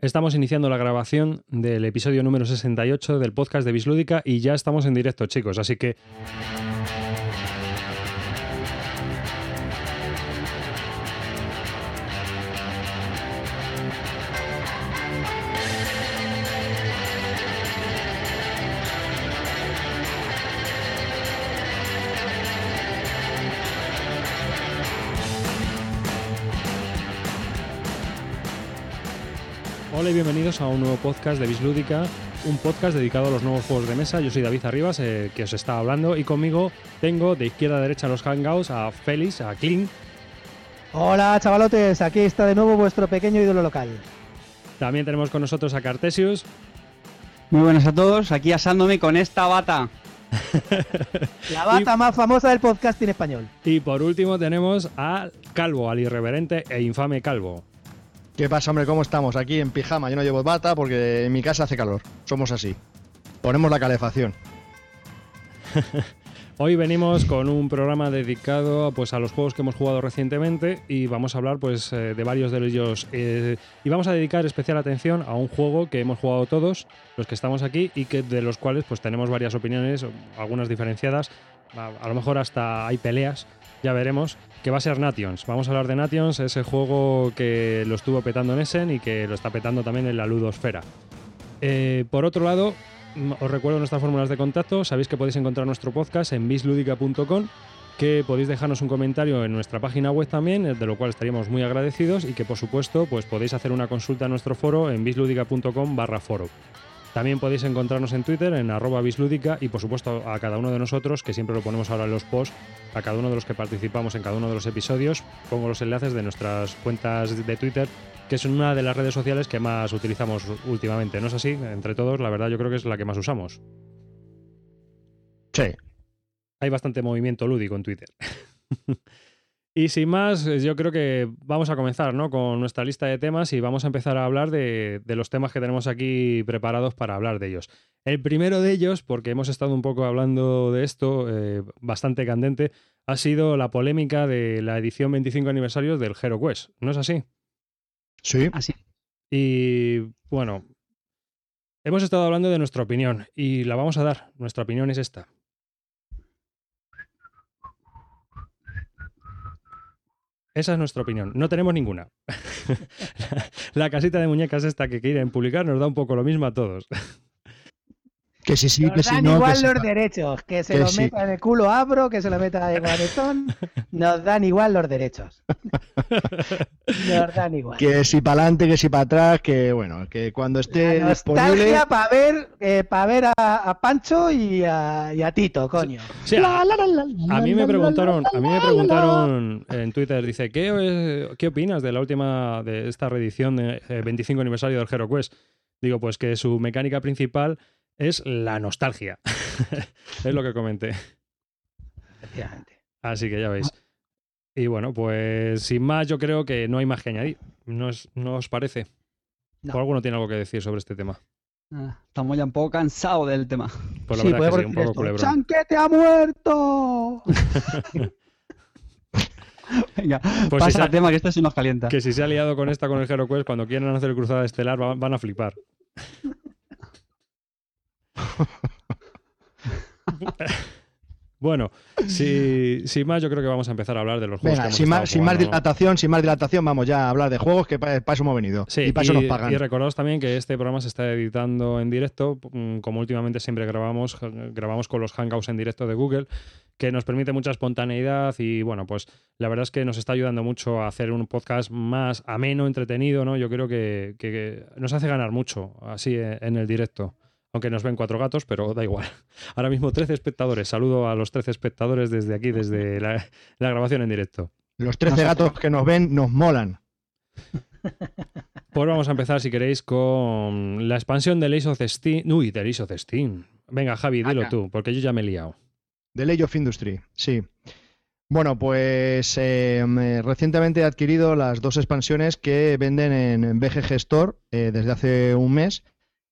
Estamos iniciando la grabación del episodio número 68 del podcast de Bislúdica y ya estamos en directo, chicos, así que... Hola y bienvenidos a un nuevo podcast de Bislúdica, un podcast dedicado a los nuevos juegos de mesa. Yo soy David Arribas, eh, que os está hablando, y conmigo tengo de izquierda a derecha en los hangouts a Félix, a Clint, Hola chavalotes, aquí está de nuevo vuestro pequeño ídolo local. también tenemos con nosotros a Cartesius, Muy buenas a todos, aquí asándome con esta bata. La bata más famosa del podcasting español. y por último tenemos a Calvo, al irreverente e infame Calvo. ¿Qué pasa, hombre? ¿Cómo estamos? Aquí en pijama. Yo no llevo bata porque en mi casa hace calor. Somos así. Ponemos la calefacción. Hoy venimos con un programa dedicado pues, a los juegos que hemos jugado recientemente y vamos a hablar pues, eh, de varios de ellos. eh, y vamos a dedicar especial atención a un juego que hemos jugado todos, los que estamos aquí, y que de los cuales pues, tenemos varias opiniones, algunas diferenciadas. A, a lo mejor hasta hay peleas, ya veremos. Que va a ser Nations. Vamos a hablar de Nations, ese juego que lo estuvo petando en Essen y que lo está petando también en la Ludosfera. Eh, por otro lado, mm, os recuerdo nuestras fórmulas de contacto. Sabéis que podéis encontrar nuestro podcast en bisludica.com, que podéis dejarnos un comentario en nuestra página web también, eh, de lo cual estaríamos muy agradecidos y que por supuesto pues podéis hacer una consulta a nuestro foro en bisludica.com barra foro. También podéis encontrarnos en Twitter en arroba bislúdica y por supuesto a cada uno de nosotros, que siempre lo ponemos ahora en los posts, a cada uno de los que participamos en cada uno de los episodios, pongo los enlaces de nuestras cuentas de Twitter, que es una de las redes sociales que más utilizamos últimamente. ¿No es así? Entre todos, la verdad yo creo que es la que más usamos. Sí. Hay bastante movimiento lúdico en Twitter. y sin más, eh, yo creo que vamos a comenzar ¿no? con nuestra lista de temas y vamos a empezar a hablar de, de los temas que tenemos aquí preparados para hablar de ellos. El primero de ellos, porque hemos estado un poco hablando de esto, eh, bastante candente, ha sido la polémica de la edición 25 aniversario del Hero Quest. ¿No es así? Sí. Así. Y bueno, hemos estado hablando de nuestra opinión y la vamos a dar. Nuestra opinión es esta. Esa es nuestra opinión. No tenemos ninguna. la, casita de muñecas esta que quieren publicar nos da un poco lo mismo a todos. Que si sí, que Nos si dan no. igual que los derechos. Que se que lo sí. meta de culo abro, que se lo meta de guanetón. Nos dan igual los derechos. Nos dan igual. Que si para adelante, que si para atrás, que bueno, que cuando esté La disponible. nostalgia para ver, eh, pa' ver a, a Pancho y a, y a Tito, coño. Sí, a, a mí me preguntaron, a mí me preguntaron en Twitter, dice, ¿qué, eh, ¿qué opinas de la última, de esta reedición de eh, 25 aniversario del Hero Quest? Digo, pues que su mecánica principal es la nostalgia. es lo que comenté. Efectivamente. Así que ya veis. Y bueno, pues sin más, yo creo que no hay más que añadir. ¿No, es- no os parece? No. ¿O alguno tiene algo que decir sobre este tema? Ah, Estamos ya un poco cansados del tema. Pues la Sí, verdad es que sí, un poco esto. culebrón. ¡Chanquete ha muerto! Venga, Pues pasa sa- al tema que esto sí nos calienta. Que si se ha liado con esta, con el Hero Quest, cuando quieran hacer el cruzada estelar, va- van a flipar. bueno, si- sin más, yo creo que vamos a empezar a hablar de los juegos que Venga, hemos sin más, sin dilatación, sin más dilatación, vamos ya a hablar de juegos que para, eso hemos venido. Sí, y para eso nos pagan. y recordaos también que este programa se está editando en directo, mm, como últimamente siempre grabamos, grabamos con los hangouts en directo de Google, que nos permite mucha espontaneidad y bueno, pues la verdad es que nos está ayudando mucho a hacer un podcast más ameno, entretenido, ¿no? Yo creo que, que- que nos hace ganar mucho así eh, en el directo. Aunque nos ven cuatro gatos, pero da igual. Ahora mismo 13 espectadores. Saludo a los 13 espectadores desde aquí, desde la, la grabación en directo. Los 13 Nos gatos que nos ven nos molan. Pues vamos a empezar, si queréis, con la expansión de Ace of Steam. Uy, de Ace of Steam. Venga, Javi, dilo Acá. tú, porque yo ya me he liado. The Age of Industry, sí. Bueno, pues eh, me- recientemente he adquirido las dos expansiones que venden en BGG Store eh, desde hace un mes,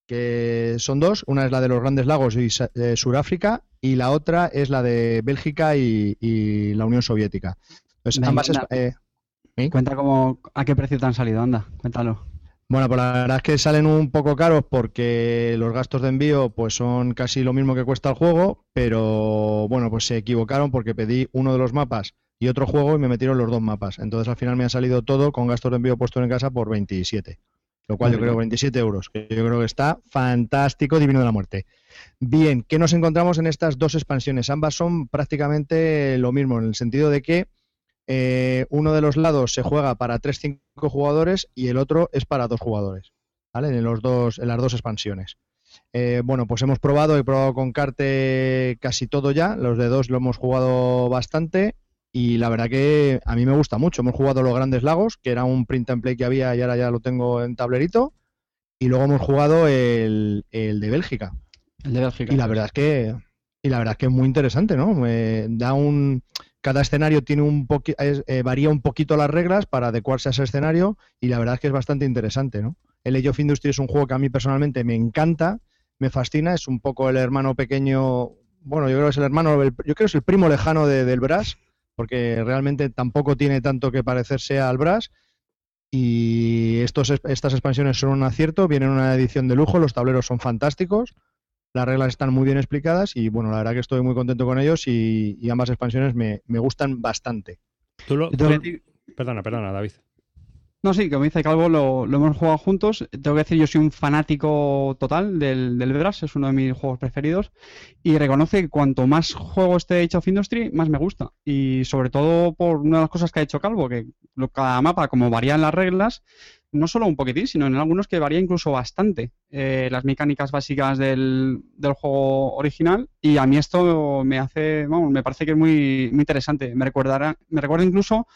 que son dos. Una es la de los Grandes Lagos y eh, Suráfrica y la otra es la de Bélgica y, y la Unión Soviética. Venga, ambas eh, Cuenta cómo, a qué precio te han salido, anda, cuéntalo. Bueno, pues la verdad es que salen un poco caros porque los gastos de envío pues son casi lo mismo que cuesta el juego, pero bueno, pues se equivocaron porque pedí uno de los mapas y otro juego y me metieron los dos mapas. Entonces al final me ha salido todo con gastos de envío puesto en casa por 27. Lo cual yo creo 27 euros, que yo creo que está fantástico, divino de la muerte. Bien, ¿qué nos encontramos en estas dos expansiones? Ambas son prácticamente lo mismo, en el sentido de que eh, uno de los lados se juega para 3-5 jugadores y el otro es para dos jugadores, ¿vale? En, los dos, en las dos expansiones. Eh, bueno, pues hemos probado, he probado con Carte casi todo ya, los de dos lo hemos jugado bastante y la verdad que a mí me gusta mucho. Hemos jugado los Grandes Lagos, que era un print and play que había y ahora ya lo tengo en tablerito, y luego hemos jugado el, el de Bélgica. El de Bélgica. Y la verdad es que y la verdad es que es muy interesante, ¿no? Me da un cada escenario tiene un eh, varía un poquito las reglas para adecuarse a ese escenario y la verdad es que es bastante interesante, ¿no? El Age of Industry es un juego que a mí personalmente me encanta, me fascina, es un poco el hermano pequeño, bueno, yo creo que es el hermano, yo creo que es el primo lejano del Brass, porque realmente tampoco tiene tanto que parecerse al Brass. Y estos, estas expansiones son un acierto, vienen en una edición de lujo, los tableros son fantásticos las reglas están muy bien explicadas y bueno, la verdad que estoy muy contento con ellos y, ambas expansiones me, gustan bastante. Perdona, perdona, David. No, sí, como dice Calvo, lo, hemos jugado juntos. Tengo que decir, yo soy un fanático total del, del Brass, es uno de mis juegos preferidos. Y reconoce que cuanto más juego esté hecho of Industry, más me gusta. Y sobre todo por una de las cosas que ha hecho Calvo, que cada mapa, como varían las reglas, no solo un poquitín, sino en algunos que varía incluso bastante eh, las mecánicas básicas del, juego original. Y a mí esto me hace, vamos, me parece que es muy, muy interesante. Me recordará, me recuerda incluso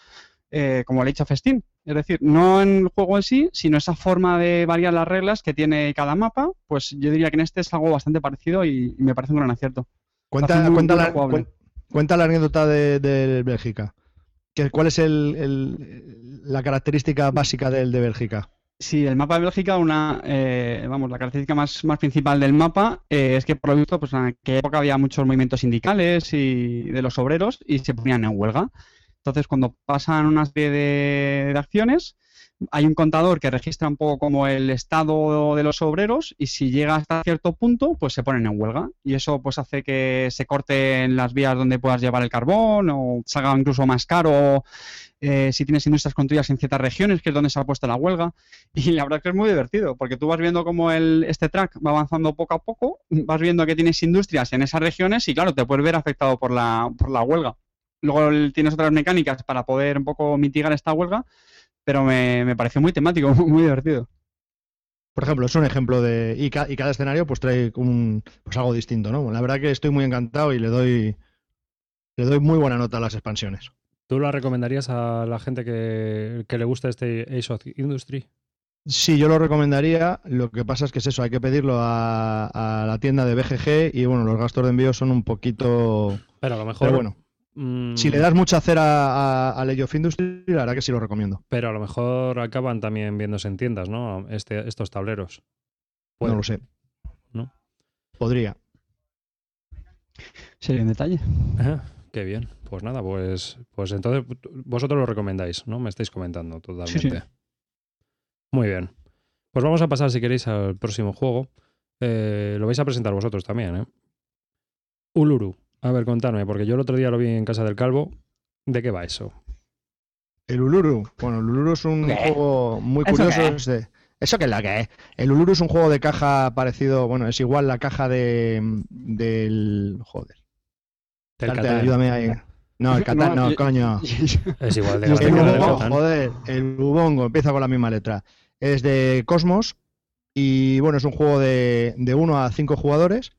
eh, como el Age of Steam. Es decir, no en el juego en sí, sino esa forma de variar las reglas que tiene cada mapa, pues yo diría que en este es algo bastante parecido y, me parece un gran acierto. Cuenta, cuenta, la, cuenta, la, anécdota de, de Bélgica. ¿Cuál es la característica básica del de Bélgica? Sí, el mapa de Bélgica, una, eh, vamos, la característica más, más principal del mapa eh, es que por lo visto, pues en aquella época había muchos movimientos sindicales y de los obreros y se ponían en huelga. Entonces, cuando pasan una serie de acciones, hay un contador que registra un poco como el estado de los obreros y si llega hasta cierto punto, pues se ponen en huelga. Y eso pues hace que se corten las vías donde puedas llevar el carbón o salga incluso más caro eh, si tienes industrias construidas en ciertas regiones, que es donde se ha puesto la huelga. Y la verdad es que es muy divertido, porque tú vas viendo cómo el, este track va avanzando poco a poco, vas viendo que tienes industrias en esas regiones y claro, te puedes ver afectado por la, por la huelga. Luego tienes otras mecánicas para poder un poco mitigar esta huelga pero me, me pareció muy temático, muy divertido. Por ejemplo, es un ejemplo de. Y, cada escenario pues trae un, pues algo distinto, ¿no? La verdad que estoy muy encantado y le doy. Le doy muy buena nota a las expansiones. ¿Tú la recomendarías a la gente que, le gusta este Ace of Industry? Sí, yo lo recomendaría. Lo que pasa es que es eso, hay que pedirlo a, a la tienda de BGG y bueno, los gastos de envío son un poquito. Pero a lo mejor. bueno. Si le das mucha cera a, a Age of Industry, la verdad que sí lo recomiendo. Pero a lo mejor acaban también viéndose en tiendas, ¿no? Este, estos tableros. No lo sé. ¿No? Podría. Sería un detalle. qué bien. Pues nada, pues, pues entonces vosotros lo recomendáis, ¿no? Me estáis comentando totalmente. Muy bien. Pues vamos a pasar, si queréis, al próximo juego. Eh, lo vais a presentar vosotros también, ¿eh? Uluru. A ver, contadme, porque yo el otro día lo vi en casa del Calvo. ¿De qué va eso? El Uluru. Bueno, el Uluru es un juego muy curioso. ¿Eso qué es la que es? El Uluru es un juego de caja parecido, bueno, es igual la caja de del joder. Del ayúdame ahí. No, el Catán, no, coño. Es igual de El Ubongo, joder, el Ubongo empieza con la misma letra. Es de Cosmos y bueno, es un juego de, de 1 a 5 jugadores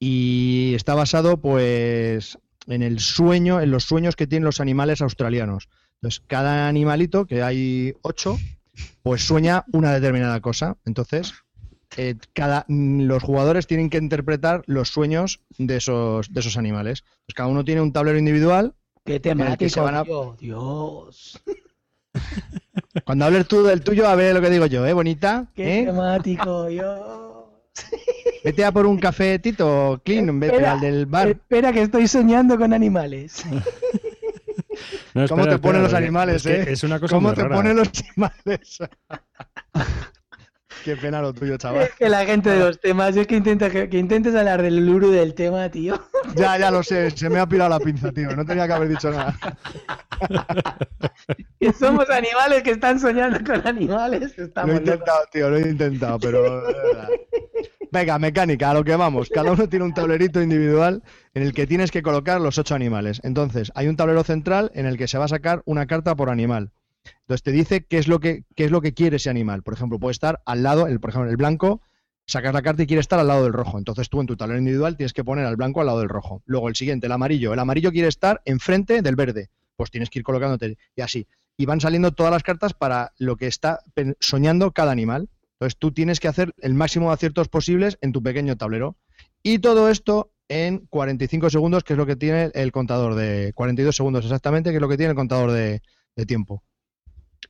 y está basado pues en el sueño, en los sueños que tienen los animales australianos. Entonces, cada animalito, que hay ocho, pues sueña una determinada cosa. Entonces, eh, cada, los jugadores tienen que interpretar los sueños de esos, de esos animales. Pues cada uno tiene un tablero individual. Qué temático, Dios. Cuando hables tú del tuyo, a ver lo que digo yo, ¿eh, bonita? Qué ¿Eh? temático, Dios. Vete a por un café, Tito, clean, vete al del bar. Espera que estoy soñando con animales. No, ¿Cómo espera, te ponen espera, los animales, es que eh? Es una cosa ¿Cómo muy te rara. ponen los animales? Qué pena lo tuyo, chaval. Es que la gente de los temas, es que, intenta, que, que intentes hablar del luru del tema, tío. Ya, ya lo sé, se me ha pirado la pinza, tío. No tenía que haber dicho nada. Que somos animales que están soñando con animales. Lo he locos. intentado, tío, lo he intentado, pero. Venga, mecánica, a lo que vamos. Cada uno tiene un tablerito individual en el que tienes que colocar los ocho animales. Entonces, hay un tablero central en el que se va a sacar una carta por animal. Entonces te dice qué es lo que, qué es lo que quiere ese animal. Por ejemplo, puede estar al lado, el, por ejemplo, el blanco, sacas la carta y quiere estar al lado del rojo. Entonces tú en tu tablero individual tienes que poner al blanco al lado del rojo. Luego el siguiente, el amarillo. El amarillo quiere estar enfrente del verde. Pues tienes que ir colocándote y así. Y van saliendo todas las cartas para lo que está soñando cada animal. Entonces tú tienes que hacer el máximo de aciertos posibles en tu pequeño tablero. Y todo esto en 45 segundos, que es lo que tiene el contador de... 42 segundos exactamente, que es lo que tiene el contador de tiempo.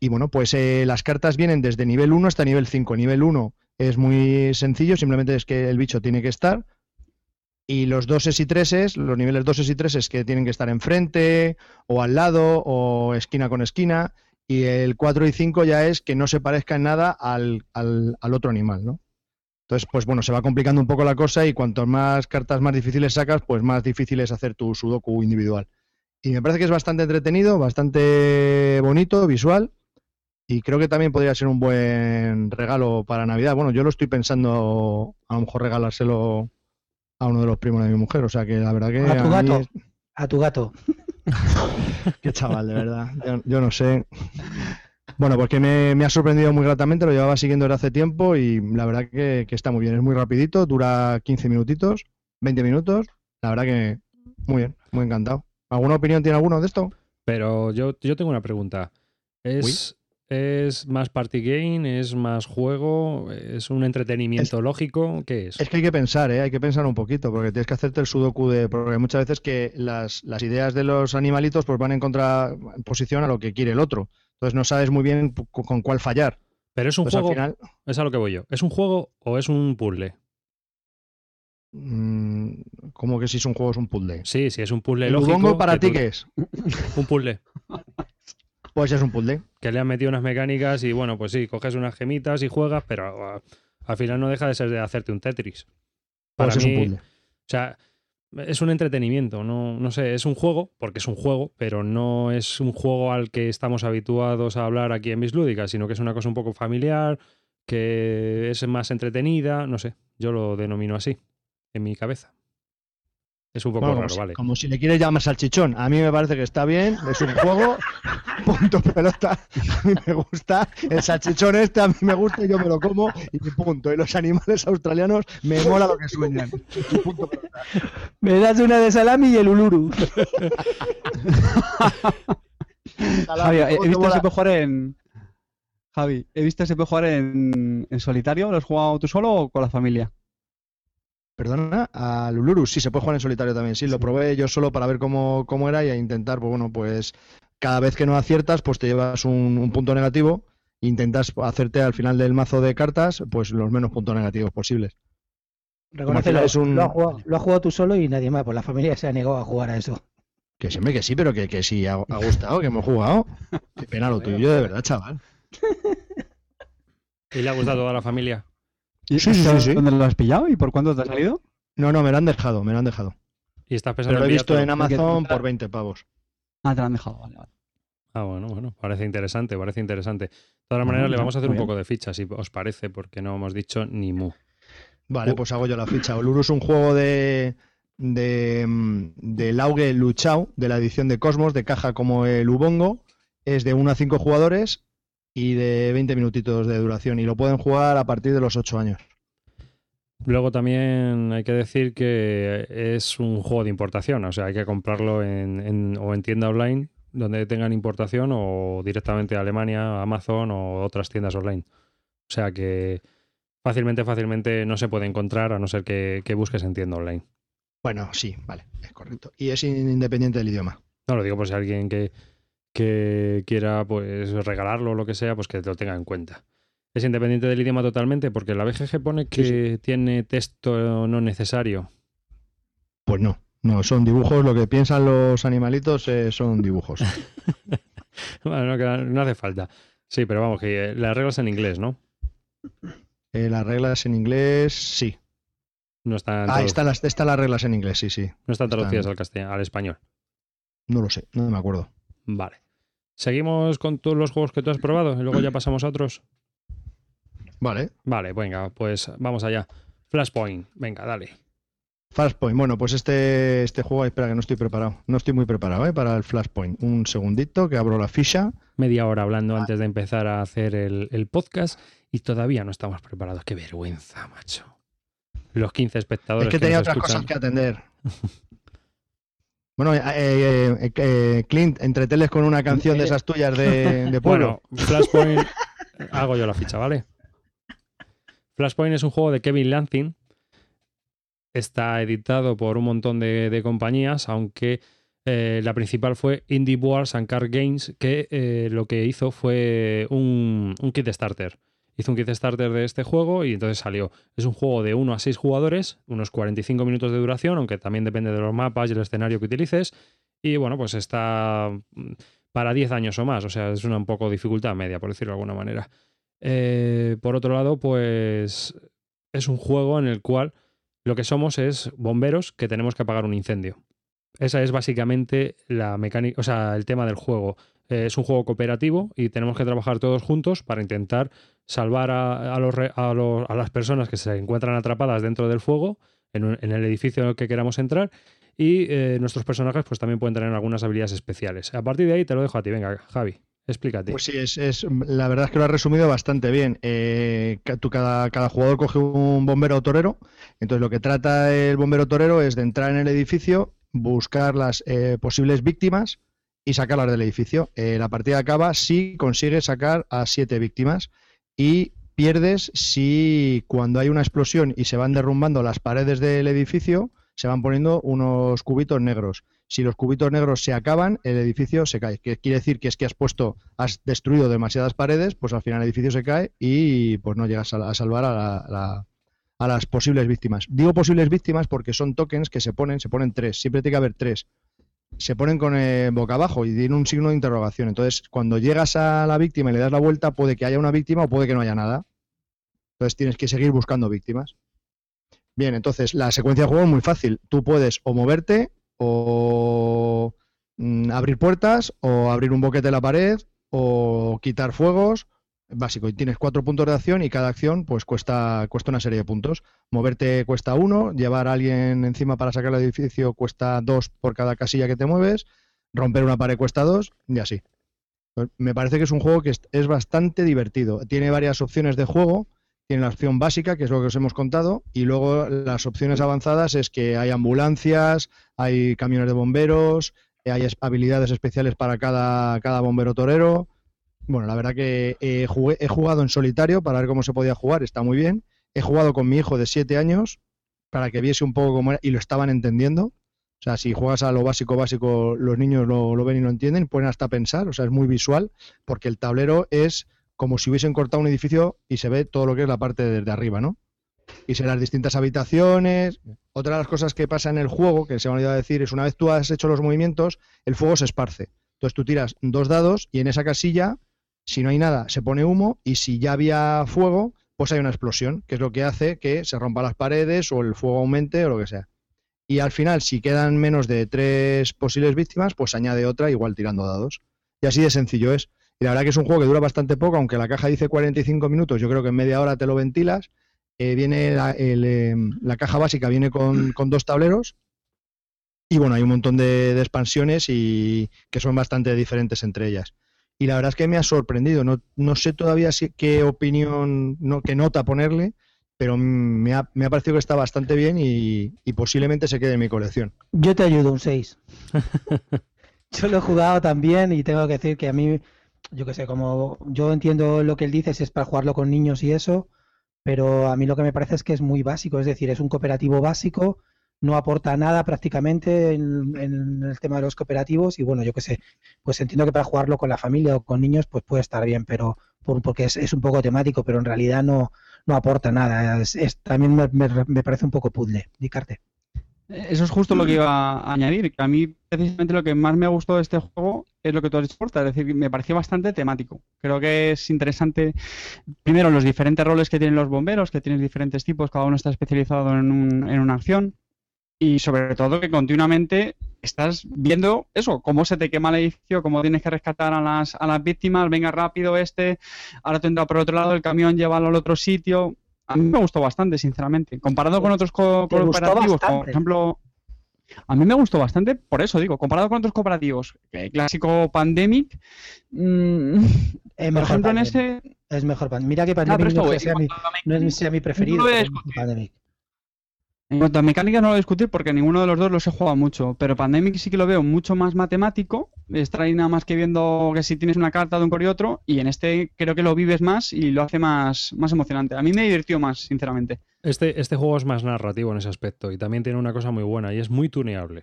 Y bueno, pues eh, las cartas vienen desde nivel 1 hasta nivel 5. Nivel 1 es muy sencillo, simplemente es que el bicho tiene que estar. Y los 2 y 3 los niveles 2 y 3 que tienen que estar enfrente, o al lado, o esquina con esquina. Y el 4 y 5 ya es que no se parezca en nada al, al- al otro animal, ¿no? Entonces, pues bueno, se va complicando un poco la cosa y cuanto más cartas más difíciles sacas, pues más difícil es hacer tu sudoku individual. Y me parece que es bastante entretenido, bastante bonito, visual. Y creo que también podría ser un buen regalo para Navidad. Bueno, yo lo estoy pensando a lo mejor regalárselo a uno de los primos de mi mujer. O sea que la verdad que. A tu gato. es- A tu gato. Qué chaval, de verdad. Yo, yo no sé. Bueno, pues que me, me ha sorprendido muy gratamente, lo llevaba siguiendo desde hace tiempo y la verdad que, que está muy bien. Es muy rapidito, dura 15 minutitos, 20 minutos. La verdad que muy bien, muy encantado. ¿Alguna opinión tiene alguno de esto? Pero yo, yo tengo una pregunta. ¿Es, ¿Es más party game? ¿Es más juego? ¿Es un entretenimiento lógico? ¿Qué es? Es que hay que pensar, ¿eh? hay que pensar un poquito, porque tienes que hacerte el sudoku de... Porque muchas veces que las, las ideas de los animalitos pues van en contraposición a lo que quiere el otro. Entonces no sabes muy bien con cuál fallar. Pero es un Pues juego. al final... Es a lo que voy yo. ¿Es un juego o es un puzzle? mm, ¿Cómo que si es un juego es un puzzle? Sí, sí, es un puzzle ¿El lógico. Para ti qué es? Un puzzle. Pues es un puzzle. Que le han metido unas mecánicas y bueno, pues sí, coges unas gemitas y juegas, pero al final no deja de ser de hacerte un Tetris. Para Pues es mí, un puzzle. O sea, es un entretenimiento, no, no sé, es un juego, porque es un juego, pero no es un juego al que estamos habituados a hablar aquí en Bislúdica, sino que es una cosa un poco familiar, que es más entretenida, no sé, yo lo denomino así, en mi cabeza. Es un poco Bueno, raro, como, si, vale. como si le quieres llamar salchichón. A mí me parece que está bien, es un juego, punto pelota. A mí me gusta. El salchichón este a mí me gusta y yo me lo como y punto. Y los animales australianos me mola lo que sueñan. Y punto pelota. Me das una de salami y el uluru. Javi, he, he ¿Cómo te visto que mola? se puede jugar en. Javi, he visto que se puede jugar en, en solitario. ¿Lo has jugado tú solo o con la familia? Perdona, a Luluru, sí, se puede jugar en solitario también. Sí, lo probé yo solo para ver cómo, cómo era y a intentar, pues bueno, pues cada vez que no aciertas, pues te llevas un, un punto negativo. e Intentas hacerte al final del mazo de cartas, pues los menos puntos negativos posibles. Reconócelo, es un- lo, has jugado, lo has jugado tú solo y nadie más, pues la familia se ha negado a jugar a eso. Que siempre que sí, pero que, que sí ha, ha gustado, que hemos jugado. Qué pena lo tuyo, de verdad, chaval. ¿Y le ha gustado a toda la familia? ¿Y Sí, sí, sí, sí. ¿Dónde lo has pillado y por cuánto te ha salido? No, no, me lo han dejado, me lo han dejado. ¿Y estás pensando Pero lo he en visto en? Amazon por 20 pavos. Ah, te lo han dejado, vale, vale. Ah, bueno, bueno, parece interesante, parece interesante. De todas maneras, le vamos a hacer un poco de ficha, si os parece, porque no hemos dicho ni mu. Vale, Uh. pues hago yo la ficha. Oluru es un juego de, de, mm, de Lauge Luchao, de la edición de Cosmos, de caja como el Ubongo. Es de 1 a 5 jugadores y de 20 minutitos de duración. Y lo pueden jugar a partir de los 8 años. Luego también hay que decir que es un juego de importación, o sea, hay que comprarlo en, en- o en tienda online donde tengan importación o directamente a Alemania, Amazon o otras tiendas online. O sea que fácilmente, fácilmente no se puede encontrar a no ser que, que busques en tienda online. Bueno, sí, vale, es correcto. Y es independiente del idioma. No lo digo por si alguien que, que quiera pues regalarlo o lo que sea, pues que lo tenga en cuenta. Es independiente del idioma totalmente porque la BGG pone que Sí, tiene texto no necesario. Pues no. No, son dibujos, lo que piensan los animalitos eh, son dibujos. bueno, no, no, hace falta. Sí, pero vamos, que las reglas en inglés, ¿no? Eh, las reglas en inglés, sí. No están ah, están las, están las reglas en inglés, sí, sí. No están traducidas al castellano, al español. No lo sé, no me acuerdo. Vale. Seguimos con todos los juegos que tú has probado y luego ya pasamos a otros. Vale. Vale, venga, pues vamos allá. Flashpoint, venga, dale. Flashpoint, bueno, pues este, este juego, espera que no estoy preparado. No estoy muy preparado ¿eh? para el Flashpoint. Un segundito que abro la ficha. Media hora hablando antes de empezar a hacer el, podcast y todavía no estamos preparados. Qué vergüenza, macho. Los 15 espectadores. Es que, tenía otras cosas que atender. Bueno, eh, eh, eh, Clint, entreteles con una canción de esas tuyas de, pueblo. Bueno, Flashpoint, hago yo la ficha, ¿vale? Flashpoint es un juego de Kevin Lansing. Está editado por un montón de, compañías, aunque la principal fue Indie Wars and Card Games, que lo que hizo fue un, un kit starter hizo un kit starter de este juego y entonces salió. Es un juego de 1 a 6 jugadores, unos 45 minutos de duración, aunque también depende de los mapas y el escenario que utilices. Y bueno, pues está mm, para 10 años o más, o sea, es una un poco dificultad media, por decirlo de alguna manera. Eh, por otro lado, pues es un juego en el cual lo que somos es bomberos que tenemos que apagar un incendio. Esa es básicamente la mecánica, o sea, el tema del juego. Eh, es un juego cooperativo y tenemos que trabajar todos juntos para intentar salvar a, a, las personas que se encuentran atrapadas dentro del fuego en, el edificio en el que queramos entrar y eh, nuestros personajes pues también pueden tener algunas habilidades especiales. A partir de ahí te lo dejo a ti. Venga, Javi. Explícate. Pues sí, es, la verdad es que lo has resumido bastante bien. Eh, cada, cada, jugador coge un bombero torero. Entonces, lo que trata el bombero torero es de entrar en el edificio, buscar las eh, posibles víctimas y sacarlas del edificio. la partida acaba si consigue sacar a siete víctimas y pierdes si cuando hay una explosión y se van derrumbando las paredes del edificio, se van poniendo unos cubitos negros. Si los cubitos negros se acaban, el edificio se cae. Que quiere decir que es que has puesto, has destruido demasiadas paredes, pues al final el edificio se cae y pues no llegas a, salvar a, a las posibles víctimas. Digo posibles víctimas porque son tokens que se ponen, se ponen tres. Siempre tiene que haber tres se ponen con boca abajo y tienen un signo de interrogación. Entonces, cuando llegas a la víctima y le das la vuelta, puede que haya una víctima o puede que no haya nada. Entonces tienes que seguir buscando víctimas. Bien, entonces la secuencia de juego es muy fácil. Tú puedes o moverte o mm, abrir puertas o abrir un boquete de la pared o quitar fuegos básico y tienes cuatro puntos de acción y cada acción pues cuesta, cuesta una serie de puntos. Moverte cuesta uno, llevar a alguien encima para sacar el edificio cuesta dos por cada casilla que te mueves, romper una pared cuesta dos y así. Pues, me parece que es un juego que es, bastante divertido. Tiene varias opciones de juego. Tiene la opción básica, que es lo que os hemos contado, y luego las opciones avanzadas es que hay ambulancias, hay camiones de bomberos, hay habilidades especiales para cada, cada bombero torero, bueno, la verdad que eh, he jugado en solitario para ver cómo se podía jugar, está muy bien. He jugado con mi hijo de 7 años para que viese un poco cómo era y lo estaban entendiendo. O sea, si juegas a lo básico, básico, los niños lo, ven y lo entienden, pueden hasta pensar, o sea, es muy visual, porque el tablero es como si hubiesen cortado un edificio y se ve todo lo que es la parte desde arriba, ¿no? Y se las distintas habitaciones. Otra de las cosas que pasa en el juego, que se me ha decir, es una vez tú has hecho los movimientos, el fuego se esparce. Entonces tú tiras dos dados y en esa casilla si no hay nada, se pone humo y si ya había fuego, pues hay una explosión, que es lo que hace que se rompan las paredes o el fuego aumente o lo que sea. Y al final, si quedan menos de tres posibles víctimas, pues añade otra igual tirando dados. Y así de sencillo es. Y la verdad que es un juego que dura bastante poco, aunque la caja dice 45 minutos, yo creo que en media hora te lo ventilas. Eh, viene la, em, la, caja básica viene con, dos tableros. Y bueno, hay un montón de, de expansiones y que son bastante diferentes entre ellas y la verdad es que me ha sorprendido. No, no sé todavía si, qué opinión, no, qué nota ponerle, pero me ha, me ha parecido que está bastante bien y, posiblemente se quede en mi colección. Yo te ayudo, un 6. yo lo he jugado también y tengo que decir que a mí, yo qué sé, como yo entiendo lo que él dice, si es para jugarlo con niños y eso, pero a mí lo que me parece es que es muy básico, es decir, es un cooperativo básico no aporta nada prácticamente en, el tema de los cooperativos y bueno, yo qué sé, pues entiendo que para jugarlo con la familia o con niños pues puede estar bien, pero porque es, un poco temático, pero en realidad no, no aporta nada. Es, también me, parece un poco puzzle, Dicarte. Eso es justo lo que iba a añadir, que a mí precisamente lo que más me gustó de este juego es lo que tú has dicho, es decir, me pareció bastante temático. Creo que es interesante, primero, los diferentes roles que tienen los bomberos, que tienes diferentes tipos, cada uno está especializado en, un- en una acción, y sobre todo que continuamente estás viendo eso, cómo se te quema el edificio, cómo tienes que rescatar a las, a las víctimas, venga rápido este, ahora te entra por otro lado, el camión llévalo al otro sitio. A mí me gustó bastante, sinceramente. Comparado con otros co- ¿Te gustó cooperativos, como por ejemplo... A mí me gustó bastante, por eso digo, comparado con otros cooperativos, el clásico Pandemic, mm, Es por mejor ejemplo en Pandemic. ese... Es mejor Pandemic. Mira que Ah, pero Pandemic no, en es que sea mi, no es sea mi preferido. pero discutir. Pandemic. En cuanto a mecánica no lo voy a discutir porque ninguno de los dos los he jugado mucho, pero Pandemic sí que lo veo mucho más matemático, estar ahí nada más que viendo que si tienes una carta de un por y otro, y en este creo que lo vives más y lo hace más, más emocionante. A mí me divirtió más, sinceramente. Este, este juego es más narrativo en ese aspecto y también tiene una cosa muy buena y es muy tuneable.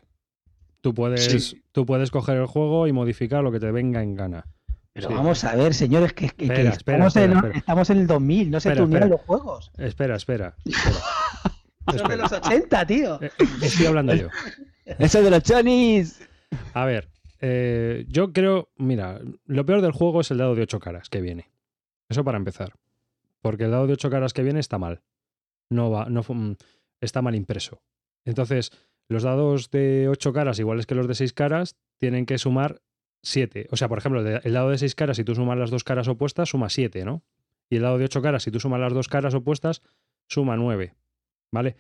Tú puedes, Sí. tú puedes coger el juego y modificar lo que te venga en gana. Pero Sí. vamos a ver, señores, que, que- que Espera, espera, estamos, en, espera, espera. estamos en el 2000, no se Espera, tunean espera. los juegos. Espera, espera. Son de los 80, tío. Eh, Estoy hablando yo. ¡Eso de los chonis! A ver, eh, yo creo, mira, lo peor del juego es el dado de ocho caras que viene. Eso para empezar. Porque el dado de ocho caras que viene está mal. No va, no mm, está mal impreso. Entonces, los dados de ocho caras, iguales que los de seis caras, tienen que sumar siete. O sea, por ejemplo, el dado de seis caras, si tú sumas las dos caras opuestas, suma siete, ¿no? Y el dado de ocho caras, si tú sumas las dos caras opuestas, suma nueve. ¿Vale?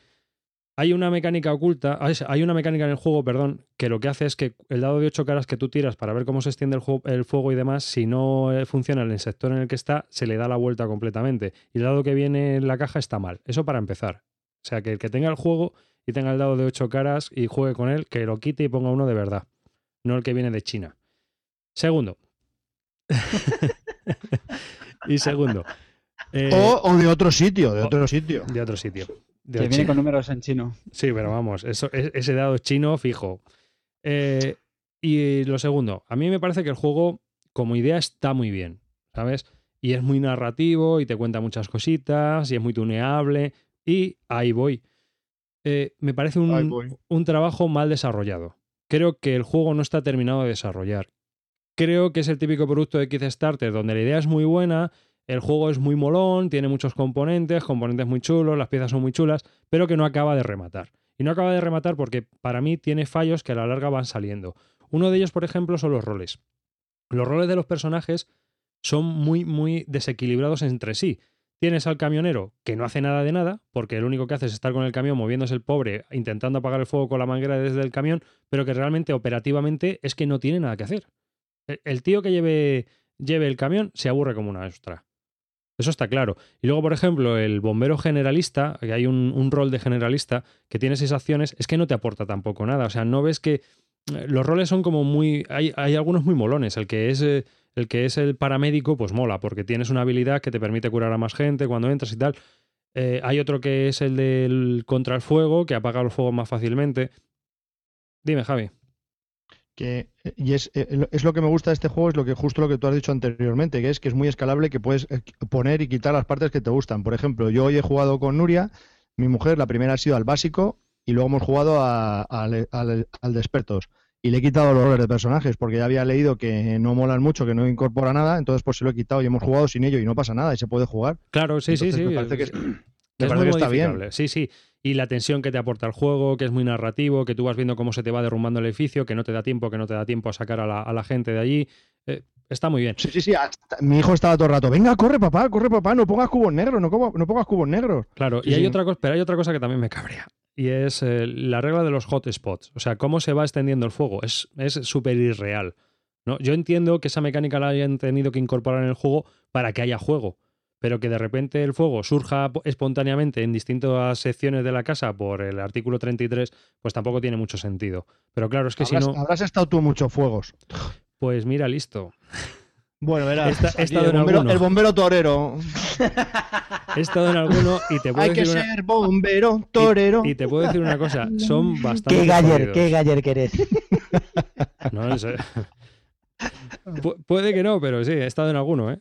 Hay una mecánica oculta, hay- hay una mecánica en el juego, perdón, que lo que hace es que el dado de 8 caras que tú tiras para ver cómo se extiende el, juego- el fuego y demás, si no eh, funciona en el sector en el que está, se le da la vuelta completamente. Y el dado que viene en la caja está mal. Eso para empezar. O sea, que el que tenga el juego y tenga el dado de 8 caras y juegue con él, que lo quite y ponga uno de verdad. No el que viene de China. Segundo. y segundo. eh, O, o de otro sitio, de otro sitio. de otro sitio. De Que viene con números en chino. Sí, pero vamos, eso, es- ese dado es chino fijo. Eh, y lo segundo, a mí me parece que el juego como idea está muy bien, ¿sabes? Y es muy narrativo y te cuenta muchas cositas y es muy tuneable y ahí voy. Eh, me parece un, voy. un trabajo mal desarrollado. Creo que el juego no está terminado de desarrollar. Creo que es el típico producto de Kickstarter donde la idea es muy buena, el juego es muy molón, tiene muchos componentes, componentes muy chulos, las piezas son muy chulas, pero que no acaba de rematar. Y no acaba de rematar porque para mí tiene fallos que a la larga van saliendo. Uno de ellos, por ejemplo, son los roles. Los roles de los personajes son muy, muy desequilibrados entre sí. Tienes al camionero que no hace nada de nada, porque lo único que hace es estar con el camión moviéndose el pobre, intentando apagar el fuego con la manguera desde el camión, pero que realmente operativamente es que no tiene nada que hacer. El- El tío que lleve, lleve el camión se aburre como una ostra. Eso está claro. Y luego, por ejemplo, el bombero generalista, que hay un, rol de generalista que tiene seis acciones, es que no te aporta tampoco nada. O sea, no ves que eh, los roles son como muy. Hay, hay algunos muy molones. El que es. eh, el que es el paramédico, pues mola, porque tienes una habilidad que te permite curar a más gente cuando entras y tal. Eh, hay otro que es el del contra el fuego, que apaga los fuegos más fácilmente. Dime, Javi. Que, y es, eh, es lo que me gusta de este juego, es lo que justo lo que tú has dicho anteriormente, que es que es muy escalable, que puedes eh, poner y quitar las partes que te gustan. Por ejemplo, yo hoy he jugado con Nuria, mi mujer, la primera ha sido al básico y luego hemos jugado a- al, al, al de expertos. Y le he quitado los roles de personajes porque ya había leído que no molan mucho, que no incorpora nada, entonces pues se lo he quitado y hemos jugado sin ello y no pasa nada y se puede jugar. Claro, sí, sí, Entonces, sí. me parece que es- es- me es parece muy que está bien. Sí, sí. Y la tensión que te aporta el juego, que es muy narrativo, que tú vas viendo cómo se te va derrumbando el edificio, que no te da tiempo, que no te da tiempo a sacar a la, a la gente de allí. Eh, está muy bien. Sí, sí, sí. hasta- mi hijo estaba todo el rato, venga, corre papá, corre papá, no pongas cubos negros, no, pongas cubos negros. Claro, Sí, y hay sí. otra cosa, pero hay otra cosa que también me cabrea. Y es eh, la regla de los hotspots. O sea, cómo se va extendiendo el fuego. Es es súper irreal. ¿no? Yo entiendo que esa mecánica la hayan tenido que incorporar en el juego para que haya juego. Pero que de repente el fuego surja po- espontáneamente en distintas secciones de la casa por el artículo 33, pues tampoco tiene mucho sentido. Pero claro, es que si no, habrás estado tú en muchos fuegos. pues mira, listo. Bueno, verás. Esta- he aquí estado el, en bombero, alguno. el bombero torero. He estado en alguno y te puedo Hay que decir una, ser bombero torero. y te puedo decir una cosa, son bastante Qué galler, jodidos. qué galler que eres. No, serio. Pu- puede que no, pero sí, he estado en alguno, ¿eh?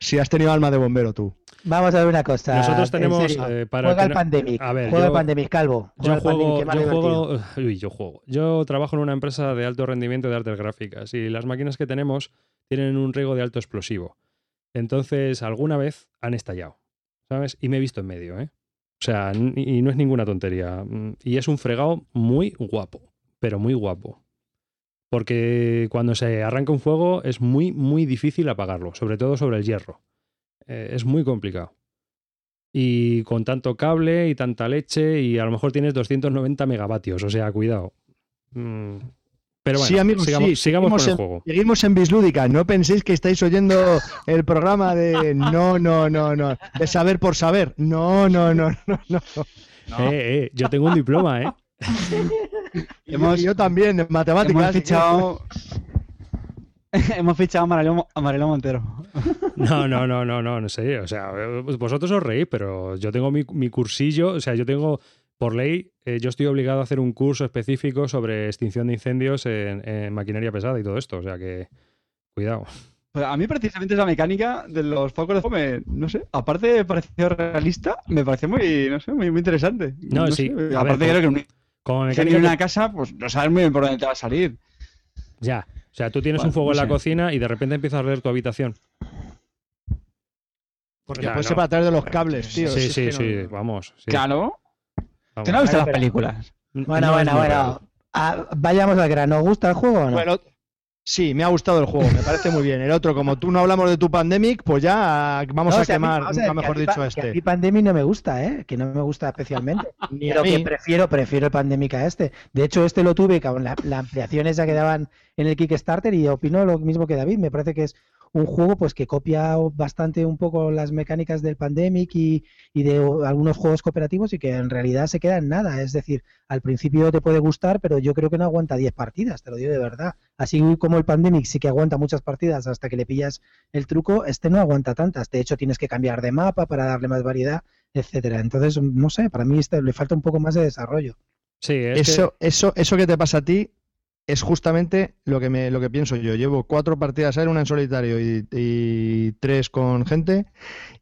Si has tenido alma de bombero tú. vamos a ver una cosa. Nosotros en tenemos, eh, para Juega el Pandemic. A ver, juega yo- el Pandemic, Calvo. Yo Juega juego, yo juego, uy, yo juego. Yo trabajo en una empresa de alto rendimiento de artes gráficas y las máquinas que tenemos tienen un riego de alto explosivo. Entonces, alguna vez han estallado, ¿sabes? Y me he visto en medio, ¿eh? O sea, y no es ninguna tontería. Mm, Y es un fregado muy guapo, pero muy guapo. Porque cuando se arranca un fuego es muy, muy difícil apagarlo, sobre todo sobre el hierro. Eh, es muy complicado. Y con tanto cable y tanta leche, y a lo mejor tienes 290 megavatios, o sea, cuidado. Mm, Pero bueno, Sí, amigos, sigamos, sí, sigamos con el en- juego. Seguimos en Bislúdica. No penséis que estáis oyendo el programa de no, no, no, no. De saber por saber. No, no, no, no, no. Eh, eh, yo tengo un diploma, ¿eh? Hemos- Y yo también, en matemáticas. Hemos fichado. Hemos fichado a Mariló, a Montero. No, no, no, no, no, no sé. O sea, vosotros os reís, pero yo tengo mi, mi cursillo, o sea, yo tengo, por ley, eh, yo estoy obligado a hacer un curso específico sobre extinción de incendios en, en maquinaria pesada y todo esto, o sea que, cuidado. Pues a mí precisamente esa mecánica de los focos de fuego, me- no sé, aparte de pareció realista, me pareció muy, no sé, muy, muy interesante. No, sí, sé, aparte ver, creo que un Como en una casa, pues no sabes muy bien por dónde te va a salir. Ya. O sea, tú tienes Bueno, un fuego no en la sé. cocina y de repente empieza a arder tu habitación. Porque Ya, puede no. ser para través de los cables, tío. sí, sí, sí, no- vamos. sí, Claro. vamos. ¿Tú no has visto Bueno, las películas? Bueno, No bueno, bueno. raro. Ah, vayamos al grano. ¿Os gusta el juego o no? Bueno, sí, me ha gustado el juego, me parece muy bien. El otro, como tú no hablamos de tu pandemic, pues ya vamos No, a o sea, mí- quemar, a nunca a mejor dicho, a que A este. mí Pandemic no me gusta, ¿eh? Que no me gusta especialmente. Ni Pero que prefiero, prefiero el Pandemic a este. De hecho, este lo tuve con la, la ampliación esa que daban en el Kickstarter y opino lo mismo que David. Me parece que es un juego pues que copia bastante un poco las mecánicas del Pandemic y, y de o- algunos juegos cooperativos y que en realidad se queda en nada. Es decir, al principio te puede gustar, pero yo creo que no aguanta 10 partidas, te lo digo de verdad. Así como el Pandemic sí que aguanta muchas partidas hasta que le pillas el truco, este no aguanta tantas. De hecho, tienes que cambiar de mapa para darle más variedad, etcétera. Entonces, no sé, para mí este, le falta un poco más de desarrollo. Sí, es que- Eso, eso, eso que te pasa a ti es justamente lo que me, lo que pienso yo. Llevo cuatro partidas a él, una en solitario y, y tres con gente.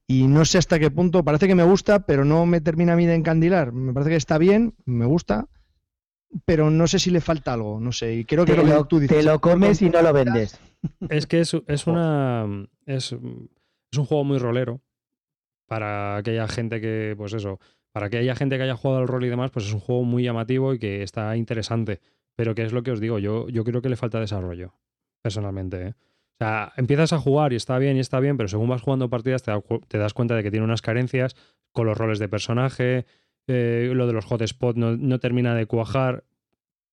Y no sé hasta qué punto, parece que me gusta, pero no me termina a mí de encandilar. Me parece que está bien, me gusta, pero no sé si le falta algo, no sé. Y creo que Te lo que lo, tú dices. te lo comes y no lo vendes. Es que es, es una. Es, es un juego muy rolero. Para aquella gente que, pues eso, para que haya gente que haya jugado al rol y demás, pues es un juego muy llamativo y que está interesante. Pero que es lo que os digo, yo, yo creo que le falta desarrollo, personalmente. ¿eh? O sea, empiezas a jugar y está bien y está bien, pero según vas jugando partidas te, te das cuenta de que tiene unas carencias con los roles de personaje, eh, lo de los hotspots no, no termina de cuajar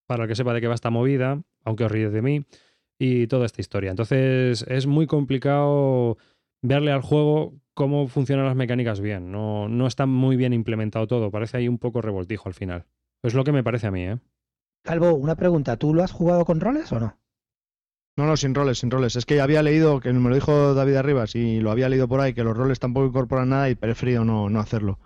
para el que sepa de qué va esta movida, aunque os ríes de mí y toda esta historia. Entonces es muy complicado verle al juego cómo funcionan las mecánicas bien. No, no está muy bien implementado todo. Parece ahí un poco revoltijo al final. Es lo que me parece a mí, ¿eh? Calvo, una pregunta. ¿Tú lo has jugado con roles o no? No, no, sin roles, sin roles. Es que había leído, que me lo dijo David Arribas y lo había leído por ahí, que los roles tampoco incorporan nada y preferido no, no hacerlo.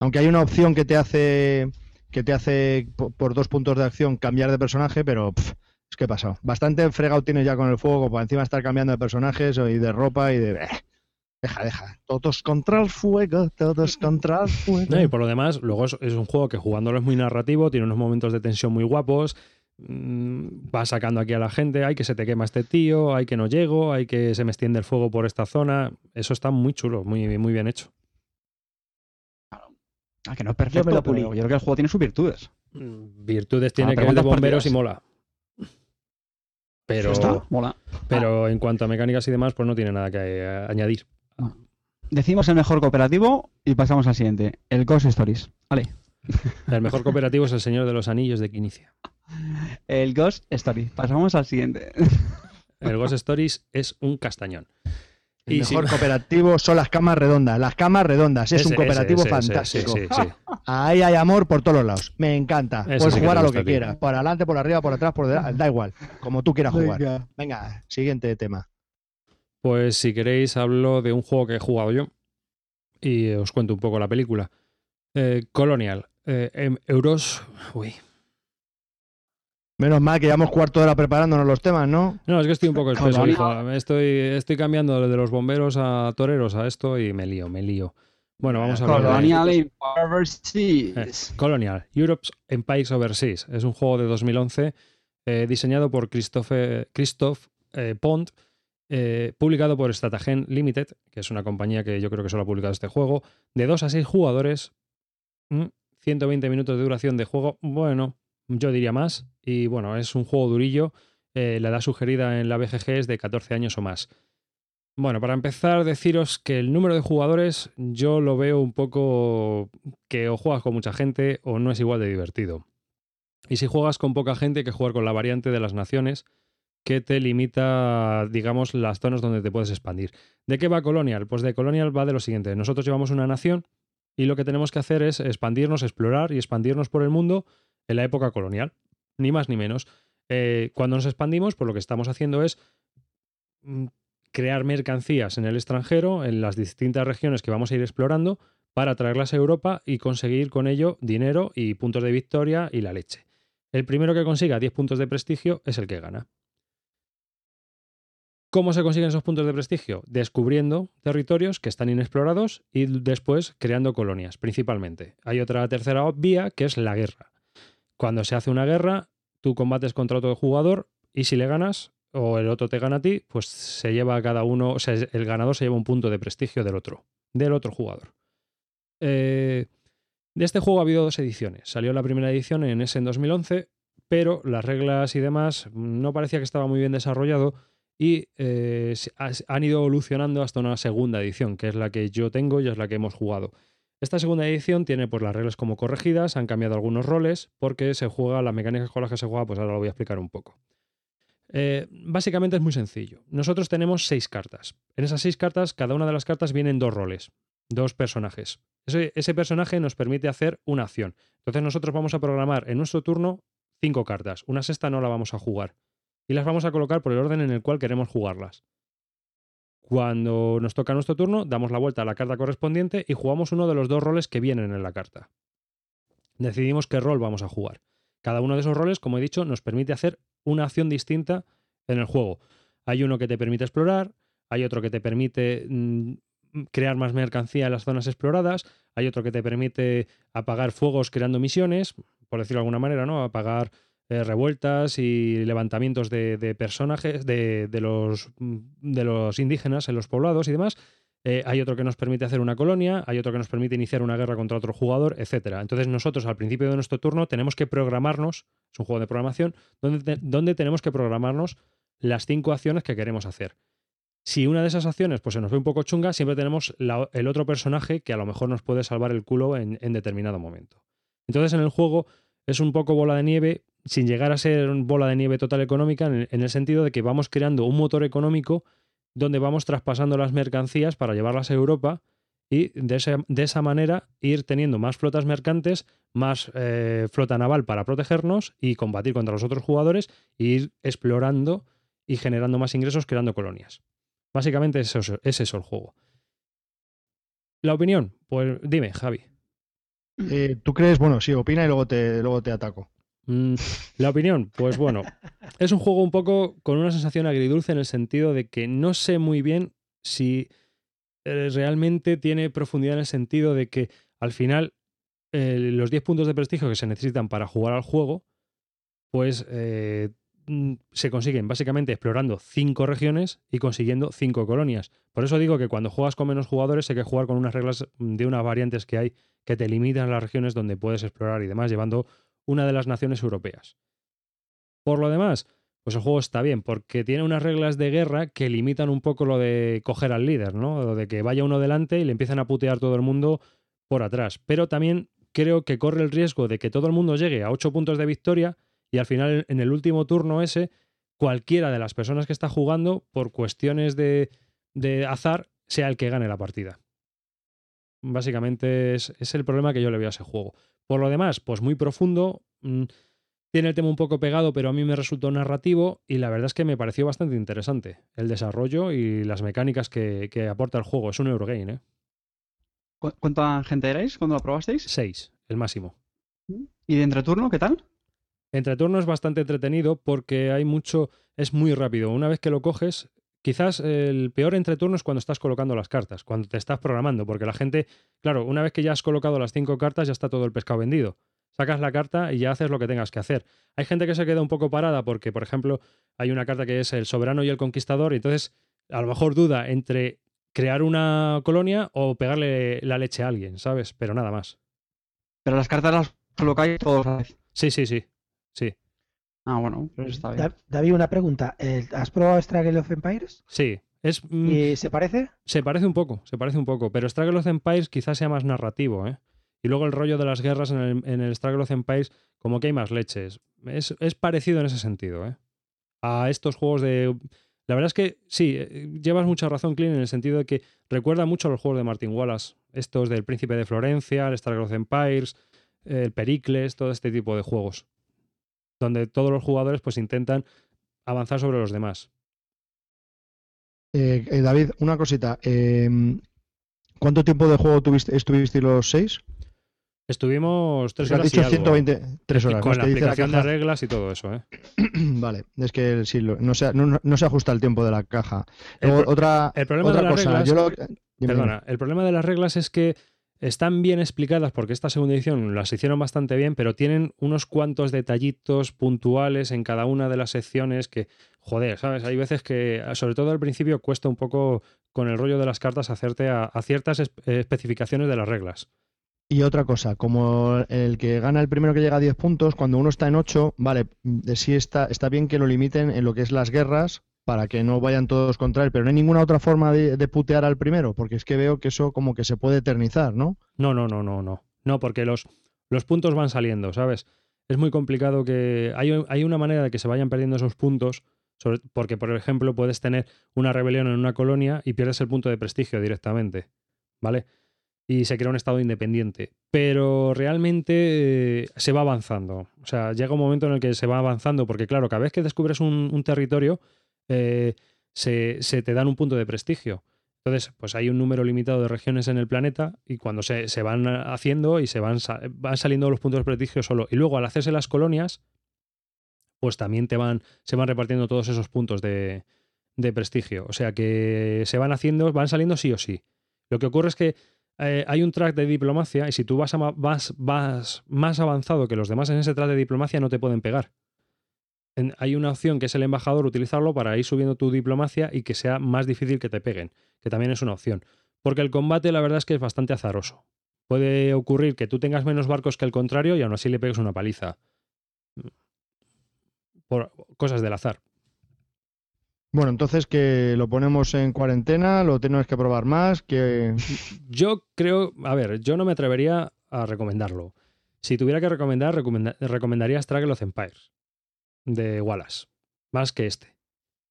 Aunque hay una opción que te hace, que te hace po- por dos puntos de acción cambiar de personaje, pero pf, es que he pasado. Bastante fregado tienes ya con el fuego, para encima estar cambiando de personajes y de ropa y de... deja, deja. Todos contra el fuego, todos contra el fuego. No, y por lo demás, luego es, es un juego que jugándolo es muy narrativo, tiene unos momentos de tensión muy guapos. mm, Va sacando aquí a la gente, hay que se te quema este tío, hay que no llego, hay que se me extiende el fuego por esta zona. Eso está muy chulo, muy, muy bien hecho. Ah, que no es perfecto, me lo pulí. yo creo que el juego tiene sus virtudes. Mm, Virtudes tiene Ah, que ver de bomberos y mola. Pero, Está, mola. pero en cuanto a mecánicas y demás, pues no tiene nada que añadir. Decimos el mejor cooperativo y pasamos al siguiente. El Ghost Stories. Vale. El mejor cooperativo es el Señor de los Anillos de Quinicia. El Ghost Story. Pasamos al siguiente. El Ghost Stories es un castañón. El Y si- mejor cooperativo son las camas redondas. Las camas redondas. Es Ese, un cooperativo ese, ese, ese, fantástico. sí, sí, sí. Ahí hay amor por todos los lados. Me encanta. Ese Puedes jugar a lo que quieras. Por adelante, por arriba, por atrás, por detrás. Da igual. Como tú quieras jugar. Venga. Venga, siguiente tema. Pues si queréis, hablo de un juego que he jugado yo y os cuento un poco la película. Eh, Colonial. Eh, em- Euros. Uy. Menos mal que llevamos cuarto de hora preparándonos los temas, ¿no? No, es que estoy un poco espeso, hijo. Estoy, estoy cambiando de los bomberos a toreros a esto y me lío, me lío. Bueno, vamos a hablar de... Colonial Empire Seas. Colonial, Europe's Empires Overseas. Es un juego de 2011 eh, diseñado por Christophe, Christophe eh, Pont, eh, publicado por Stratagen Limited, que es una compañía que yo creo que solo ha publicado este juego, de 2 a 6 jugadores, mm, 120 minutos de duración de juego, bueno, yo diría más, y bueno, es un juego durillo, eh, la edad sugerida en la BGG es de 14 años o más. Bueno, para empezar, deciros que el número de jugadores yo lo veo un poco que o juegas con mucha gente o no es igual de divertido. Y si juegas con poca gente, que jugar con la variante de las naciones que te limita, digamos, las zonas donde te puedes expandir. ¿De qué va Colonial? Pues de Colonial va de lo siguiente. Nosotros llevamos una nación y lo que tenemos que hacer es expandirnos, explorar y expandirnos por el mundo en la época colonial. Ni más ni menos. Eh, cuando nos expandimos, pues lo que estamos haciendo es mm, crear mercancías en el extranjero, en las distintas regiones que vamos a ir explorando, para traerlas a Europa y conseguir con ello dinero y puntos de victoria y la leche. El primero que consiga 10 puntos de prestigio es el que gana. ¿Cómo se consiguen esos puntos de prestigio? Descubriendo territorios que están inexplorados y después creando colonias, principalmente. Hay otra tercera vía que es la guerra. Cuando se hace una guerra, tú combates contra otro jugador y si le ganas o el otro te gana a ti, pues se lleva a cada uno, o sea, el ganador se lleva un punto de prestigio del otro, del otro jugador. Eh, de este juego ha habido dos ediciones. Salió la primera edición en ese en 2011, pero las reglas y demás no parecía que estaba muy bien desarrollado y eh, han ido evolucionando hasta una segunda edición, que es la que yo tengo y es la que hemos jugado. Esta segunda edición tiene pues las reglas como corregidas, han cambiado algunos roles porque se juega, las mecánicas con las que se juega, pues ahora lo voy a explicar un poco. Eh, básicamente es muy sencillo. Nosotros tenemos seis cartas. En esas seis cartas, cada una de las cartas vienen dos roles, dos personajes. Ese personaje nos permite hacer una acción. Entonces nosotros vamos a programar en nuestro turno cinco cartas. Una sexta no la vamos a jugar. Y las vamos a colocar por el orden en el cual queremos jugarlas. Cuando nos toca nuestro turno, damos la vuelta a la carta correspondiente y jugamos uno de los dos roles que vienen en la carta. Decidimos qué rol vamos a jugar. Cada uno de esos roles, como he dicho, nos permite hacer una acción distinta en el juego. Hay uno que te permite explorar, hay otro que te permite mm, crear más mercancía en las zonas exploradas, hay otro que te permite apagar fuegos creando misiones, por decirlo de alguna manera, ¿no? Apagar eh, revueltas y levantamientos de, personajes, de, de los, mm, de los indígenas en los poblados y demás. Eh, hay otro que nos permite hacer una colonia, hay otro que nos permite iniciar una guerra contra otro jugador, etcétera. Entonces nosotros al principio de nuestro turno tenemos que programarnos, es un juego de programación, donde, donde tenemos que programarnos las cinco acciones que queremos hacer. Si una de esas acciones pues, se nos ve un poco chunga, siempre tenemos el otro personaje que a lo mejor nos puede salvar el culo en determinado momento. Entonces en el juego es un poco bola de nieve, sin llegar a ser bola de nieve total económica, en, el sentido de que vamos creando un motor económico donde vamos traspasando las mercancías para llevarlas a Europa y de, ese- de esa manera ir teniendo más flotas mercantes, más eh, flota naval para protegernos y combatir contra los otros jugadores e ir explorando y generando más ingresos creando colonias. Básicamente es eso, es el juego. La opinión, pues dime, Javi. Eh, ¿Tú crees? Bueno, sí, opina y luego te, luego te ataco. Mm, la opinión, pues bueno, es un juego un poco con una sensación agridulce en el sentido de que no sé muy bien si eh, realmente tiene profundidad en el sentido de que al final eh, los 10 puntos de prestigio que se necesitan para jugar al juego, pues eh, mm, se consiguen básicamente explorando 5 regiones y consiguiendo 5 colonias. Por eso digo que cuando juegas con menos jugadores hay que jugar con unas reglas de unas variantes que hay que te limitan las regiones donde puedes explorar y demás, llevando una de las naciones europeas. Por lo demás, pues el juego está bien, porque tiene unas reglas de guerra que limitan un poco lo de coger al líder, ¿no? Lo de que vaya uno delante y le empiezan a putear todo el mundo por atrás. Pero también creo que corre el riesgo de que todo el mundo llegue a 8 puntos de victoria y al final, en el último turno ese, cualquiera de las personas que está jugando, por cuestiones de, de azar, sea el que gane la partida. Básicamente es, es el problema que yo le veo a ese juego. Por lo demás, pues muy profundo. mm, tiene el tema un poco pegado, pero a mí me resultó narrativo y la verdad es que me pareció bastante interesante el desarrollo y las mecánicas que, que aporta el juego. Es un Eurogame, ¿eh? ¿Cu- ¿Cuánta gente erais cuando lo probasteis? Seis, el máximo. ¿Y de entreturno qué tal? Entre turno es bastante entretenido porque hay mucho, es muy rápido. Una vez que lo coges, quizás el peor entreturno es cuando estás colocando las cartas, cuando te estás programando, porque la gente, claro, una vez que ya has colocado las cinco cartas, ya está todo el pescado vendido. Sacas la carta y ya haces lo que tengas que hacer. Hay gente que se queda un poco parada porque, por ejemplo, hay una carta que es el soberano y el conquistador, y entonces a lo mejor duda entre crear una colonia o pegarle la leche a alguien, ¿sabes? Pero nada más. Pero las cartas las colocáis todos. Sí, sí, sí. Sí, Ah, bueno, pues está bien. Da- David, una pregunta. Eh, ¿Has probado Struggle of Empires? sí. Es, mm, ¿Y se parece? Se parece un poco, se parece un poco, pero Struggle of Empires quizás sea más narrativo, ¿eh? Y luego el rollo de las guerras en el, en el Struggle of Empires, como que hay más leches. Es, es parecido en ese sentido, ¿eh? A estos juegos de... La verdad es que sí, eh, llevas mucha razón, Clint, en el sentido de que recuerda mucho a los juegos de Martin Wallace. Estos del Príncipe de Florencia, el of Empires, el Pericles, todo este tipo de juegos. Donde todos los jugadores pues intentan avanzar sobre los demás. Eh, eh, David, una cosita. eh, ¿Cuánto tiempo de juego tuviste, estuviste los seis? Estuvimos tres has horas y dicho algo. 120, tres Y horas. ¿no? con Es la que dice la aplicación de reglas y todo eso, ¿eh? Vale, es que sí, no, se, no, no se ajusta el tiempo de la caja. El Luego, pro- otra el problema otra de las cosa, reglas- yo lo- dime, dime. Perdona, el problema de las reglas es que están bien explicadas porque esta segunda edición las hicieron bastante bien, pero tienen unos cuantos detallitos puntuales en cada una de las secciones que, joder, ¿sabes? Hay veces que, sobre todo al principio, cuesta un poco con el rollo de las cartas hacerte a, ciertas eh, especificaciones de las reglas. Y otra cosa, como el que gana el primero que llega a 10 puntos, cuando uno está en 8, vale, sí está, está bien que lo limiten en lo que es las guerras para que no vayan todos contra él, pero no hay ninguna otra forma de, putear al primero, porque es que veo que eso como que se puede eternizar, ¿no? No, no, no, no, no. No, porque los, los puntos van saliendo, ¿sabes? Es muy complicado que. Hay, hay una manera de que se vayan perdiendo esos puntos, porque, por ejemplo, puedes tener una rebelión en una colonia y pierdes el punto de prestigio directamente, ¿vale? Y se crea un estado independiente. Pero realmente eh, se va avanzando. O sea, llega un momento en el que se va avanzando, porque, claro, cada vez que descubres un territorio, eh, se, te dan un punto de prestigio. Entonces, pues hay un número limitado de regiones en el planeta y cuando se, van haciendo y se van, sa- van saliendo los puntos de prestigio solo. Y luego al hacerse las colonias, pues también te van, se van repartiendo todos esos puntos de, prestigio. O sea que se van haciendo, van saliendo sí o sí. Lo que ocurre es que eh, hay un track de diplomacia y si tú vas, a vas más avanzado que los demás en ese track de diplomacia no te pueden pegar. Hay una opción que es el embajador, utilizarlo para ir subiendo tu diplomacia y que sea más difícil que te peguen, que también es una opción. Porque el combate la verdad es que es bastante azaroso. Puede ocurrir que tú tengas menos barcos que el contrario y aún así le pegues una paliza. Por cosas del azar. Bueno, entonces que lo ponemos en cuarentena, lo tenemos que probar más, que... Yo creo, a ver, yo no me atrevería a recomendarlo. Si tuviera que recomendar, recomenda- recomendaría Struggle of Empires de Wallace, más que este.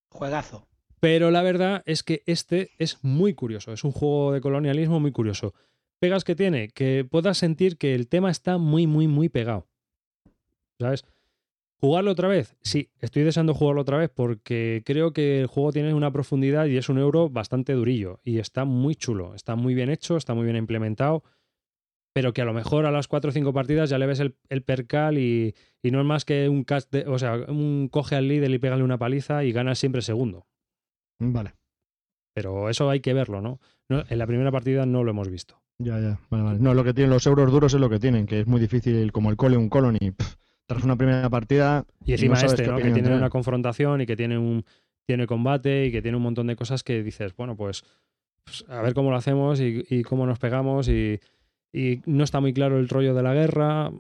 Juegazo. Pero la verdad es que este es muy curioso, es un juego de colonialismo muy curioso. Pegas que tiene, que puedas sentir que el tema está muy, muy, muy pegado. ¿Sabes? ¿Jugarlo otra vez? Sí, estoy deseando jugarlo otra vez porque creo que el juego tiene una profundidad y es un euro bastante durillo. Y está muy chulo, está muy bien hecho, está muy bien implementado. Pero que a lo mejor a las 4 o 5 partidas ya le ves el, el percal y, y no es más que un cast de- o sea, un coge al líder y pégale una paliza y ganas siempre segundo. Vale, Pero eso hay que verlo, ¿no? No, En la primera partida no lo hemos visto. ya, ya, vale, vale. No, lo que tienen los euros duros es lo que tienen, que es muy difícil, como el cole, un colony. pf, tras una primera partida... Y encima este, ¿no? Que tiene tener. una confrontación y que tiene un tiene combate y que tiene un montón de cosas que dices, bueno, pues, pues, a ver cómo lo hacemos y, y cómo nos pegamos y, y no está muy claro el rollo de la guerra,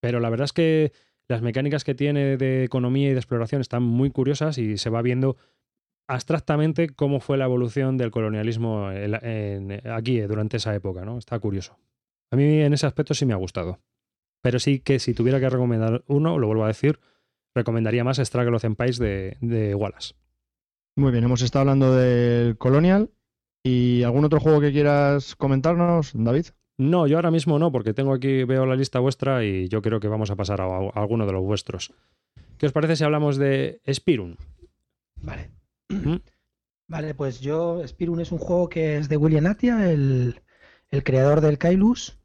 pero la verdad es que las mecánicas que tiene de economía y de exploración están muy curiosas y se va viendo abstractamente cómo fue la evolución del colonialismo aquí eh, durante esa época, ¿no? Está curioso. A mí en ese aspecto sí me ha gustado. Pero sí que si tuviera que recomendar uno, lo vuelvo a decir, recomendaría más Struggle of Empires de, de Wallace. Muy bien, hemos estado hablando del Colonial. ¿Y algún otro juego que quieras comentarnos, David? No, yo ahora mismo no, porque tengo aquí, veo la lista vuestra y yo creo que vamos a pasar a, a alguno de los vuestros. ¿Qué os parece si hablamos de Spirun? Vale. ¿Mm? Vale, pues yo, Spirun es un juego que es de William Atia, el, el creador del Kailus.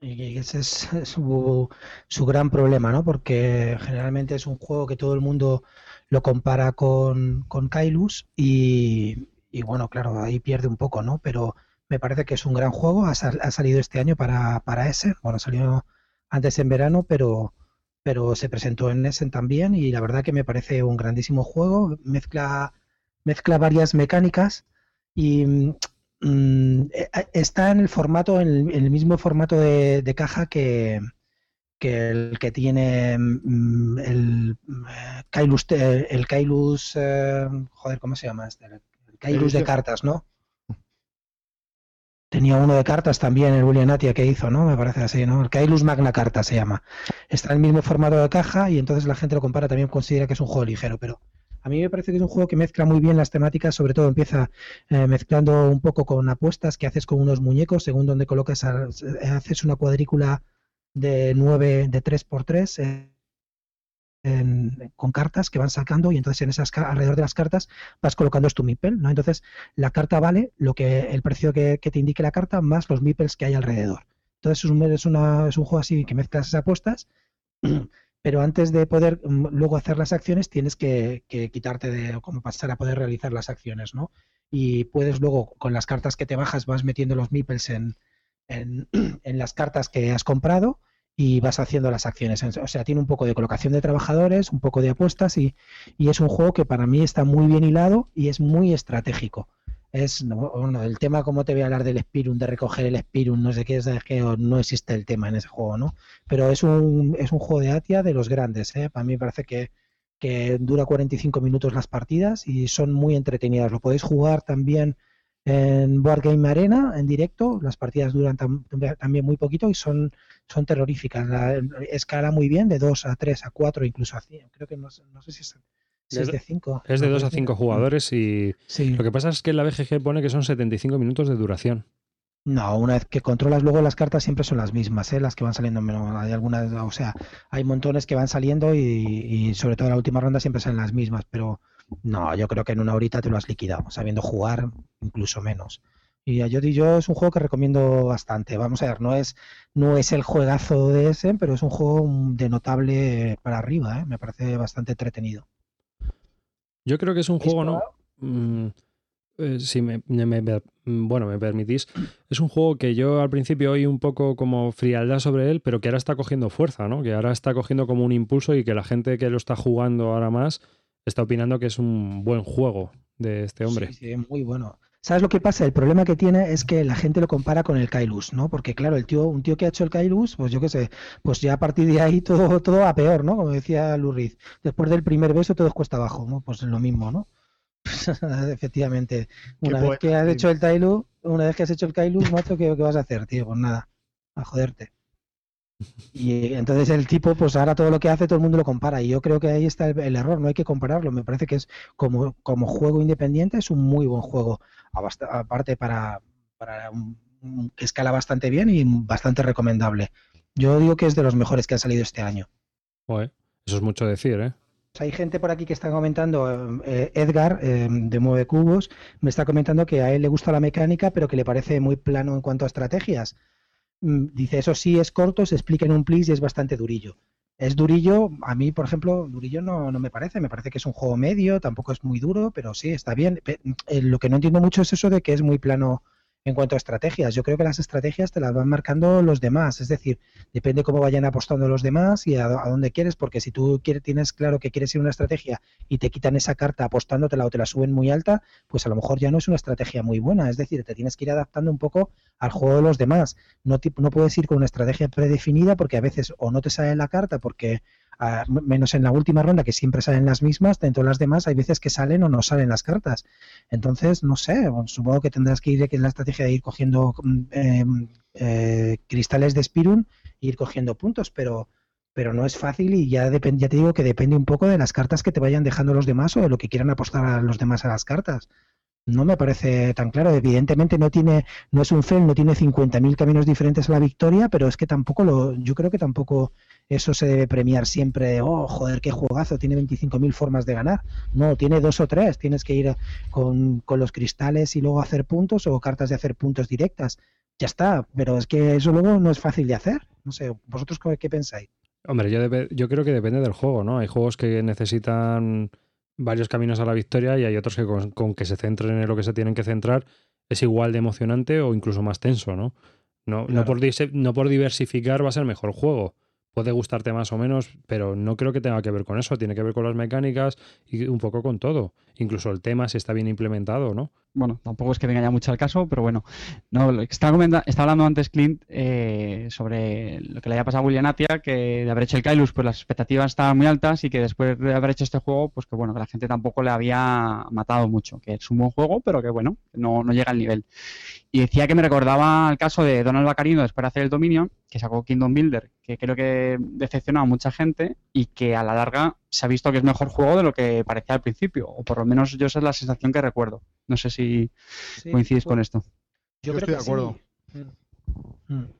Y ese es su, su gran problema, ¿no? Porque generalmente es un juego que todo el mundo lo compara con, con Kailus y, y bueno, claro, ahí pierde un poco, ¿no? Pero me parece que es un gran juego, ha, sal- ha salido este año para, para Essen, bueno, salió antes en verano, pero, pero se presentó en Essen también y la verdad que me parece un grandísimo juego, mezcla, mezcla varias mecánicas y mm, mm, eh, está en el formato, en el, el mismo formato de, de caja que, que el que tiene mm, el eh, Kailus, eh, el Kailus, eh, joder, ¿cómo se llama este? El Kailus de cartas, ¿no? Tenía uno de cartas también, el William Atia que hizo, ¿no? Me parece así, ¿no? El Magna Carta se llama. Está en el mismo formato de caja y entonces la gente lo compara, también considera que es un juego ligero, pero a mí me parece que es un juego que mezcla muy bien las temáticas, sobre todo empieza eh, mezclando un poco con apuestas que haces con unos muñecos, según donde colocas, a- haces una cuadrícula de 9, de 3x3 eh, en- con cartas que van sacando y entonces en esas alrededor de las cartas vas colocando tu meeple, ¿no? Entonces la carta vale lo que el precio que, que te indique la carta más los meeples que hay alrededor. Entonces es un, es una- es un juego así que mezclas esas apuestas, pero antes de poder mm, luego hacer las acciones tienes que, que quitarte de como pasar a poder realizar las acciones, ¿no? Y puedes luego con las cartas que te bajas vas metiendo los meeples en, en, en las cartas que has comprado y vas haciendo las acciones. O sea, tiene un poco de colocación de trabajadores, un poco de apuestas y, y es un juego que para mí está muy bien hilado y es muy estratégico. Es no, bueno, el tema, como te voy a hablar del Spirum, de recoger el Spirum, no sé qué, es que no existe el tema en ese juego, ¿no? Pero es un, es un juego de Atia de los grandes, ¿eh? Para mí me parece que, que dura 45 minutos las partidas y son muy entretenidas. Lo podéis jugar también en Board Game Arena en directo. Las partidas duran tam- también muy poquito y son, son terroríficas. La, escala muy bien de 2 a 3 a 4, incluso a 5. Creo que no, sé- no sé si es, si es Desde- de 5. Es de 2 a 5 jugadores y Sí. lo que pasa es que la BGG pone que son 75 minutos de duración. No, una vez que controlas luego las cartas siempre son las mismas, ¿eh? las que van saliendo. menos- Hay algunas, o sea, hay montones que van saliendo y, y sobre todo en la última ronda siempre son las mismas, pero no, yo creo que en una horita te lo has liquidado, sabiendo jugar incluso menos. Y a yo yo es un juego que recomiendo bastante. Vamos a ver, no es, no es el juegazo de ese, pero es un juego de notable para arriba, ¿eh? Me parece bastante entretenido. Yo creo que es un ¿Habéis juego, ¿no? Mm, eh, si me, me- me- mm, bueno, me permitís, es un juego que yo al principio oí un poco como frialdad sobre él, pero que ahora está cogiendo fuerza, ¿no? Que ahora está cogiendo como un impulso y que la gente que lo está jugando ahora más está opinando que es un buen juego de este hombre. Sí, sí, muy bueno. ¿Sabes lo que pasa? El problema que tiene es que la gente lo compara con el Kailus, ¿no? Porque claro, el tío, un tío que ha hecho el Kailus, pues yo qué sé, pues ya a partir de ahí todo, todo va peor, ¿no? Como decía Lurriz. Después del primer beso todo es cuesta abajo, ¿no? Pues es lo mismo, ¿no? Efectivamente. Qué Una vez que has tío. hecho el Kailus, una vez que has hecho el Kailus, macho, ¿qué, qué vas a hacer, tío? Pues nada, a joderte. Y entonces el tipo, pues ahora todo lo que hace todo el mundo lo compara. Y yo creo que ahí está el, el error, no hay que compararlo. Me parece que es como, como juego independiente, es un muy buen juego. Aparte para, para un- un- que escala bastante bien y bastante recomendable. Yo digo que es de los mejores que han salido este año. Eso es mucho decir, ¿eh? Pues Hay gente por aquí que está comentando, eh, Edgar eh, de Mueve Cubos, me está comentando que a él le gusta la mecánica, pero que le parece muy plano en cuanto a estrategias. Mm, Dice, eso sí es corto, se explica en un plis y es bastante durillo. Es durillo, a mí, por ejemplo, durillo no, no me parece, me parece que es un juego medio, tampoco es muy duro, pero sí, está bien. Eh, Lo que no entiendo mucho es eso de que es muy plano en cuanto a estrategias. Yo creo que las estrategias te las van marcando los demás, es decir, depende cómo vayan apostando los demás y a, a dónde quieres, porque si tú quieres, tienes claro que quieres ir una estrategia y te quitan esa carta apostándotela o te la suben muy alta, pues a lo mejor ya no es una estrategia muy buena. Es decir, te tienes que ir adaptando un poco al juego de los demás. No, no puedes ir con una estrategia predefinida porque a veces o no te sale la carta porque menos en la última ronda que siempre salen las mismas, dentro de las demás hay veces que salen o no salen las cartas. Entonces, no sé, supongo que tendrás que ir en la estrategia de ir cogiendo mm, eh, eh, cristales de Spirun e ir cogiendo puntos, pero pero no es fácil y ya, ya te digo que depende un poco de las cartas que te vayan dejando los demás o de lo que quieran apostar a los demás a las cartas. No me parece tan claro. Evidentemente no tiene, no es un FEL, no tiene 50.000 caminos diferentes a la victoria, pero es que tampoco lo, yo creo que tampoco eso se debe premiar siempre. Oh, joder, qué juegazo, tiene 25.000 formas de ganar. No, tiene dos o tres. Tienes que ir con, con los cristales y luego hacer puntos o cartas de hacer puntos directas. Ya está, pero es que eso luego no es fácil de hacer. No sé, ¿vosotros qué, pensáis? Hombre, yo, yo creo que depende del juego, ¿no? Hay juegos que necesitan varios caminos a la victoria y hay otros que con, con que se centren en lo que se tienen que centrar es igual de emocionante o incluso más tenso, ¿no? No, no, por, no por diversificar va a ser mejor juego. Puede gustarte más o menos, pero no creo que tenga que ver con eso. Tiene que ver con las mecánicas y un poco con todo. Incluso el tema, si está bien implementado, ¿no? Bueno, tampoco es que venga ya mucho al caso, pero bueno. No, comenta- estaba hablando antes Clint eh, sobre lo que le había pasado a William Atia, que de haber hecho el Kailus, pues las expectativas estaban muy altas y que después de haber hecho este juego, pues que bueno, que la gente tampoco le había matado mucho, que es un buen juego, pero que bueno, no, no llega al nivel. Y decía que me recordaba el caso de Donald Bacarino después de hacer el Dominion, que sacó Kingdom Builder, que creo que decepcionó a mucha gente y que a la larga se ha visto que es mejor juego de lo que parecía al principio, o por lo menos yo esa es la sensación que recuerdo. No sé si coincides con esto. Yo creo estoy que de acuerdo. sí. Mm.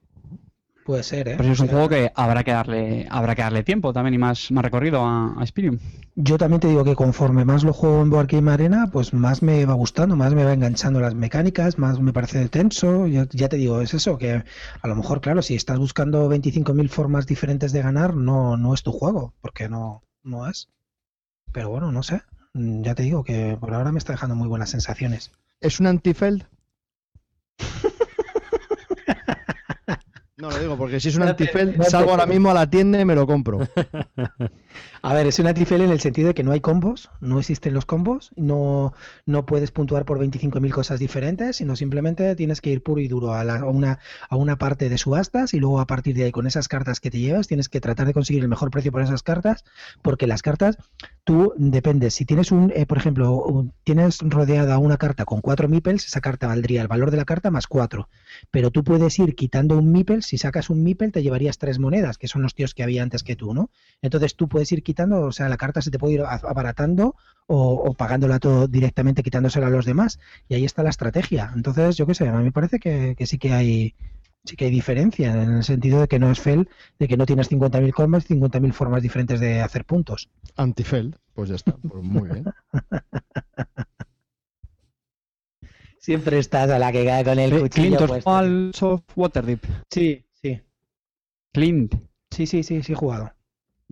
Puede ser, ¿eh? Pero es un juego que habrá que darle, habrá que darle tiempo también y más, más recorrido a, a Spirium. Yo también te digo que conforme más lo juego en Board Game Arena, pues más me va gustando, más me va enganchando las mecánicas, más me parece tenso. Ya, ya te digo, es eso, que a lo mejor, claro, si estás buscando 25.000 formas diferentes de ganar, no, no es tu juego, porque no, no es. Pero bueno, no sé. Ya te digo que por ahora me está dejando muy buenas sensaciones. ¿Es un antifeld? No lo digo porque si es un te- salgo ahora mismo a la tienda y me lo compro. A ver, es una TFL en el sentido de que no hay combos, no existen los combos, no, no puedes puntuar por 25.000 cosas diferentes, sino simplemente tienes que ir puro y duro a, la- a una, a una parte de subastas y luego a partir de ahí con esas cartas que te llevas tienes que tratar de conseguir el mejor precio por esas cartas, porque las cartas, tú dependes, si tienes un, eh, por ejemplo, un- tienes rodeada una carta con cuatro meeples, esa carta valdría el valor de la carta más cuatro, pero tú puedes ir quitando un meeple, si sacas un meeple te llevarías tres monedas, que son los tíos que había antes que tú, ¿no? Entonces tú puedes ir quitando, o sea, la carta se te puede ir a- abaratando o, o pagándola todo directamente, quitándosela a los demás. Y ahí está la estrategia. Entonces, yo qué sé, a mí me parece que, que sí que hay sí que hay diferencia en el sentido de que no es fel, de que no tienes 50.000 combos, 50.000 formas diferentes de hacer puntos. Antifeld, pues ya está. Pues muy bien. Siempre estás a la que cae con el Clint, cuchillo ¿os puesto. Soft Waterdeep? Sí, sí. Clint, Sí, sí, sí, sí he jugado.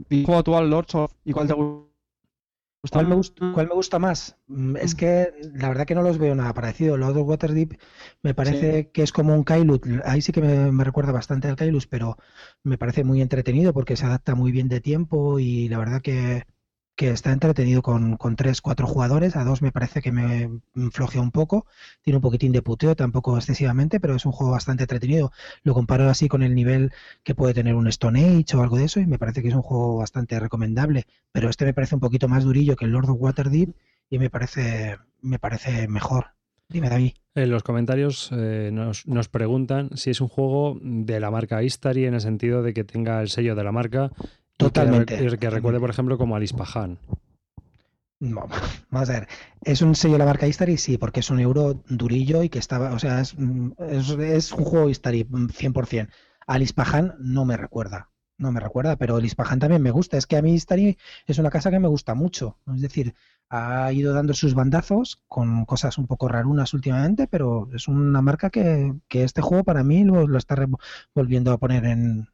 ¿y jugado tú al Lords of y cuál te gusta? ¿Cuál me, gusta, ¿Cuál me gusta más? Mm, Es que la verdad que no los veo nada parecido. Los dos Waterdeep me parece que es como un Kailus. Ahí sí que me, me recuerda bastante al Kailus, pero me parece muy entretenido porque se adapta muy bien de tiempo y la verdad que, que está entretenido con, con tres, cuatro jugadores. A dos me parece que me flojea un poco. Tiene un poquitín de puteo, tampoco excesivamente, pero es un juego bastante entretenido. Lo comparo así con el nivel que puede tener un Stone Age o algo de eso y me parece que es un juego bastante recomendable pero este me parece un poquito más durillo que el Lord of Waterdeep y me parece me parece mejor. Dime, David. En los comentarios eh, nos, nos preguntan si es un juego de la marca Istari en el sentido de que tenga el sello de la marca. Que Totalmente, y que, recuerde, por ejemplo, como Alispahan. No, vamos a ver. ¿Es un sello de la marca Istari? Sí, porque es un euro durillo y que estaba, o sea, es, es, es un juego Istari, mm, 100%. Al Ispahan no me recuerda, no me recuerda, pero el Ispahan también me gusta. Es que a mí Istari es una casa que me gusta mucho. Es decir, ha ido dando sus bandazos con cosas un poco rarunas últimamente, pero es una marca que, que este juego para mí lo, lo está volviendo a poner en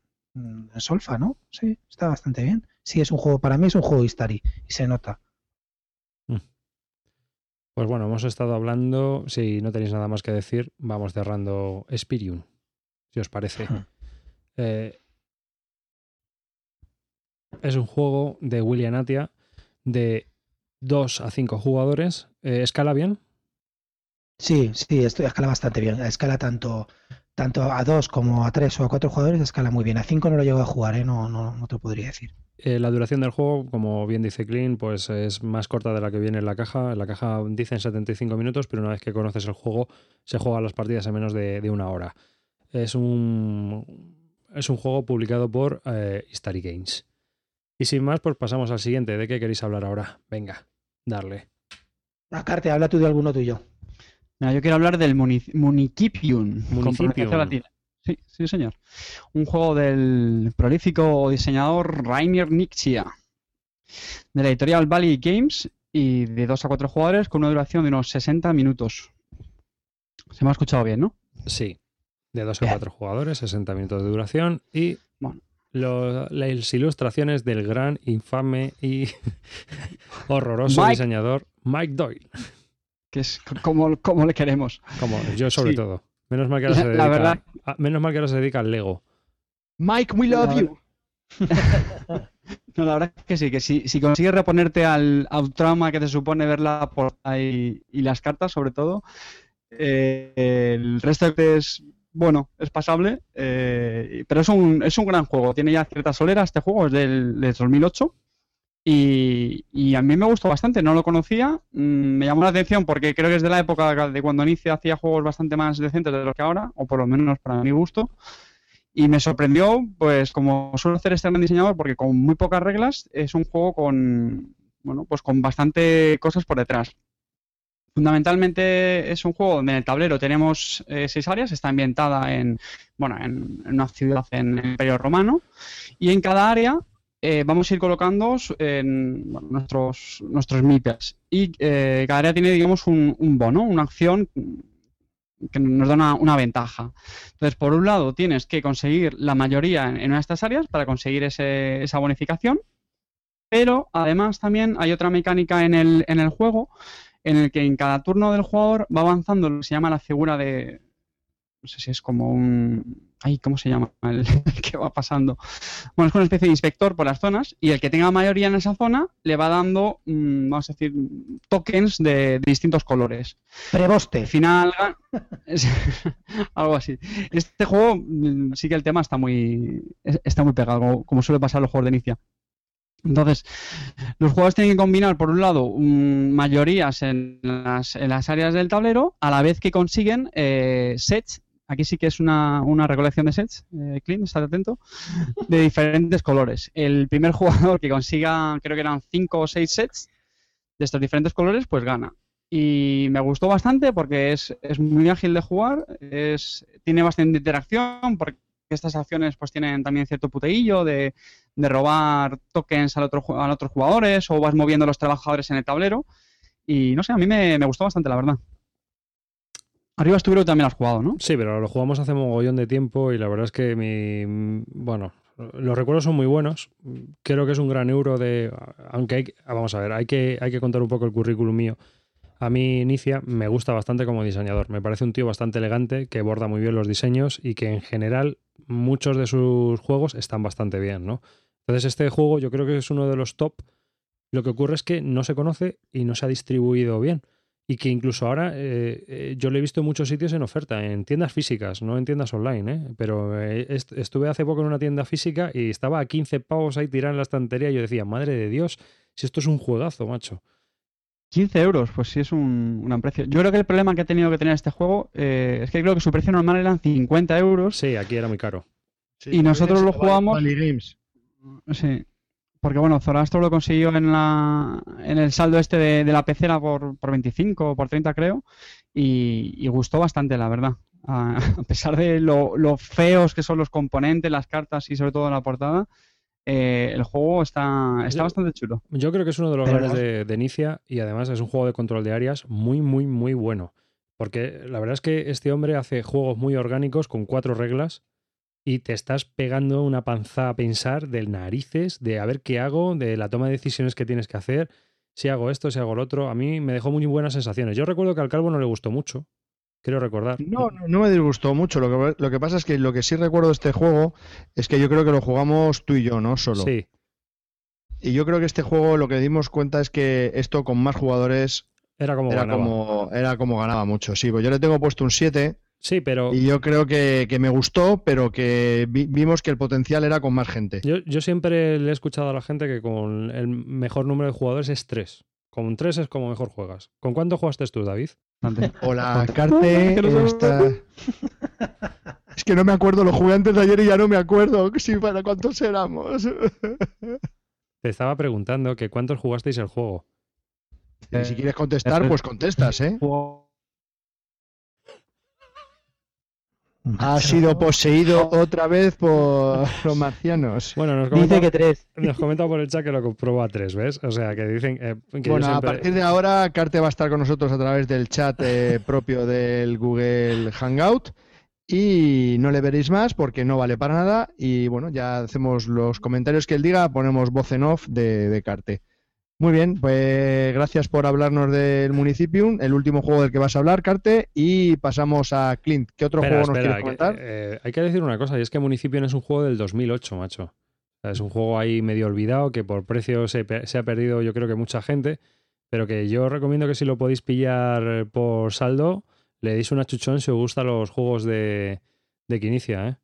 solfa, ¿no? Sí, está bastante bien. Sí, es un juego, para mí es un juego Istari y se nota. Pues bueno, hemos estado hablando. Si no tenéis nada más que decir, vamos cerrando Spirium, si os parece. Eh, es un juego de William Atia de 2 a 5 jugadores. Eh, ¿Escala bien? Sí, sí, esto escala bastante bien. Escala tanto, tanto a dos como a tres o a cuatro jugadores, escala muy bien. A cinco no lo llego a jugar, ¿eh? No, no, no te lo podría decir. Eh, la duración del juego, como bien dice Clean, pues es más corta de la que viene en la caja. En la caja dicen 75 minutos, pero una vez que conoces el juego, se juegan las partidas en menos de, de una hora. Es un, es un juego publicado por eh, Istari Games. Y sin más, pues pasamos al siguiente. ¿De qué queréis hablar ahora? Venga, darle. Acarte, habla tú de alguno tuyo. Yo quiero hablar del munic- Municipium. Municipium. latina. Sí, sí, señor. Un juego del prolífico diseñador Rainer Nixia, de la editorial Valley Games y de 2 a 4 jugadores con una duración de unos 60 minutos. Se me ha escuchado bien, ¿no? Sí. De 2 a Bien. 4 jugadores, 60 minutos de duración y Bueno. las ilustraciones del gran, infame y horroroso Mike- diseñador Mike Doyle. Que es como, como le queremos. Como yo sobre Sí. todo. Menos mal que ahora La- se la dedica, verdad- a- menos mal que ahora se dedica al Lego. Mike, we love La you. No, la verdad es que sí, que si, si consigues reponerte al, al trauma que te supone ver la portada y, y las cartas, sobre todo, eh, el resto es, bueno, es pasable, eh, pero es un, es un gran juego. Tiene ya cierta solera este juego, es del, del 2008. Y, a mí me gustó bastante, no lo conocía, mm, me llamó la atención porque creo que es de la época de cuando Inicia hacía juegos bastante más decentes de los que ahora, o por lo menos para mi gusto. Y me sorprendió, pues como suele hacer este gran diseñador, porque con muy pocas reglas es un juego con, bueno, pues con bastante cosas por detrás. Fundamentalmente es un juego donde en el tablero tenemos eh, seis áreas, está ambientada en, bueno, en, en una ciudad en el Imperio Romano y en cada área eh, vamos a ir colocando en, nuestros, nuestros y eh, cada área tiene, digamos, un, bono, una acción que nos da una, una ventaja. Entonces, por un lado, tienes que conseguir la mayoría en, en una de estas áreas para conseguir ese- esa bonificación, pero además también hay otra mecánica en el, en el juego en el que en cada turno del jugador va avanzando lo que se llama la figura de... No sé si es como un... Ay, ¿cómo se llama? El, que va pasando. Bueno, es una especie de inspector por las zonas y el que tenga mayoría en esa zona le va dando, mm, vamos a decir, tokens de- de distintos colores. Al Preboste. final, es- algo así. Este juego mm, sí que el tema está muy es- está muy pegado, como, como suele pasar en los juegos de inicia. Entonces, los jugadores tienen que combinar, por un lado, mm, mayorías en las, en las áreas del tablero, a la vez que consiguen eh, sets. Aquí sí que es una, una recolección de sets, eh, Clint, estate atento, de diferentes colores. El primer jugador que consiga, creo que eran 5 o 6 sets de estos diferentes colores, pues gana y me gustó bastante porque es, es muy ágil de jugar, es, tiene bastante interacción porque estas acciones pues tienen también cierto puteillo de, de robar tokens al otro, a otros jugadores o vas moviendo a los trabajadores en el tablero y no sé, a mí me, me gustó bastante la verdad. Arriba estuvieron también has jugado, ¿no? Sí, pero lo jugamos hace mogollón de tiempo y la verdad es que mi. Bueno, los recuerdos son muy buenos. Creo que es un gran euro de. Aunque hay. Vamos a ver, hay que, hay que contar un poco el currículum mío. A mí, Inicia, me gusta bastante como diseñador. Me parece un tío bastante elegante, que borda muy bien los diseños y que en general muchos de sus juegos están bastante bien, ¿no? Entonces, este juego yo creo que es uno de los top. Lo que ocurre es que no se conoce y no se ha distribuido bien. Y que incluso ahora eh, eh, yo lo he visto en muchos sitios en oferta, en tiendas físicas, no en tiendas online, ¿eh? Pero eh, est- estuve hace poco en una tienda física y estaba a 15 pavos ahí tirada en la estantería y yo decía, madre de Dios, si esto es un juegazo, macho. 15 euros, pues sí es un, un gran precio. Yo creo que el problema que ha tenido que tener este juego eh, es que creo que su precio normal eran 50 euros. Sí, aquí era muy caro. Y nosotros lo jugamos- Games. Sí. Porque bueno, Zorastro lo consiguió en la en el saldo este de, de la pecera por, por 25 o por 30 creo y, y gustó bastante la verdad. A, a pesar de lo, lo feos que son los componentes, las cartas y sobre todo la portada, eh, el juego está, está Yo- bastante chulo. Yo creo que es uno de los grandes de, de Inicia y además es un juego de control de áreas muy, muy, muy bueno. Porque la verdad es que este hombre hace juegos muy orgánicos con cuatro reglas y te estás pegando una panza a pensar de narices, de a ver qué hago, de la toma de decisiones que tienes que hacer, si hago esto, si hago lo otro. A mí me dejó muy buenas sensaciones. Yo recuerdo que al Calvo no le gustó mucho, quiero recordar. No, no, no me disgustó mucho. Lo que, lo que pasa es que lo que sí recuerdo de este juego es que yo creo que lo jugamos tú y yo, ¿no? Solo. Sí, Y yo creo que este juego lo que dimos cuenta es que esto con más jugadores era como era ganaba. como, era como ganaba mucho. Sí, pues yo le tengo puesto un 7 Sí, pero y yo creo que, que me gustó, pero que vi- vimos que el potencial era con más gente. yo, yo siempre le he escuchado a la gente que con el mejor número de jugadores es tres. Con tres es como mejor juegas. ¿Con cuánto jugaste tú, David? Hola, Carte. Está- Es que no me acuerdo, lo jugué antes de ayer y ya no me acuerdo. Sí, para cuántos éramos. Te estaba preguntando que cuántos jugasteis el juego. Y si quieres contestar, pues contestas, ¿eh? Juego- Ha sido poseído otra vez por los marcianos. Bueno, nos Dice comenta, que tres. nos comenta por el chat que lo comprobó a tres, ¿ves? O sea, que dicen eh, que Bueno, a partir de ahora, Carte va a estar con nosotros a través del chat eh, propio del Google Hangout. Y no le veréis más porque no vale para nada. Y bueno, ya hacemos los comentarios que él diga, ponemos voz en off de, de Carte. Muy bien, pues gracias por hablarnos del Municipium, el último juego del que vas a hablar, Carte. Y pasamos a Clint. ¿Qué otro Espera, juego nos espera, quieres que, comentar? eh, hay que decir una cosa, y es que Municipio es un juego del 2008, macho. Es un juego ahí medio olvidado, que por precio se ha perdido yo creo que mucha gente, pero que yo recomiendo que si lo podéis pillar por saldo, le deis una chuchón si os gustan los juegos de, de Quinicia, ¿eh?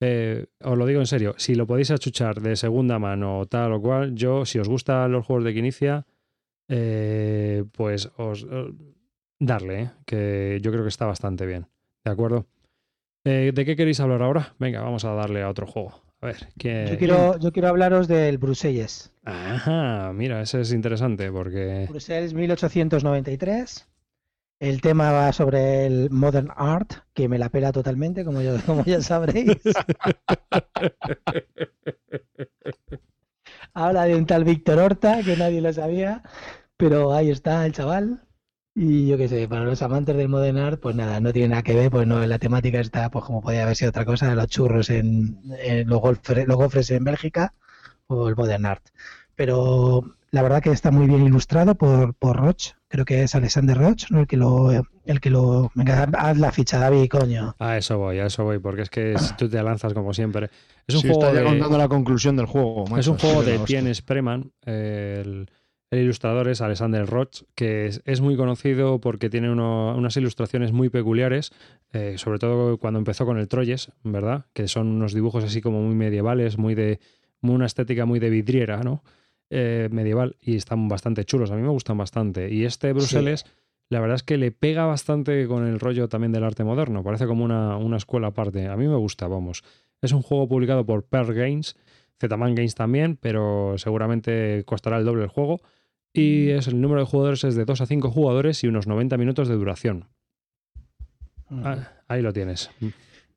Eh, os lo digo en serio, si lo podéis achuchar de segunda mano o tal o cual, yo, si os gustan los juegos de Quinicia, eh, pues os os- darle, ¿eh? que yo creo que está bastante bien. ¿De acuerdo? Eh, ¿De qué queréis hablar ahora? Venga, vamos a darle a otro juego. A ver, ¿qué... Yo quiero, yo quiero hablaros del Bruxelles. Ajá, mira, ese es interesante porque... Bruselas 1893. El tema va sobre el modern art, que me la pela totalmente, como, yo, como ya sabréis. Habla de un tal Víctor Horta, que nadie lo sabía, pero ahí está el chaval. Y yo qué sé, para los amantes del modern art, pues nada, no tiene nada que ver, pues no, la temática está, pues como podía haber sido otra cosa, los churros en, en los, golfre- los gofres en Bélgica o el modern art. Pero la verdad que está muy bien ilustrado por, por Roch, creo que es Alexander Roch, ¿no? el que lo, el que lo, venga, haz la ficha, David, coño. A eso voy, a eso voy, porque es que si tú te lanzas como siempre. Es un Si juego está ya de... contando la conclusión del juego. Es un juego sí, de la hostia. Tien Spreman. El, el ilustrador es Alexander Roch, que es, es muy conocido porque tiene uno- unas ilustraciones muy peculiares, eh, sobre todo cuando empezó con el Troyes, ¿verdad? Que son unos dibujos así como muy medievales, muy de muy una estética muy de vidriera, ¿no? Eh, medieval, y están bastante chulos. A mí me gustan bastante. Y este Bruseles, la verdad es que le pega bastante con el rollo también del arte moderno. Parece como una, una escuela aparte. A mí me gusta, vamos. Es un juego publicado por Pearl Games, Zman Games también, pero seguramente costará el doble el juego. Y es, el número de jugadores es de 2 a 5 jugadores y unos 90 minutos de duración. Ah, ahí lo tienes.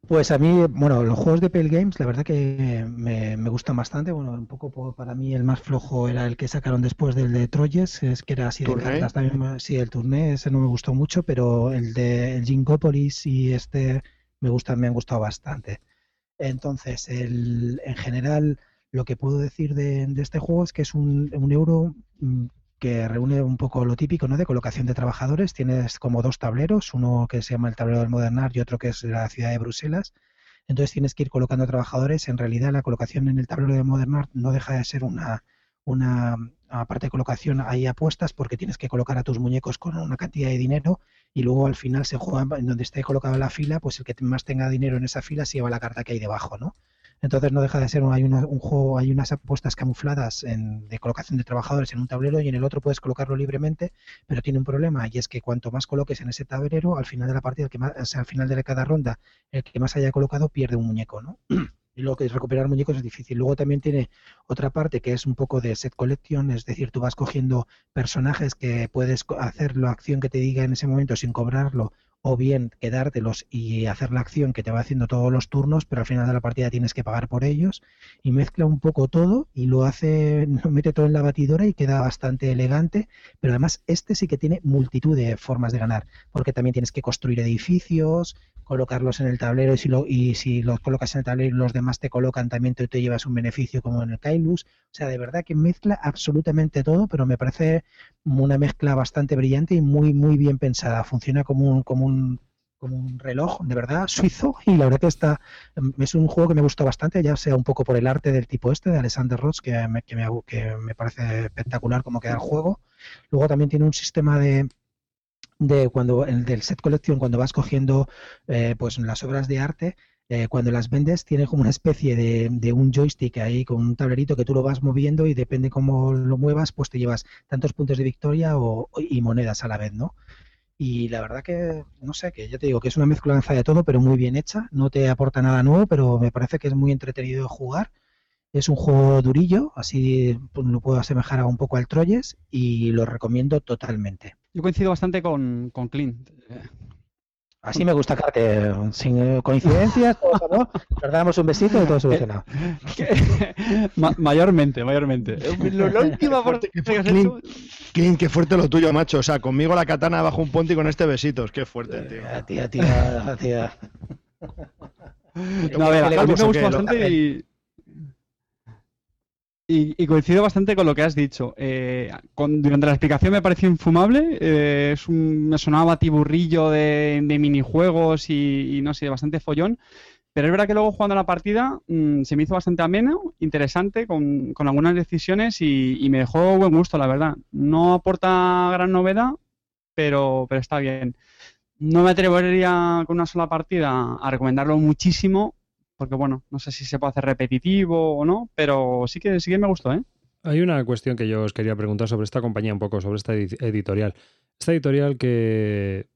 Pues a mí, bueno, los juegos de Pale Games, la verdad que me, me gustan bastante. Bueno, un poco para mí el más flojo era el que sacaron después del de Troyes, es que era así de ¿Tourné? cartas también. Sí, el turné ese no me gustó mucho, pero el de el Gingopolis y este me gustan, me han gustado bastante. Entonces, el, en general, lo que puedo decir de, de este juego es que es un, un euro mm, que reúne un poco lo típico, ¿no? De colocación de trabajadores. Tienes como dos tableros, uno que se llama el tablero del Modern Art y otro que es la ciudad de Bruselas. Entonces tienes que ir colocando trabajadores. En realidad, la colocación en el tablero de Modern Art no deja de ser una, una aparte de colocación, hay apuestas porque tienes que colocar a tus muñecos con una cantidad de dinero y luego al final se juega en donde esté colocada la fila, pues el que más tenga dinero en esa fila se lleva la carta que hay debajo, ¿no? Entonces no deja de ser, hay un juego, hay unas apuestas camufladas en- de colocación de trabajadores en un tablero y en el otro puedes colocarlo libremente, pero tiene un problema y es que cuanto más coloques en ese tablero, al final de la partida, que más, o sea, al final de cada ronda, el que más haya colocado pierde un muñeco, ¿no? Y luego que recuperar muñecos es difícil. Luego también tiene otra parte que es un poco de set collection, es decir, tú vas cogiendo personajes que puedes hacer la acción que te diga en ese momento sin cobrarlo o bien quedártelos y hacer la acción que te va haciendo todos los turnos, pero al final de la partida tienes que pagar por ellos y mezcla un poco todo y lo hace, lo mete todo en la batidora y queda bastante elegante, pero además este sí que tiene multitud de formas de ganar, porque también tienes que construir edificios, colocarlos en el tablero y si, lo, y si los colocas en el tablero y los demás te colocan, también te llevas un beneficio como en el Kailus. O sea, de verdad que mezcla absolutamente todo, pero me parece una mezcla bastante brillante y muy, muy bien pensada. Funciona como un, como un, como un reloj, de verdad, suizo. Y la verdad que está, es un juego que me gustó bastante, ya sea un poco por el arte del tipo este, de Alexander Ross, que me, que me, que me parece espectacular como queda el juego. Luego también tiene un sistema de, de cuando el del set collection cuando vas cogiendo eh, pues las obras de arte eh, cuando las vendes tiene como una especie de, de, un joystick ahí con un tablerito que tú lo vas moviendo y depende cómo lo muevas pues te llevas tantos puntos de victoria o, y monedas a la vez no y la verdad que no sé que ya te digo que es una mezclanza de todo pero muy bien hecha. No te aporta nada nuevo pero me parece que es muy entretenido jugar. Es un juego durillo, así pues, lo puedo asemejar a un poco al Troyes y lo recomiendo totalmente. Yo coincido bastante con, con Clint. Eh, Así me gusta Carte, sin eh, coincidencias, todo, ¿no? Nos damos un besito y todo solucionado. Ma- mayormente, mayormente. Lo- La última parte que has hecho- Clint, qué fuerte lo tuyo, macho. O sea, conmigo la katana bajo un puente y con este besitos. Qué fuerte, tío. Tía, tía, tía. No, a ver, a mí me ¿Calvos o gusta bastante y, y, y coincido bastante con lo que has dicho. Eh, con- durante la explicación me pareció infumable. eh, es un, me sonaba batiburrillo de, de minijuegos y, y no sé, bastante follón. Pero es verdad que luego jugando la partida mm, se me hizo bastante ameno, interesante, con, con algunas decisiones y, y me dejó buen gusto, la verdad. No aporta gran novedad, pero, pero está bien. No me atrevería con una sola partida a recomendarlo muchísimo, porque bueno, no sé si se puede hacer repetitivo o no, pero sí que sí que me gustó, ¿eh? Hay una cuestión que yo os quería preguntar sobre esta compañía un poco, sobre esta edi- editorial. Esta editorial que,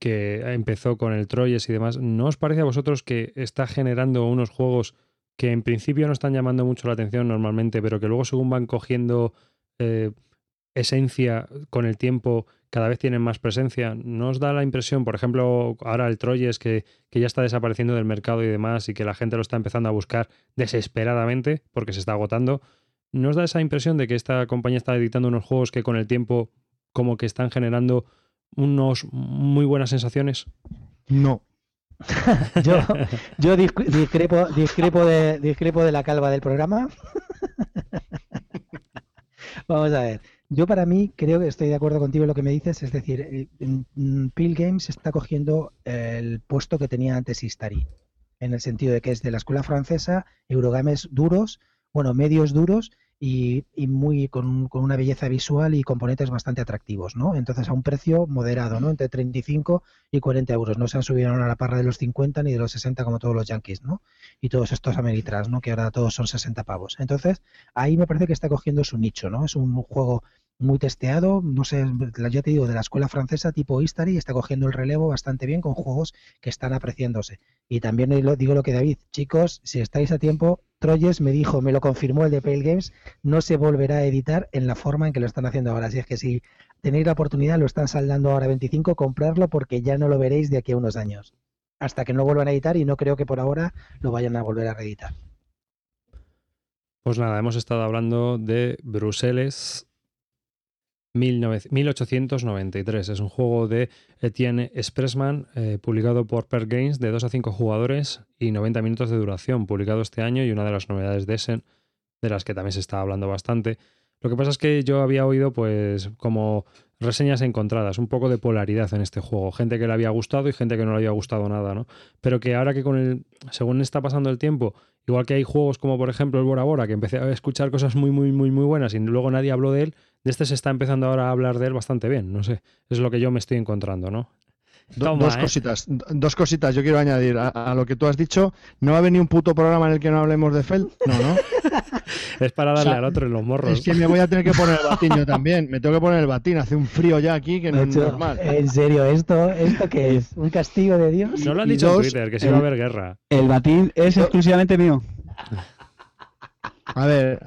que empezó con el Troyes y demás, ¿no os parece a vosotros que está generando unos juegos que en principio no están llamando mucho la atención normalmente, pero que luego según van cogiendo eh, esencia con el tiempo, cada vez tienen más presencia? ¿No os da la impresión, por ejemplo, ahora el Troyes que, que ya está desapareciendo del mercado y demás y que la gente lo está empezando a buscar desesperadamente porque se está agotando? ¿No os da esa impresión de que esta compañía está editando unos juegos que con el tiempo como que están generando unos muy buenas sensaciones? No. Yo, yo disc- discrepo, discrepo, de, discrepo de la calva del programa. Vamos a ver. Yo para mí creo que estoy de acuerdo contigo en lo que me dices, es decir, eh, en Peel Games está cogiendo el puesto que tenía antes Istari, en el sentido de que es de la escuela francesa, Eurogames duros, bueno, medios duros y, y muy con, con una belleza visual y componentes bastante atractivos, ¿no? Entonces a un precio moderado, ¿no? Entre 35 y 40 euros. No se han subido a la parra de los 50 ni de los 60 como todos los yankees, ¿no? Y todos estos Ameritras, ¿no? Que ahora todos son 60 pavos. Entonces, ahí me parece que está cogiendo su nicho, ¿no? Es un juego muy testeado, no sé, ya te digo, de la escuela francesa tipo Istari, está cogiendo el relevo bastante bien con juegos que están apreciándose. Y también digo lo que David, chicos, si estáis a tiempo, Me dijo, me lo confirmó el de Pale Games, no se volverá a editar en la forma en que lo están haciendo ahora. Así es que si tenéis la oportunidad, lo están saldando ahora a 25, comprarlo porque ya no lo veréis de aquí a unos años. Hasta que no vuelvan a editar y no creo que por ahora lo vayan a volver a reeditar. Pues nada, hemos estado hablando de Bruselas 19 1893. Es un juego de Etienne Expressman, eh, publicado por Per Games, de 2 a 5 jugadores y 90 minutos de duración, publicado este año y una de las novedades de Essen, de las que también se está hablando bastante. Lo que pasa es que yo había oído, pues, como reseñas encontradas, un poco de polaridad en este juego. Gente que le había gustado y gente que no le había gustado nada, ¿no? Pero que ahora que con el. según está pasando el tiempo, igual que hay juegos como por ejemplo el Bora Bora, que empecé a escuchar cosas muy, muy, muy, muy buenas y luego nadie habló de él, de este se está empezando ahora a hablar de él bastante bien. No sé. Es lo que yo me estoy encontrando, ¿no? Do- Toma, dos ¿eh? cositas, do- dos cositas. Yo quiero añadir a, a lo que tú has dicho. ¿No va a venir un puto programa en el que no hablemos de Feld? No, no. Es para darle O sea, al otro en los morros. Es que me voy a tener que poner el batín yo también. Me tengo que poner el batín. Hace un frío ya aquí que no es normal. En serio, ¿esto, ¿esto qué es? ¿Un castigo de Dios? No lo han dicho en Twitter, que se iba a haber guerra. El batín es exclusivamente mío. A ver,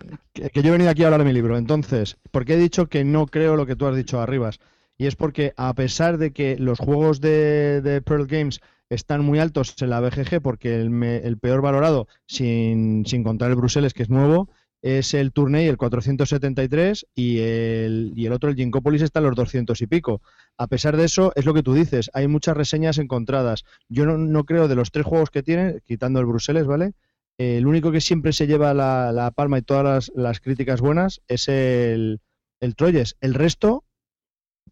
que, yo he venido aquí a hablar de mi libro. Entonces, ¿por qué he dicho que no creo lo que tú has dicho arribas? Y es porque a pesar de que los juegos de, Pearl Games están muy altos en la BGG, porque el, me- el peor valorado, sin, sin contar el Bruselas, que es nuevo, es el Tourney, el 473, y el, y el otro, el Ginkopolis, está en los 200 y pico. A pesar de eso, es lo que tú dices, hay muchas reseñas encontradas. Yo no, no creo de los tres juegos que tiene, quitando el Bruselas, ¿vale? Eh, el único que siempre se lleva la, la palma y todas las, las críticas buenas es el, el Troyes. El resto,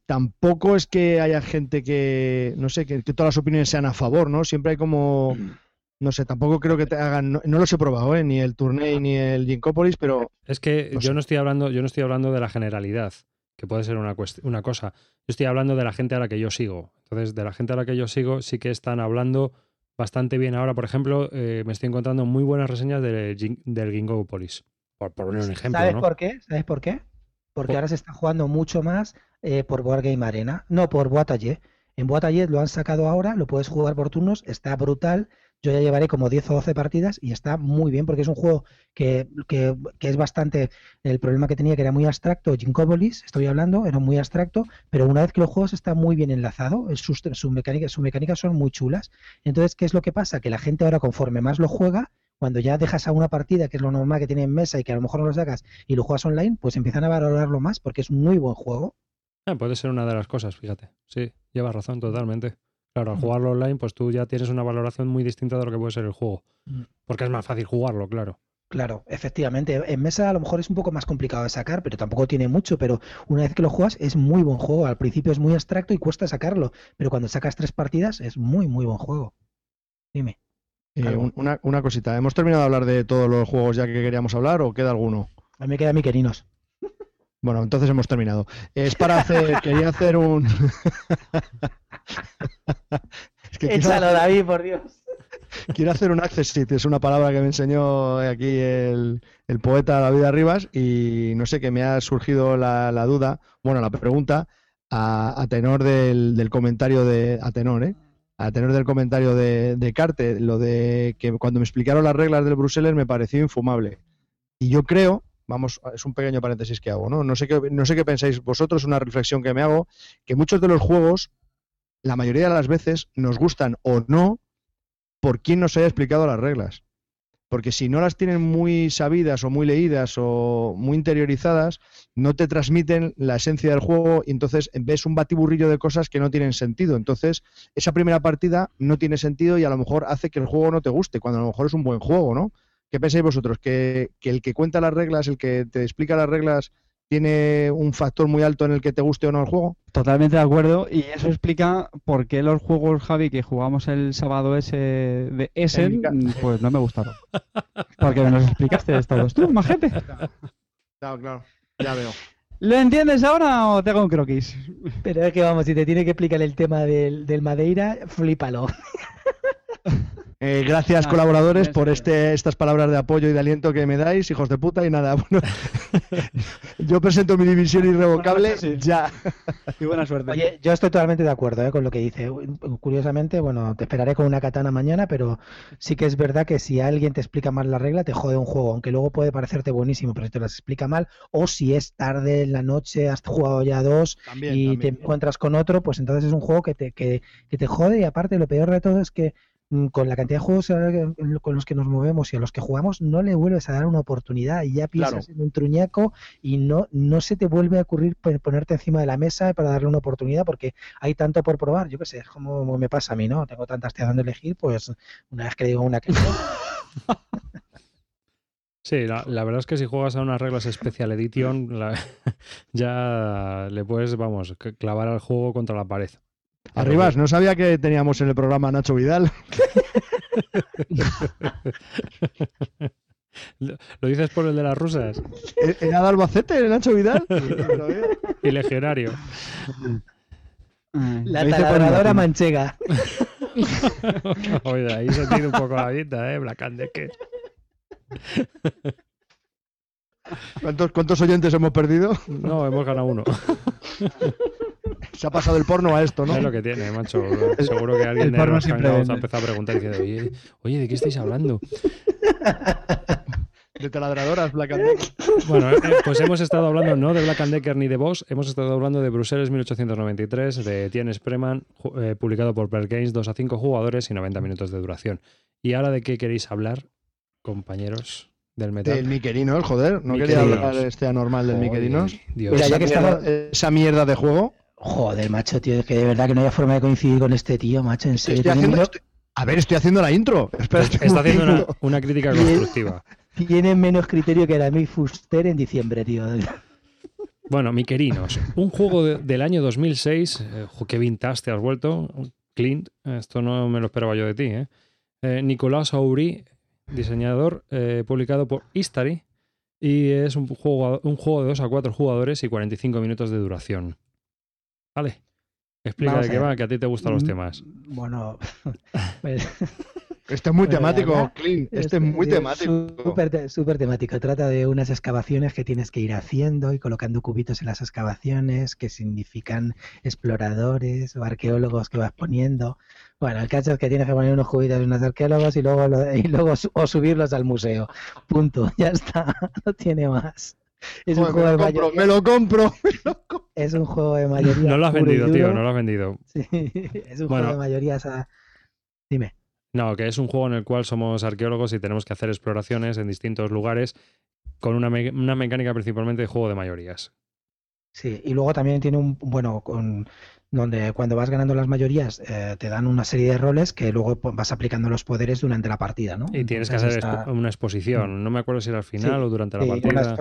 tampoco es que haya gente que, no sé, que, que todas las opiniones sean a favor, ¿no? Siempre hay como, no sé, tampoco creo que te hagan, no, no los he probado, ¿eh? Ni el Tourney ni el Ginkopolis, pero Es que No yo sé. no estoy hablando, yo no estoy hablando de la generalidad, que puede ser una, cuest- una cosa. Yo estoy hablando de la gente a la que yo sigo. Entonces, de la gente a la que yo sigo, sí que están hablando bastante bien ahora. Por ejemplo, eh, me estoy encontrando muy buenas reseñas del, del Gingopolis. Por poner un ejemplo, ¿Sabes ¿no? por qué? ¿Sabes por qué? Porque Por- ahora se está jugando mucho más eh, por Board Game Arena, no por Boatalle. En Boatalle lo han sacado ahora, lo puedes jugar por turnos, está brutal. Yo ya llevaré como 10 o 12 partidas y está muy bien porque es un juego que, que, que es bastante. El problema que tenía que era muy abstracto, Jinkobolis, estoy hablando, era muy abstracto, pero una vez que los juegos está muy bien enlazado, sus, mecánicas, sus mecánicas son muy chulas. Entonces, ¿qué es lo que pasa? Que la gente ahora, conforme más lo juega, cuando ya dejas a una partida, que es lo normal que tiene en mesa y que a lo mejor no lo sacas, y lo juegas online, pues empiezan a valorarlo más porque es un muy buen juego. Ah, puede ser una de las cosas, fíjate. Sí, llevas razón totalmente. Claro, al jugarlo online, pues tú ya tienes una valoración muy distinta de lo que puede ser el juego. Mm. Porque es más fácil jugarlo, claro. Claro, efectivamente. En mesa a lo mejor es un poco más complicado de sacar, pero tampoco tiene mucho. Pero una vez que lo juegas es muy buen juego. Al principio es muy abstracto y cuesta sacarlo. Pero cuando sacas tres partidas es muy, muy buen juego. Dime. Eh, una, una cosita. ¿Hemos terminado de hablar de todos los juegos ya que queríamos hablar o queda alguno? A mí me queda mi querinos. Bueno, entonces hemos terminado. Es para hacer, quería hacer un. es que quiero, Échalo, David, por Dios. quiero hacer un accessit, es una palabra que me enseñó aquí el, el poeta David Arribas y no sé, que me ha surgido la, la duda, bueno, la pregunta a, a tenor del, del comentario de. A tenor, ¿eh? A tenor del comentario de, de Carte, lo de que cuando me explicaron las reglas del Bruselas me pareció infumable. Y yo creo, vamos, es un pequeño paréntesis que hago, ¿no? No sé qué, no sé qué pensáis vosotros, una reflexión que me hago, que muchos de los juegos, la mayoría de las veces, nos gustan o no por quien nos haya explicado las reglas. Porque si no las tienen muy sabidas o muy leídas o muy interiorizadas, no te transmiten la esencia del juego y entonces ves un batiburrillo de cosas que no tienen sentido. Entonces, esa primera partida no tiene sentido y a lo mejor hace que el juego no te guste, cuando a lo mejor es un buen juego, ¿no? ¿Qué pensáis vosotros? ¿Que, que el que cuenta las reglas, el que te explica las reglas, tiene un factor muy alto en el que te guste o no el juego? Totalmente de acuerdo, y eso explica por qué los juegos, Javi, que jugamos el sábado ese de Essen, pues no me gustaron. Porque me los explicaste todos tú, majete. Claro, claro, ya veo. ¿Lo entiendes ahora o te hago un croquis? Pero es que vamos, si te tiene que explicar el tema del, del Madeira, flípalo. Eh, gracias Ah, colaboradores por este, estas palabras de apoyo y de aliento que me dais, hijos de puta, y nada, bueno, yo presento mi división irrevocable Bueno, sí. ya. Y buena suerte. Oye, yo estoy totalmente de acuerdo ¿eh? con lo que dice. Curiosamente, bueno, te esperaré con una katana mañana, pero sí que es verdad que si alguien te explica mal la regla, te jode un juego, aunque luego puede parecerte buenísimo, pero si te las explica mal, o si es tarde en la noche, has jugado ya dos También, y también. te encuentras con otro, pues entonces es un juego que te, que, que te jode y aparte lo peor de todo es que con la cantidad de juegos con los que nos movemos y a los que jugamos no le vuelves a dar una oportunidad y ya piensas en un truñaco y no, no se te vuelve a ocurrir pon- ponerte encima de la mesa para darle una oportunidad porque hay tanto por probar, yo qué sé, es como me pasa a mí, ¿no? Tengo tantas tías donde elegir, pues una vez que digo una que Sí, la, la verdad es que si juegas a unas reglas Special Edition, la- ya le puedes, vamos, clavar al juego contra la pared. Arribas, no sabía que teníamos en el programa a Nacho Vidal. ¿Lo dices por el de las rusas? ¿E- ¿Era de Albacete, Nacho Vidal? Y legionario. Ay, la taladradora manchega. Oye, ahí se tiene un poco la dieta, ¿eh? ¿Cuántos, ¿Cuántos oyentes hemos perdido? No, hemos ganado uno. Se ha pasado el porno a esto, ¿no? Es lo que tiene, macho. Seguro que alguien El de porno siempre ha empezado a preguntar diciendo, oye, oye, ¿de qué estáis hablando? De taladradoras, Black and Decker. Bueno, eh, pues hemos estado hablando no de Black and Decker ni de Boss, hemos estado hablando de Bruselas 1893, de Tien Spreman, eh, publicado por Per Games, 2 a 5 jugadores y 90 minutos de duración. ¿Y ahora de qué queréis hablar, compañeros del metal? Del Miquerinos, joder. No Miquerinos. quería hablar este anormal del Miquerinos. Dios. Mira, ya que estamos- esa mierda de juego. Joder, macho, tío, es que de verdad que no haya forma de coincidir con este tío, macho, en serio. Estoy Tiene haciendo, menos- estoy- a ver, estoy haciendo la intro. Espera, Está haciendo una, una crítica constructiva. Tiene menos criterio que David Fuster en diciembre, tío. Bueno, Miquerinos, un juego de- del año 2006. eh, qué vintage te has vuelto, Clint. Esto no me lo esperaba yo de ti. ¿eh? Eh, Nicolás Auri, diseñador, eh, publicado por History. Y es un juego, un juego de 2 a 4 jugadores y 45 minutos de duración. Vale. Explica Vamos de a qué va, que a ti te gustan los Mm, temas. Bueno, pues, Este es muy Bueno, temático. Clint. Este es muy temático. Súper súper temático. Trata de unas excavaciones que tienes que ir haciendo y colocando cubitos en las excavaciones que significan exploradores o arqueólogos que vas poniendo. Bueno, el caso es que tienes que poner unos cubitos en unos arqueólogos y luego, lo- y luego su- o subirlos al museo. Punto. Ya está. No tiene más. Es un juego me, de compro, mayoría. me lo compro, me lo compro. Es un juego de mayoría. No lo has vendido, tío, no lo has vendido. Sí, es un Bueno. juego de mayoría. Dime. No, que es un juego en el cual somos arqueólogos y tenemos que hacer exploraciones en distintos lugares con una, me- una mecánica principalmente de juego de mayorías. Sí, y luego también tiene un, bueno, con, donde cuando vas ganando las mayorías eh, te dan una serie de roles que luego vas aplicando los poderes durante la partida, ¿no? Y tienes que hacer está- expo- una exposición. No me acuerdo si era al final Sí, o durante la sí, partida.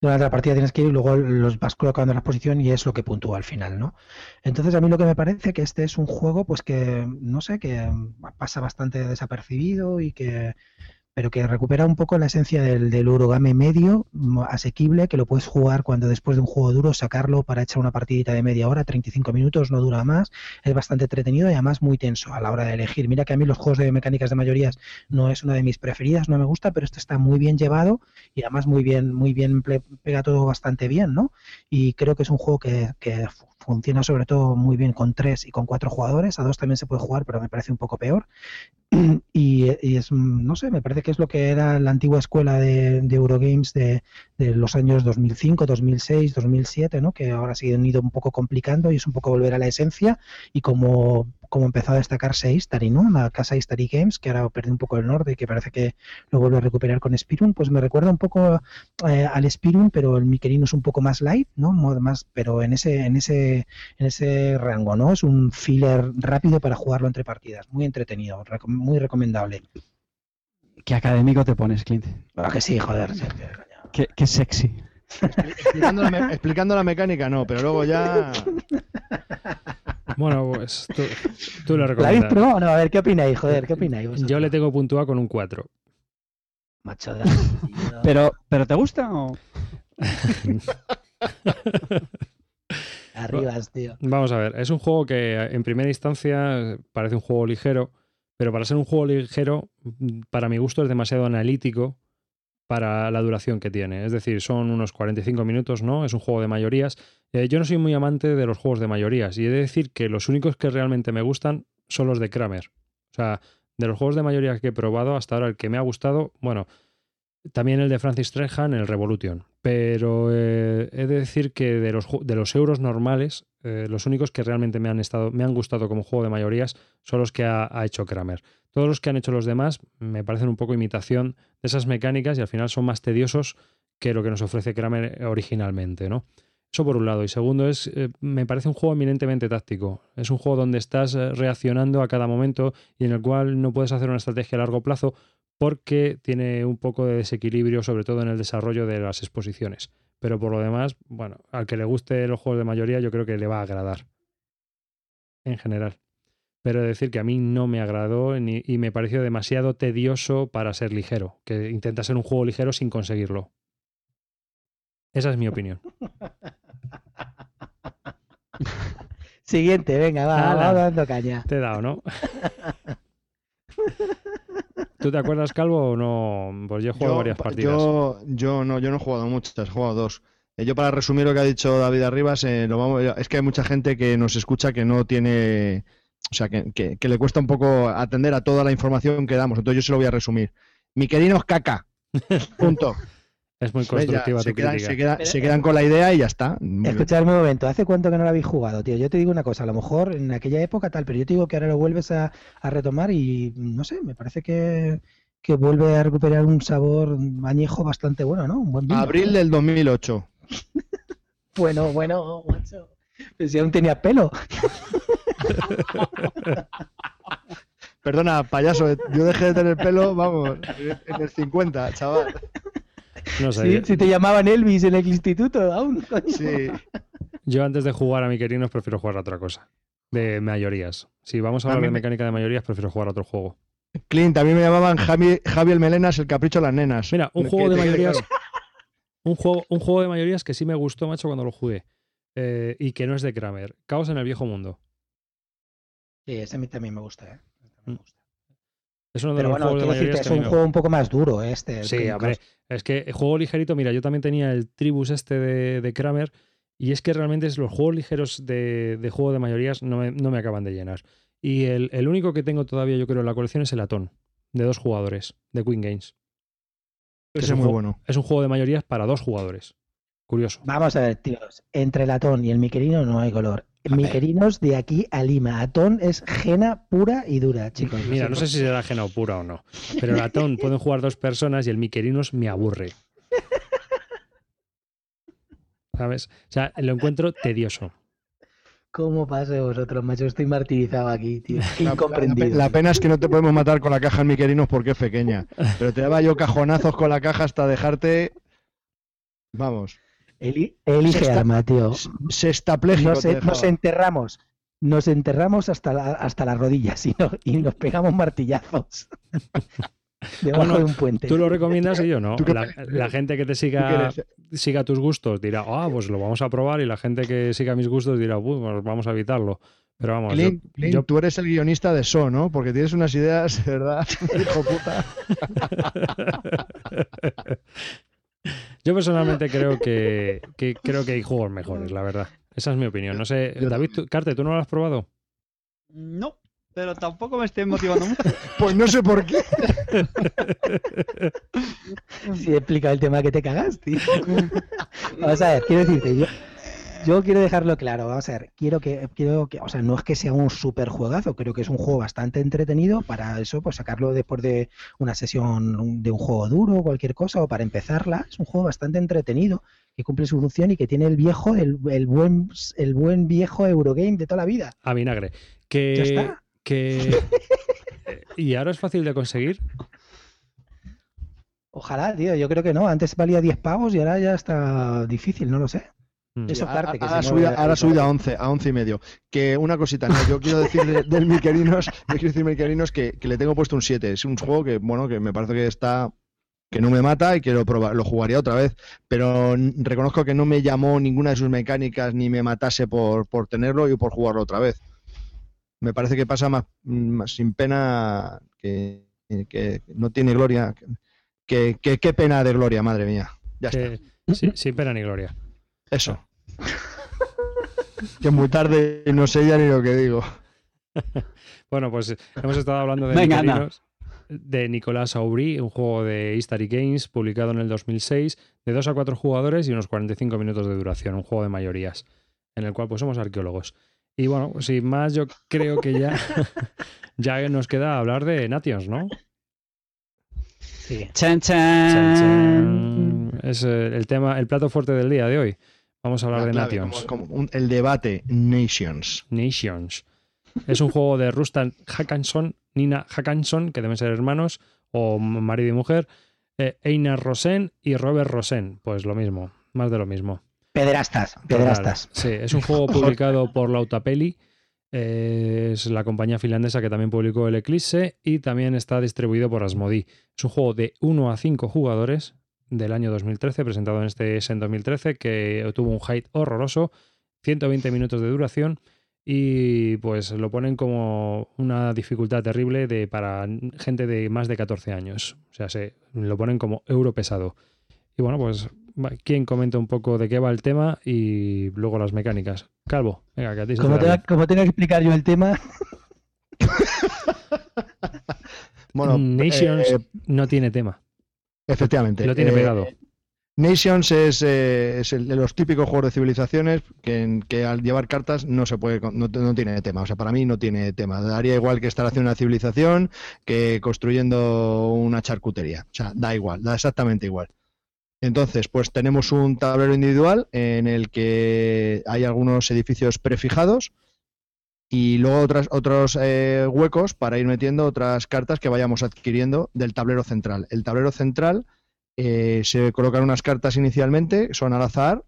Durante la partida tienes que ir y luego los vas colocando en la exposición y es lo que puntúa al final, ¿no? Entonces a mí lo que me parece que este es un juego pues que, no sé, que pasa bastante desapercibido y que pero que recupera un poco la esencia del, del Eurogame medio, mm, asequible, que lo puedes jugar cuando después de un juego duro, sacarlo para echar una partidita de media hora, 35 minutos, no dura más, es bastante entretenido y además muy tenso a la hora de elegir. Mira que a mí los juegos de mecánicas de mayorías no es una de mis preferidas, no me gusta, pero este está muy bien llevado y además muy bien, muy bien pega todo bastante bien, ¿no? Y creo que es un juego que, que funciona sobre todo muy bien con tres y con cuatro jugadores, a dos también se puede jugar, pero me parece un poco peor. Y, y es, no sé, me parece que es lo que era la antigua escuela de, Eurogames de, de los años 2005, 2006, 2007, ¿no? Que ahora se han ido un poco complicando y es un poco volver a la esencia y como, como empezó a destacarse Istari, ¿no? La casa Istari Games, que ahora perdió un poco el norte y que parece que lo vuelve a recuperar con Spirun, pues me recuerda un poco eh, al Spirun, pero el Miquelino es un poco más light, ¿no? Más, pero en ese, en ese, en ese rango, ¿no? Es un filler rápido para jugarlo entre partidas, muy entretenido, muy recomendable. Qué académico te pones, Clint. Ah, que sí, joder. Qué, qué sexy. Explicando la, me- explicando la mecánica, no, pero luego ya. Bueno, pues tú, tú lo ¿La habéis recomiendas. probado? No, a ver, ¿qué opináis? Joder, ¿qué opináis? vosotros? Yo le tengo puntuado con un 4. Macho, de-. Pero, ¿pero te gusta o...? Arribas, tío. Vamos a ver, es un juego que en primera instancia parece un juego ligero, pero para ser un juego ligero, para mi gusto es demasiado analítico para la duración que tiene. Es decir, son unos 45 minutos, ¿no? Es un juego de mayorías. Eh, yo no soy muy amante de los juegos de mayorías y he de decir que los únicos que realmente me gustan son los de Kramer. O sea, de los juegos de mayorías que he probado hasta ahora, el que me ha gustado, bueno, también el de Francis Trejan, el Revolution. Pero eh, he de decir que de los, de los euros normales, eh, los únicos que realmente me han, estado, me han gustado como juego de mayorías son los que ha, ha hecho Kramer. Todos los que han hecho los demás me parecen un poco imitación de esas mecánicas y al final son más tediosos que lo que nos ofrece Kramer originalmente, ¿no? Eso por un lado. Y segundo es, eh, me parece un juego eminentemente táctico. Es un juego donde estás eh, reaccionando a cada momento y en el cual no puedes hacer una estrategia a largo plazo porque tiene un poco de desequilibrio, sobre todo en el desarrollo de las exposiciones. Pero por lo demás, bueno, al que le guste los juegos de mayoría, yo creo que le va a agradar. En general. Pero decir que a mí no me agradó y me pareció demasiado tedioso para ser ligero. Que intenta ser un juego ligero sin conseguirlo. Esa es mi opinión. Siguiente, venga, va, va dando caña. Te he dado, ¿no? ¿Tú te acuerdas, Calvo, o no? Pues yo he jugado Yo, varias partidas. yo, yo no, yo no he jugado muchas, he jugado dos. Eh, Yo para resumir lo que ha dicho David Arribas, eh, lo vamos, es que hay mucha gente que nos escucha que no tiene, o sea, que, que- que le cuesta un poco atender a toda la información que damos. Entonces yo se lo voy a resumir. Mi querido es caca. Punto. Es muy ¿Ves? Ya, constructiva se, tu quedan, crítica. se, queda- Pero- se quedan con la idea y ya está. Escuchadme un momento, ¿hace cuánto que no lo habéis jugado, tío? Yo te digo una cosa, a lo mejor en aquella época tal, pero yo te digo que ahora lo vuelves a, a retomar y no sé, me parece que, que vuelve a recuperar un sabor añejo bastante bueno, ¿no? Un buen vino. Abril del 2008. Bueno, bueno, macho. Pero si aún tenía pelo. Perdona, payaso, yo dejé de tener pelo, vamos, en el 50, chaval. No sé. Sí, yo- si te llamaban Elvis en el instituto, aún. coño. Sí. Yo antes de jugar a mi querinos prefiero jugar a otra cosa. De mayorías. Si vamos a A hablar de me- mecánica de mayorías, prefiero jugar a otro juego. Clint, a mí me llamaban Javi, Javier Melenas, el capricho de las nenas. Mira, un juego de mayorías. Un juego, un juego de mayorías que sí me gustó, macho, cuando lo jugué. eh, y que no es de Kramer. Caos en el viejo mundo. Sí, ese a mí también me gusta, ¿eh? Es uno de Pero los bueno, juegos de es que a mí un juego un poco más duro este. el Sí, hombre, es que el juego ligerito, mira, yo también tenía el Tribus este de, de Kramer y es que realmente es los juegos ligeros de, de juego de mayorías no me, no me acaban de llenar. Y el, el único que tengo todavía, yo creo, en la colección es el Atón, de dos jugadores, de Queen Games. Ese es es muy juego- bueno. Es un juego de mayorías para dos jugadores. Curioso. Vamos a ver, tíos. Entre el atón y el miquerino no hay color. Miquerinos de aquí a Lima. Atón es jena pura y dura, chicos. Mira, no sé si será ajena o pura o no, pero el Atón pueden jugar dos personas y el Miquerinos me aburre. ¿Sabes? O sea, lo encuentro tedioso. ¿Cómo pasa de vosotros, macho? Estoy martirizado aquí, tío. Qué La, la- incomprendido. la pena es que no te podemos matar con la caja en Miquerinos porque es pequeña. Pero te daba yo cajonazos con la caja hasta dejarte. Vamos. Eli- elige Sexta- arma, tío. Sextapléjico. Nos, te nos enterramos. Nos enterramos hasta, la- hasta las rodillas y, no- y nos pegamos martillazos. Debajo Bueno, de un puente. Tú lo recomiendas y yo no. ¿Tú qué La, gente que te ¿Tú siga, siga tus gustos dirá, ah, pues lo vamos a probar. Y la gente que siga mis gustos dirá, pues vamos a evitarlo. Pero vamos, yo- Clint, yo, tú eres el guionista de So, ¿no? Porque tienes unas ideas, de verdad, hijo puta. Yo personalmente creo que, que creo que hay juegos mejores, la verdad. Esa es mi opinión. No sé, David, tú- Carte, ¿tú no lo has probado? No, pero tampoco me estoy motivando mucho. Pues no sé por qué. Si he explicado el tema que te cagas, tío. Vamos a ver, quiero decirte, yo, yo quiero dejarlo claro, vamos a ver, quiero que, quiero que, o sea, no es que sea un super juegazo, creo que es un juego bastante entretenido para eso, pues sacarlo después de una sesión de un juego duro o cualquier cosa, o para empezarla, es un juego bastante entretenido, que cumple su función y que tiene el viejo, el, el buen, el buen viejo Eurogame de toda la vida. A vinagre. Ya Que, está. que y ahora es fácil de conseguir. Ojalá, tío, yo creo que no, antes valía 10 pavos y ahora ya está difícil, no lo sé. Mm. Eso Ahora- Carte, que ahora se subida, mueve ahora subida a todo. 11, a 11 y medio. Que una cosita, no, yo quiero decir de- del Miquerinos, yo quiero decir Miquerinos que, que le tengo puesto un 7. Es un juego que, bueno, que me parece que está que no me mata y que lo, proba- lo jugaría otra vez, pero reconozco que no me llamó ninguna de sus mecánicas ni me matase por, por tenerlo y por jugarlo otra vez. Me parece que pasa más, más sin pena que, que no tiene gloria. Que, que- qué pena de gloria, madre mía. Ya está. Sí, sin pena ni gloria. Eso. que muy tarde y no sé ya ni lo que digo. Bueno, pues hemos estado hablando de Venga, de Nicolás Aubry, un juego de History Games publicado en el 2006, de 2 a 4 jugadores y unos 45 minutos de duración, un juego de mayorías, en el cual pues somos arqueólogos. Y bueno, sin más, yo creo que ya, ya nos queda hablar de Nations, ¿no? Sí. Chan, Chan, chan. chan. Es eh, el tema, el plato fuerte del día de hoy. Vamos a hablar La de clave, Nations. como- como un- el debate Nations. Nations. Es un juego de Rustan Hackanson, Nina Hackanson, que deben ser hermanos, o marido y mujer, eh, Einar Rosen y Robert Rosen. Pues lo mismo, más de lo mismo. Pederastas, pederastas. Sí, es un juego publicado por Lautapeli. eh, es la compañía finlandesa que también publicó el Eclipse y también está distribuido por Asmodee. Es un juego de 1 a 5 jugadores del año 2013, presentado en este en 2013, que tuvo un height horroroso, 120 minutos de duración y pues lo ponen como una dificultad terrible de, para gente de más de 14 años. O sea, se lo ponen como euro pesado. Y bueno, pues va, ¿quién comenta un poco de qué va el tema y luego las mecánicas? Calvo, venga, que a ti se te Como como tenga que explicar yo el tema, Bueno, Nations eh, no tiene tema, efectivamente. lo tiene eh, pegado. Nations es, eh, es el de los típicos juegos de civilizaciones que, que al llevar cartas no se puede, no, no tiene tema. O sea, para mí no tiene tema. Daría igual que estar haciendo una civilización que construyendo una charcutería. O sea, da igual, da exactamente igual. Entonces, pues tenemos un tablero individual en el que hay algunos edificios prefijados y luego otras, otros eh, huecos para ir metiendo otras cartas que vayamos adquiriendo del tablero central. El tablero central eh, se colocan unas cartas inicialmente, son al azar.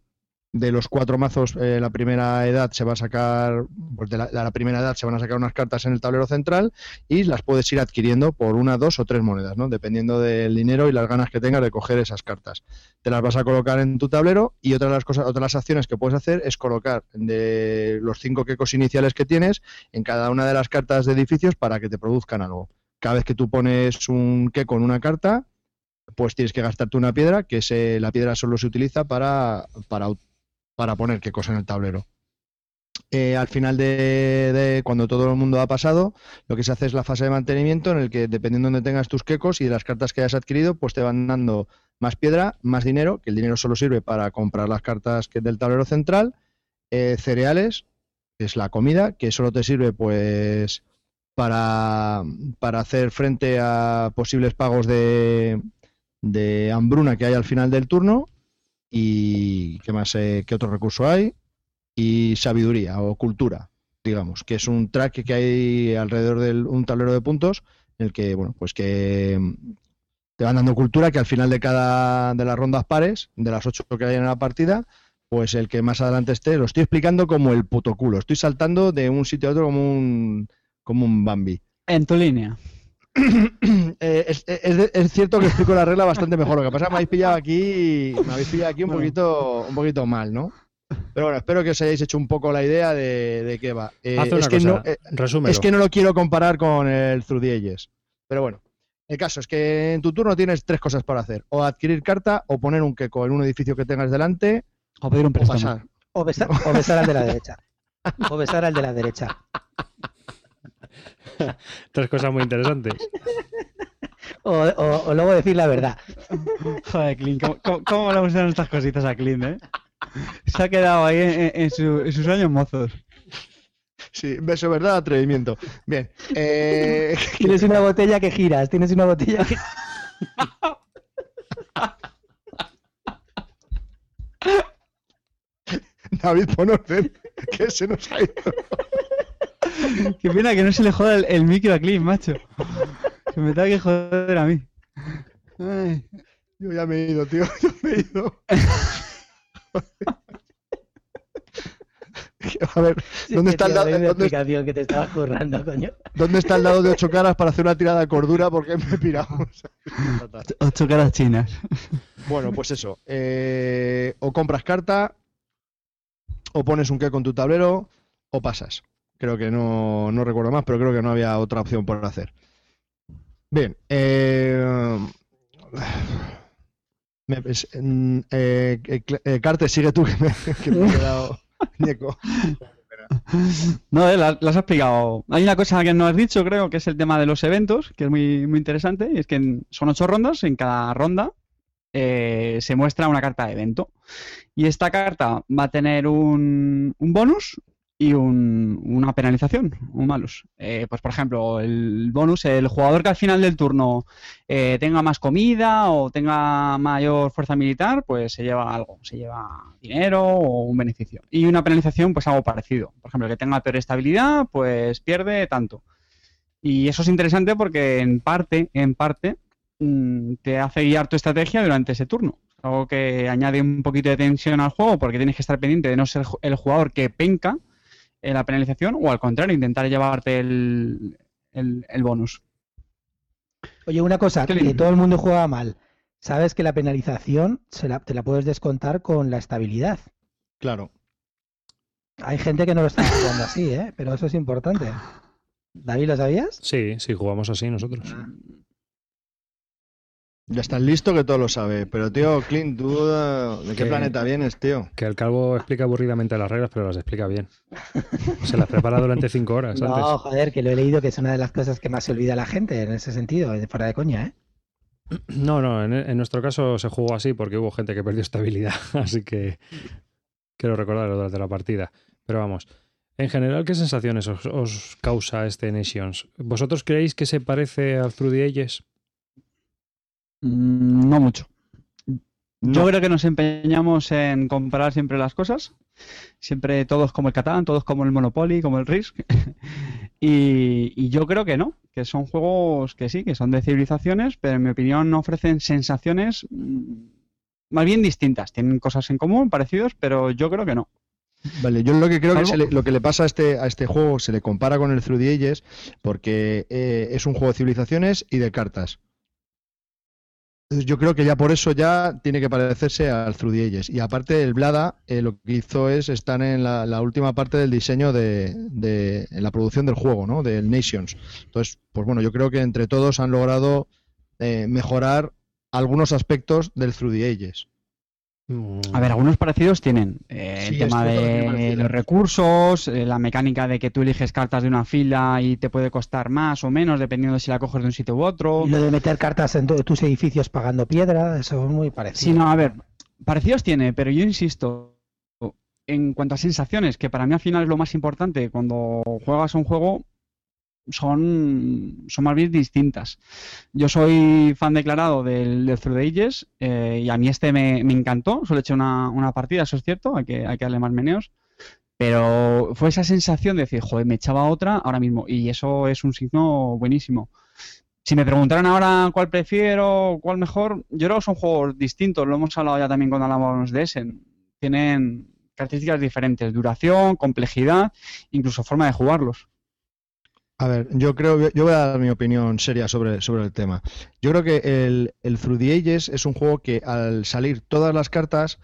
De los cuatro mazos, eh, la primera edad se va a sacar, pues de la, primera edad se van a sacar unas cartas en el tablero central y las puedes ir adquiriendo por una, dos o tres monedas, ¿no? Dependiendo del dinero y las ganas que tengas de coger esas cartas. Te las vas a colocar en tu tablero y otra de las cosas, otras de las acciones que puedes hacer es colocar de los cinco quecos iniciales que tienes en cada una de las cartas de edificios para que te produzcan algo. cada vez que tú pones un que con una carta, pues tienes que gastarte una piedra, que se, la piedra solo se utiliza para, para, para poner qué cosa en el tablero. Eh, al final de, cuando todo el mundo ha pasado, lo que se hace es la fase de mantenimiento en el que dependiendo de donde tengas tus quecos y de las cartas que hayas adquirido, pues te van dando más piedra, más dinero, que el dinero solo sirve para comprar las cartas que del tablero central, eh, cereales, que es la comida, que solo te sirve pues para, para hacer frente a posibles pagos de hambruna que hay al final del turno y qué más eh, qué otro recurso hay y sabiduría o cultura digamos que es un track que hay alrededor de un tablero de puntos en el que bueno pues que mm, te van dando cultura que al final de cada de las rondas pares de las ocho que hay en la partida pues el que más adelante esté lo estoy explicando como el puto culo estoy saltando de un sitio a otro como un como un Bambi En tu línea. Eh, es, es- es cierto que explico la regla bastante mejor. Lo que pasa es que me habéis pillado aquí, me habéis pillado aquí un Bueno. poquito, un poquito mal, ¿no? Pero bueno, espero que os hayáis hecho un poco la idea de, de qué va. Eh, Haz una es, que no, eh, es que no lo quiero comparar con el Through the Ages. Pero bueno, el caso es que en tu turno tienes tres cosas para hacer: o adquirir carta, o poner un queco en un edificio que tengas delante, O pedir un o préstamo. pasar. O besar, o besar al de la derecha. O besar al de la derecha. Tres cosas muy interesantes. O, o- o luego decir la verdad. Joder, Clint, ¿cómo, cómo, cómo le gustan estas cositas a Clint, eh? Se ha quedado ahí en, en- su- en sus años mozos. Sí, beso, verdad, atrevimiento. Bien. eh, Tienes una botella que giras, tienes una botella que... David, pon orden, que se nos ha ido. Qué pena que no se le joda el, el micro a Clint, macho. Se me tenga que joder a mí. Ay. Yo ya me he ido, tío. Yo me he ido. A ver, ¿dónde está, el dado, dónde, explicación que te estabas currando, coño? dónde está el dado de ocho caras para hacer una tirada de cordura? Porque me he pirado. Ocho caras chinas. Bueno, pues eso. eh, o compras carta, o pones un que con tu tablero, o pasas. Creo que no, no recuerdo más, pero creo que no había otra opción por hacer. Bien. Eh, mm, eh, eh, eh, sigue tú, que me, que he quedado ñeco. No, la- las has explicado. Hay una cosa que no has dicho, creo, que es el tema de los eventos, que es muy, muy interesante, y es que son ocho rondas, en cada ronda se muestra una carta de evento. Y esta carta va a tener un, un bonus y un- una penalización, un malus. Eh, pues, por ejemplo, el bonus, el jugador que al final del turno eh, tenga más comida o tenga mayor fuerza militar, pues se lleva algo, se lleva dinero o un beneficio. Y una penalización, pues algo parecido. Por ejemplo, el que tenga peor estabilidad, pues pierde tanto. Y eso es interesante porque en parte, en parte, mm, te hace guiar tu estrategia durante ese turno. Algo que añade un poquito de tensión al juego porque tienes que estar pendiente de no ser el jugador que penca en la penalización o al contrario, intentar llevarte el, el- el bonus. Oye, una cosa, que lindo. todo el mundo juega mal. Sabes que la penalización se la- te la puedes descontar con la estabilidad. Claro. Hay gente que no lo está jugando así, ¿eh? Pero eso es importante. David, ¿lo sabías? Sí, sí, jugamos así nosotros. Ya estás listo que todo lo sabe. Pero, tío, Clint, ¿tú de qué Que- planeta vienes, tío? Que el calvo explica aburridamente las reglas, pero las explica bien. Se las prepara durante cinco horas No, antes. joder, que lo he leído que es una de las cosas que más se olvida la gente en ese sentido, eh, fuera de coña, ¿eh? No, no, en, en nuestro caso se jugó así porque hubo gente que perdió estabilidad, así que quiero recordarlo durante la partida. Pero vamos, en general, ¿qué sensaciones os, os causa este Nations? ¿Vosotros creéis que se parece al Through the Ages? Mm, No mucho. Yo creo que nos empeñamos en comparar siempre las cosas. Siempre todos como el Catán, todos como el Monopoly, como el Risk. y, y yo creo que no, que son juegos que sí, que son de civilizaciones, pero en mi opinión no ofrecen sensaciones mm, más bien distintas. Tienen cosas en común, parecidos, pero yo creo que no. Vale, yo lo que creo que Salvo- se le- lo que le pasa a este, a este juego se le compara con el Through the Ages porque eh, es un juego de civilizaciones y de cartas. Yo creo que ya por eso ya tiene que parecerse al Through the. Y aparte, el Blada eh, lo que hizo es estar en la, última parte del diseño de, de la producción del juego, ¿no? Del Nations. Entonces, pues bueno, yo creo que entre todos han logrado eh, mejorar algunos aspectos del Through the Ages. Mm. A ver, algunos parecidos tienen. Eh, el tema de los recursos, eh, la mecánica de que tú eliges cartas de una fila y te puede costar más o menos dependiendo de si la coges de un sitio u otro. Y lo de meter cartas en tus edificios pagando piedra, eso es muy parecido. Sí, no, a ver, parecidos tiene, pero yo insisto, en cuanto a sensaciones, que para mí al final es lo más importante cuando juegas un juego, son, son más bien distintas. Yo soy fan declarado del, del Through eh, y a mí este me, encantó. Solo he hecho una, una, partida, eso es cierto, hay que, hay que darle más meneos. Pero fue esa sensación de decir, joder, me echaba otra ahora mismo. Y eso es un signo buenísimo. Si me preguntaran ahora cuál prefiero, cuál mejor, yo creo que son juegos distintos. Lo hemos hablado ya también cuando hablamos de Essen. Tienen características diferentes, duración, complejidad, incluso forma de jugarlos. A ver, yo creo, yo voy a dar mi opinión seria sobre, sobre el tema. Yo creo que el, el Through the Ages es un juego que al salir todas las cartas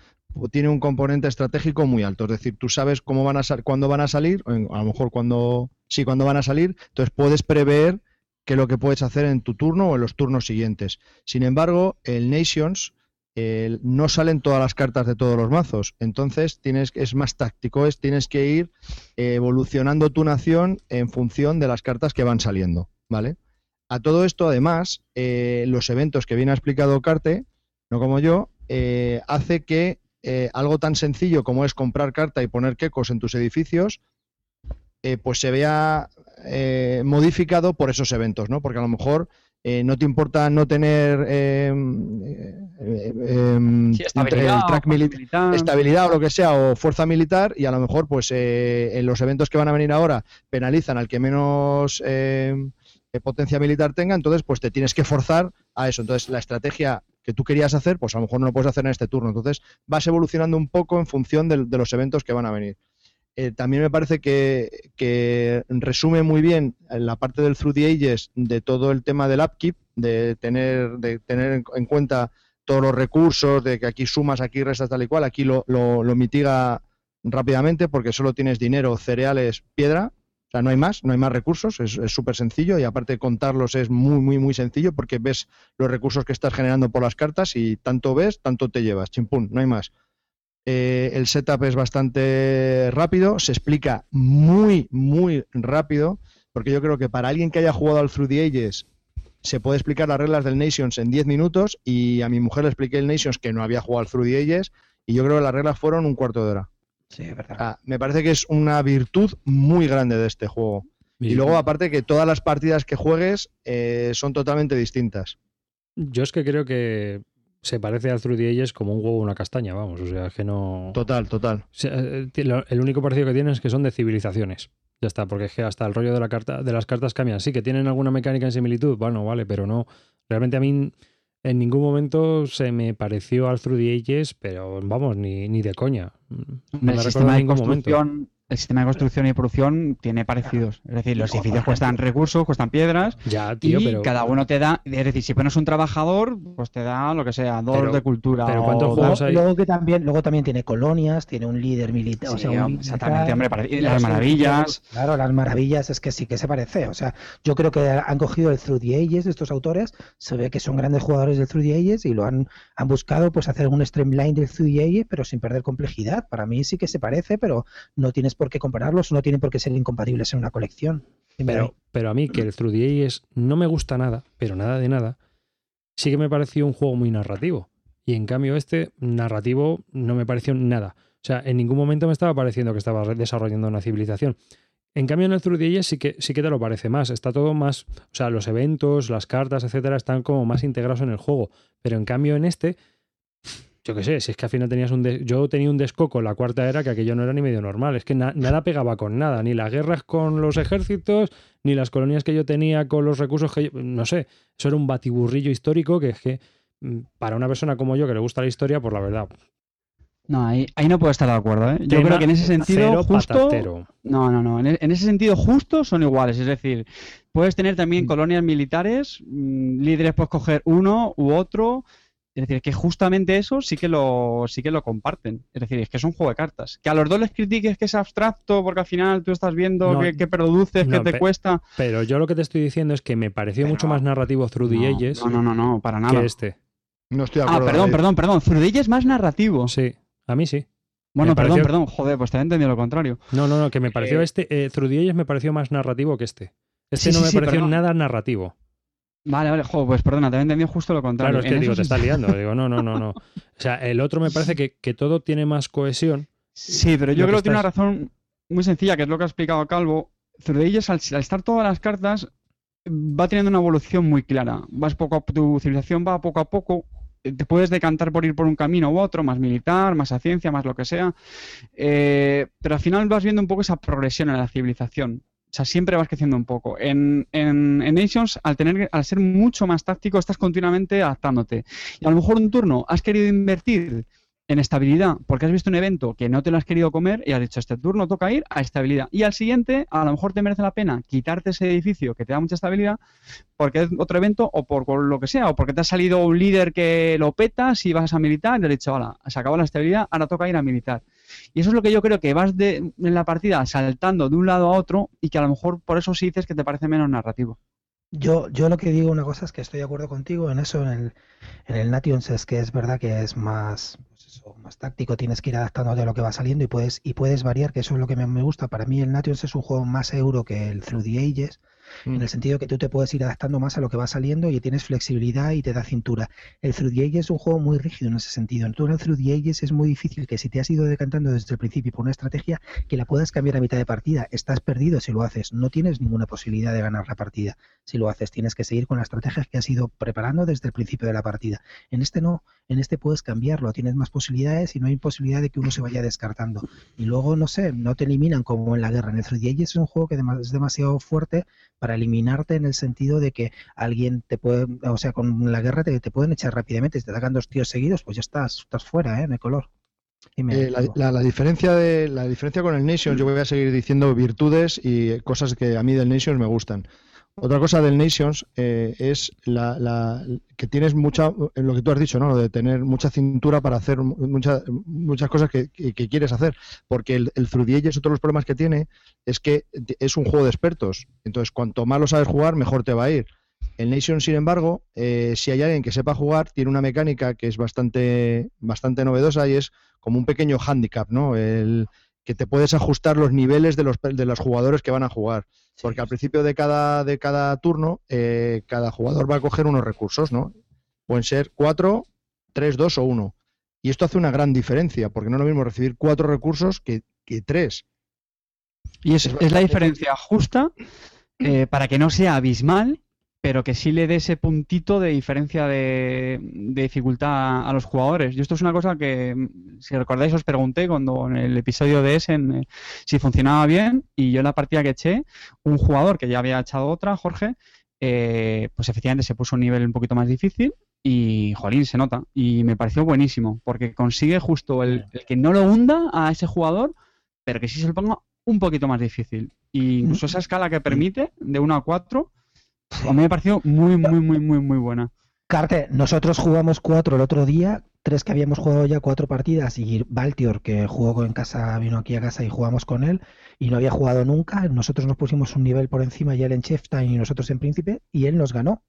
tiene un componente estratégico muy alto. Es decir, tú sabes cómo van a cuándo van a salir, a lo mejor cuando sí, cuándo van a salir, entonces puedes prever qué es lo que puedes hacer en tu turno o en los turnos siguientes. Sin embargo, el Nations no salen todas las cartas de todos los mazos. Entonces tienes, es más táctico, es tienes que ir eh, evolucionando tu nación en función de las cartas que van saliendo. ¿Vale? A todo esto, además, eh, los eventos que viene explicado Carte, no como yo, eh, hace que algo tan sencillo como es comprar carta y poner quecos en tus edificios, pues se vea modificado por esos eventos, ¿no? Porque a lo mejor eh, no te importa no tener eh, eh, estabilidad, o lo que sea, o fuerza militar, y a lo mejor, pues en los eventos que van a venir ahora penalizan al que menos potencia militar tenga, entonces pues te tienes que forzar a eso. Entonces la estrategia que tú querías hacer, pues a lo mejor no lo puedes hacer en este turno. Entonces vas evolucionando un poco en función de los eventos que van a venir. Eh, también me parece que, resume muy bien la parte del Through the Ages de todo el tema del upkeep, de tener, de tener en cuenta todos los recursos, de que aquí sumas, aquí restas tal y cual, aquí lo, mitiga rápidamente porque solo tienes dinero, cereales, piedra, o sea, no hay más, no hay más recursos, es súper sencillo y aparte contarlos es muy, muy, muy sencillo porque ves los recursos que estás generando por las cartas y tanto ves, tanto te llevas, chimpún, no hay más. Eh, el setup es bastante rápido, se explica muy, muy rápido, porque yo creo que para alguien que haya jugado al Through the Ages se puede explicar las reglas del Nations en 10 minutos y a mi mujer le expliqué el Nations que no había jugado al Through the Ages y yo creo que las reglas fueron un cuarto de hora. Sí, verdad. Ah, me parece que es una virtud muy grande de este juego. Y, luego, aparte, que todas las partidas que juegues eh, son totalmente distintas. Yo es que creo que se parece al Through the Ages como un huevo o una castaña, vamos. O sea, que no. Total, total. Eh, el único parecido que tienen es que son de civilizaciones. Ya está, porque es que hasta el rollo de, la carta, de las cartas cambian. Sí, que tienen alguna mecánica en similitud, bueno, vale, pero no. Realmente a mí en ningún momento se me pareció al Through the Ages, pero vamos, ni, ni de coña. No me ningún momento el sistema de construcción y producción tiene parecidos. Es decir, los edificios cuestan recursos, cuestan piedras. Ya, tío, y cada uno te da. Es decir, si pones un trabajador, pues te da lo que sea, dos de cultura. Pero ¿cuántos juegos hay? Luego que también, luego también tiene colonias, tiene un líder militar. exactamente, hombre. Y las maravillas. Claro, las maravillas es que sí que se parece. O sea, yo creo que han cogido el Through the Ages de estos autores. Se ve que son grandes jugadores del Through the Ages y lo han, han buscado pues hacer un streamline del Through the Ages, pero sin perder complejidad. Para mí sí que se parece, pero no tienes por qué compararlos, no tienen por qué ser incompatibles en una colección. Pero, pero, a mí que el Through the no me gusta nada, pero nada de nada, sí que me pareció un juego muy narrativo. Y en cambio este narrativo no me pareció nada. O sea, en ningún momento me estaba pareciendo que estaba desarrollando una civilización. En cambio, en el Through the sí que, sí que te lo parece más. Está todo más. O sea, los eventos, las cartas, etcétera, están como más integrados en el juego. Pero en cambio, en este, yo qué sé, si es que al final tenías un... yo tenía un descoco en la cuarta era que aquello no era ni medio normal, es que nada pegaba con nada, ni las guerras con los ejércitos, ni las colonias que yo tenía con los recursos que yo... No sé, eso era un batiburrillo histórico que es que mm, para una persona como yo que le gusta la historia, pues la verdad, No, ahí, ahí no puedo estar de acuerdo. ¿eh? Yo Tema creo que en ese sentido, justo. patatero. No, no, no. En, e- en ese sentido, justo son iguales. Es decir, puedes tener Mm. también colonias militares, mm, líderes puedes coger uno u otro. Es decir, que justamente eso sí que lo sí que lo comparten. Es decir, es que es un juego de cartas. Que a los dos les critiques que es abstracto, porque al final tú estás viendo No, qué, qué produces, no, qué te pe- cuesta. Pero yo lo que te estoy diciendo es que me pareció Pero- mucho más narrativo Through the No, Ages no, no, no, no, para nada. que este. No estoy de Ah, acuerdo. perdón, David. perdón, perdón. Through the Ages es más narrativo. Sí, a mí sí. Bueno, Me perdón, pareció- perdón. Joder, pues te había entendido lo contrario. No, no, no, que me pareció Eh, este. eh, Through the Ages me pareció más narrativo que este. Este Sí, no sí, me sí, pareció perdón. nada narrativo. Vale, vale, joder, pues perdona, te había entendido justo lo contrario. Claro, es que digo, te estás liando. Digo, no, no, no, no. O sea, el otro me parece que, que todo tiene más cohesión. Sí, pero yo creo que tiene una razón muy sencilla, que es lo que ha explicado Calvo. Ages, al, al estar todas las cartas, va teniendo una evolución muy clara. Vas poco a, tu civilización va poco a poco. eh, Te puedes decantar por ir por un camino u otro, más militar, más a ciencia, más lo que sea. Eh, pero al final vas viendo un poco esa progresión en la civilización. O sea, siempre vas creciendo un poco. En, en- en Nations, al, tener, al ser mucho más táctico, estás continuamente adaptándote. Y a lo mejor un turno has querido invertir en estabilidad porque has visto un evento que no te lo has querido comer y has dicho, este turno toca ir a estabilidad. Y al siguiente, a lo mejor te merece la pena quitarte ese edificio que te da mucha estabilidad porque es otro evento o por, lo que sea, o porque te ha salido un líder que lo petas y vas a militar y le has dicho, hola, se acabó la estabilidad, ahora toca ir a militar. Y eso es lo que yo creo que vas de, en la partida saltando de un lado a otro y que a lo mejor por eso sí dices que te parece menos narrativo. Yo, yo lo que digo una cosa es que estoy de acuerdo contigo en eso, en el, en el Nations es que es verdad que es más, pues eso, más táctico, tienes que ir adaptándote a lo que va saliendo y puedes, y puedes variar, que eso es lo que me, me gusta. Para mí el Nations es un juego más euro que el Through the Ages, Mm. en el sentido que tú te puedes ir adaptando más a lo que va saliendo y tienes flexibilidad y te da cintura. El Through the Ages es un juego muy rígido en ese sentido. Tú en el Through the Ages es muy difícil que si te has ido decantando desde el principio por una estrategia, que la puedas cambiar a mitad de partida. Estás perdido si lo haces. No tienes ninguna posibilidad de ganar la partida. Si lo haces, tienes que seguir con las estrategias que has ido preparando desde el principio de la partida. En este no. En este puedes cambiarlo. Tienes más posibilidades y no hay posibilidad de que uno se vaya descartando. Y luego, no sé, no te eliminan como en la guerra. En el Through the Ages es un juego que es demasiado fuerte para eliminarte en el sentido de que alguien te puede, o sea, con la guerra te, te pueden echar rápidamente. Si te atacan dos tíos seguidos, pues ya estás, estás fuera, ¿eh? No hay color. Eh, la- la diferencia de la diferencia con el Nations, yo voy a seguir diciendo virtudes y cosas que a mí del Nations me gustan. Otra cosa del Nations eh, es la, la- que tienes mucha, lo que tú has dicho, ¿no? Lo de tener mucha cintura para hacer mu- mucha- muchas cosas que, quieres hacer. Porque el, el Through otro de los problemas que tiene es que es un juego de expertos. Entonces, cuanto más lo sabes jugar, mejor te va a ir. El Nation, sin embargo, eh, si hay alguien que sepa jugar, tiene una mecánica que es bastante, bastante novedosa y es como un pequeño handicap, ¿no? El que te puedes ajustar los niveles de los, de los jugadores que van a jugar. Porque al principio de cada, de cada turno, eh, cada jugador va a coger unos recursos, ¿no? Pueden ser cuatro, tres, dos o uno. Y esto hace una gran diferencia, porque no es lo mismo recibir cuatro recursos que, que tres. Y es, Es es la diferencia justa eh, para que no sea abismal, pero que sí le dé ese puntito de diferencia de, de dificultad a los jugadores. Y esto es una cosa que, si recordáis, os pregunté cuando en el episodio de Essen eh, si funcionaba bien. Y yo en la partida que eché, un jugador que ya había echado otra, Jorge, eh, pues efectivamente se puso un nivel un poquito más difícil. Y, jolín, se nota. Y me pareció buenísimo, porque consigue justo el, el que no lo hunda a ese jugador, pero que sí se lo ponga un poquito más difícil. Y incluso esa escala que permite, de 1 a 4, a mí me pareció muy, muy, muy, muy, muy buena. Carte, nosotros jugamos cuatro el otro día, tres que habíamos jugado ya cuatro partidas y Valtior, que jugó en casa, vino aquí a casa y jugamos con él y no había jugado nunca. Nosotros nos pusimos un nivel por encima y él en Cheftain y nosotros en Príncipe y él nos ganó.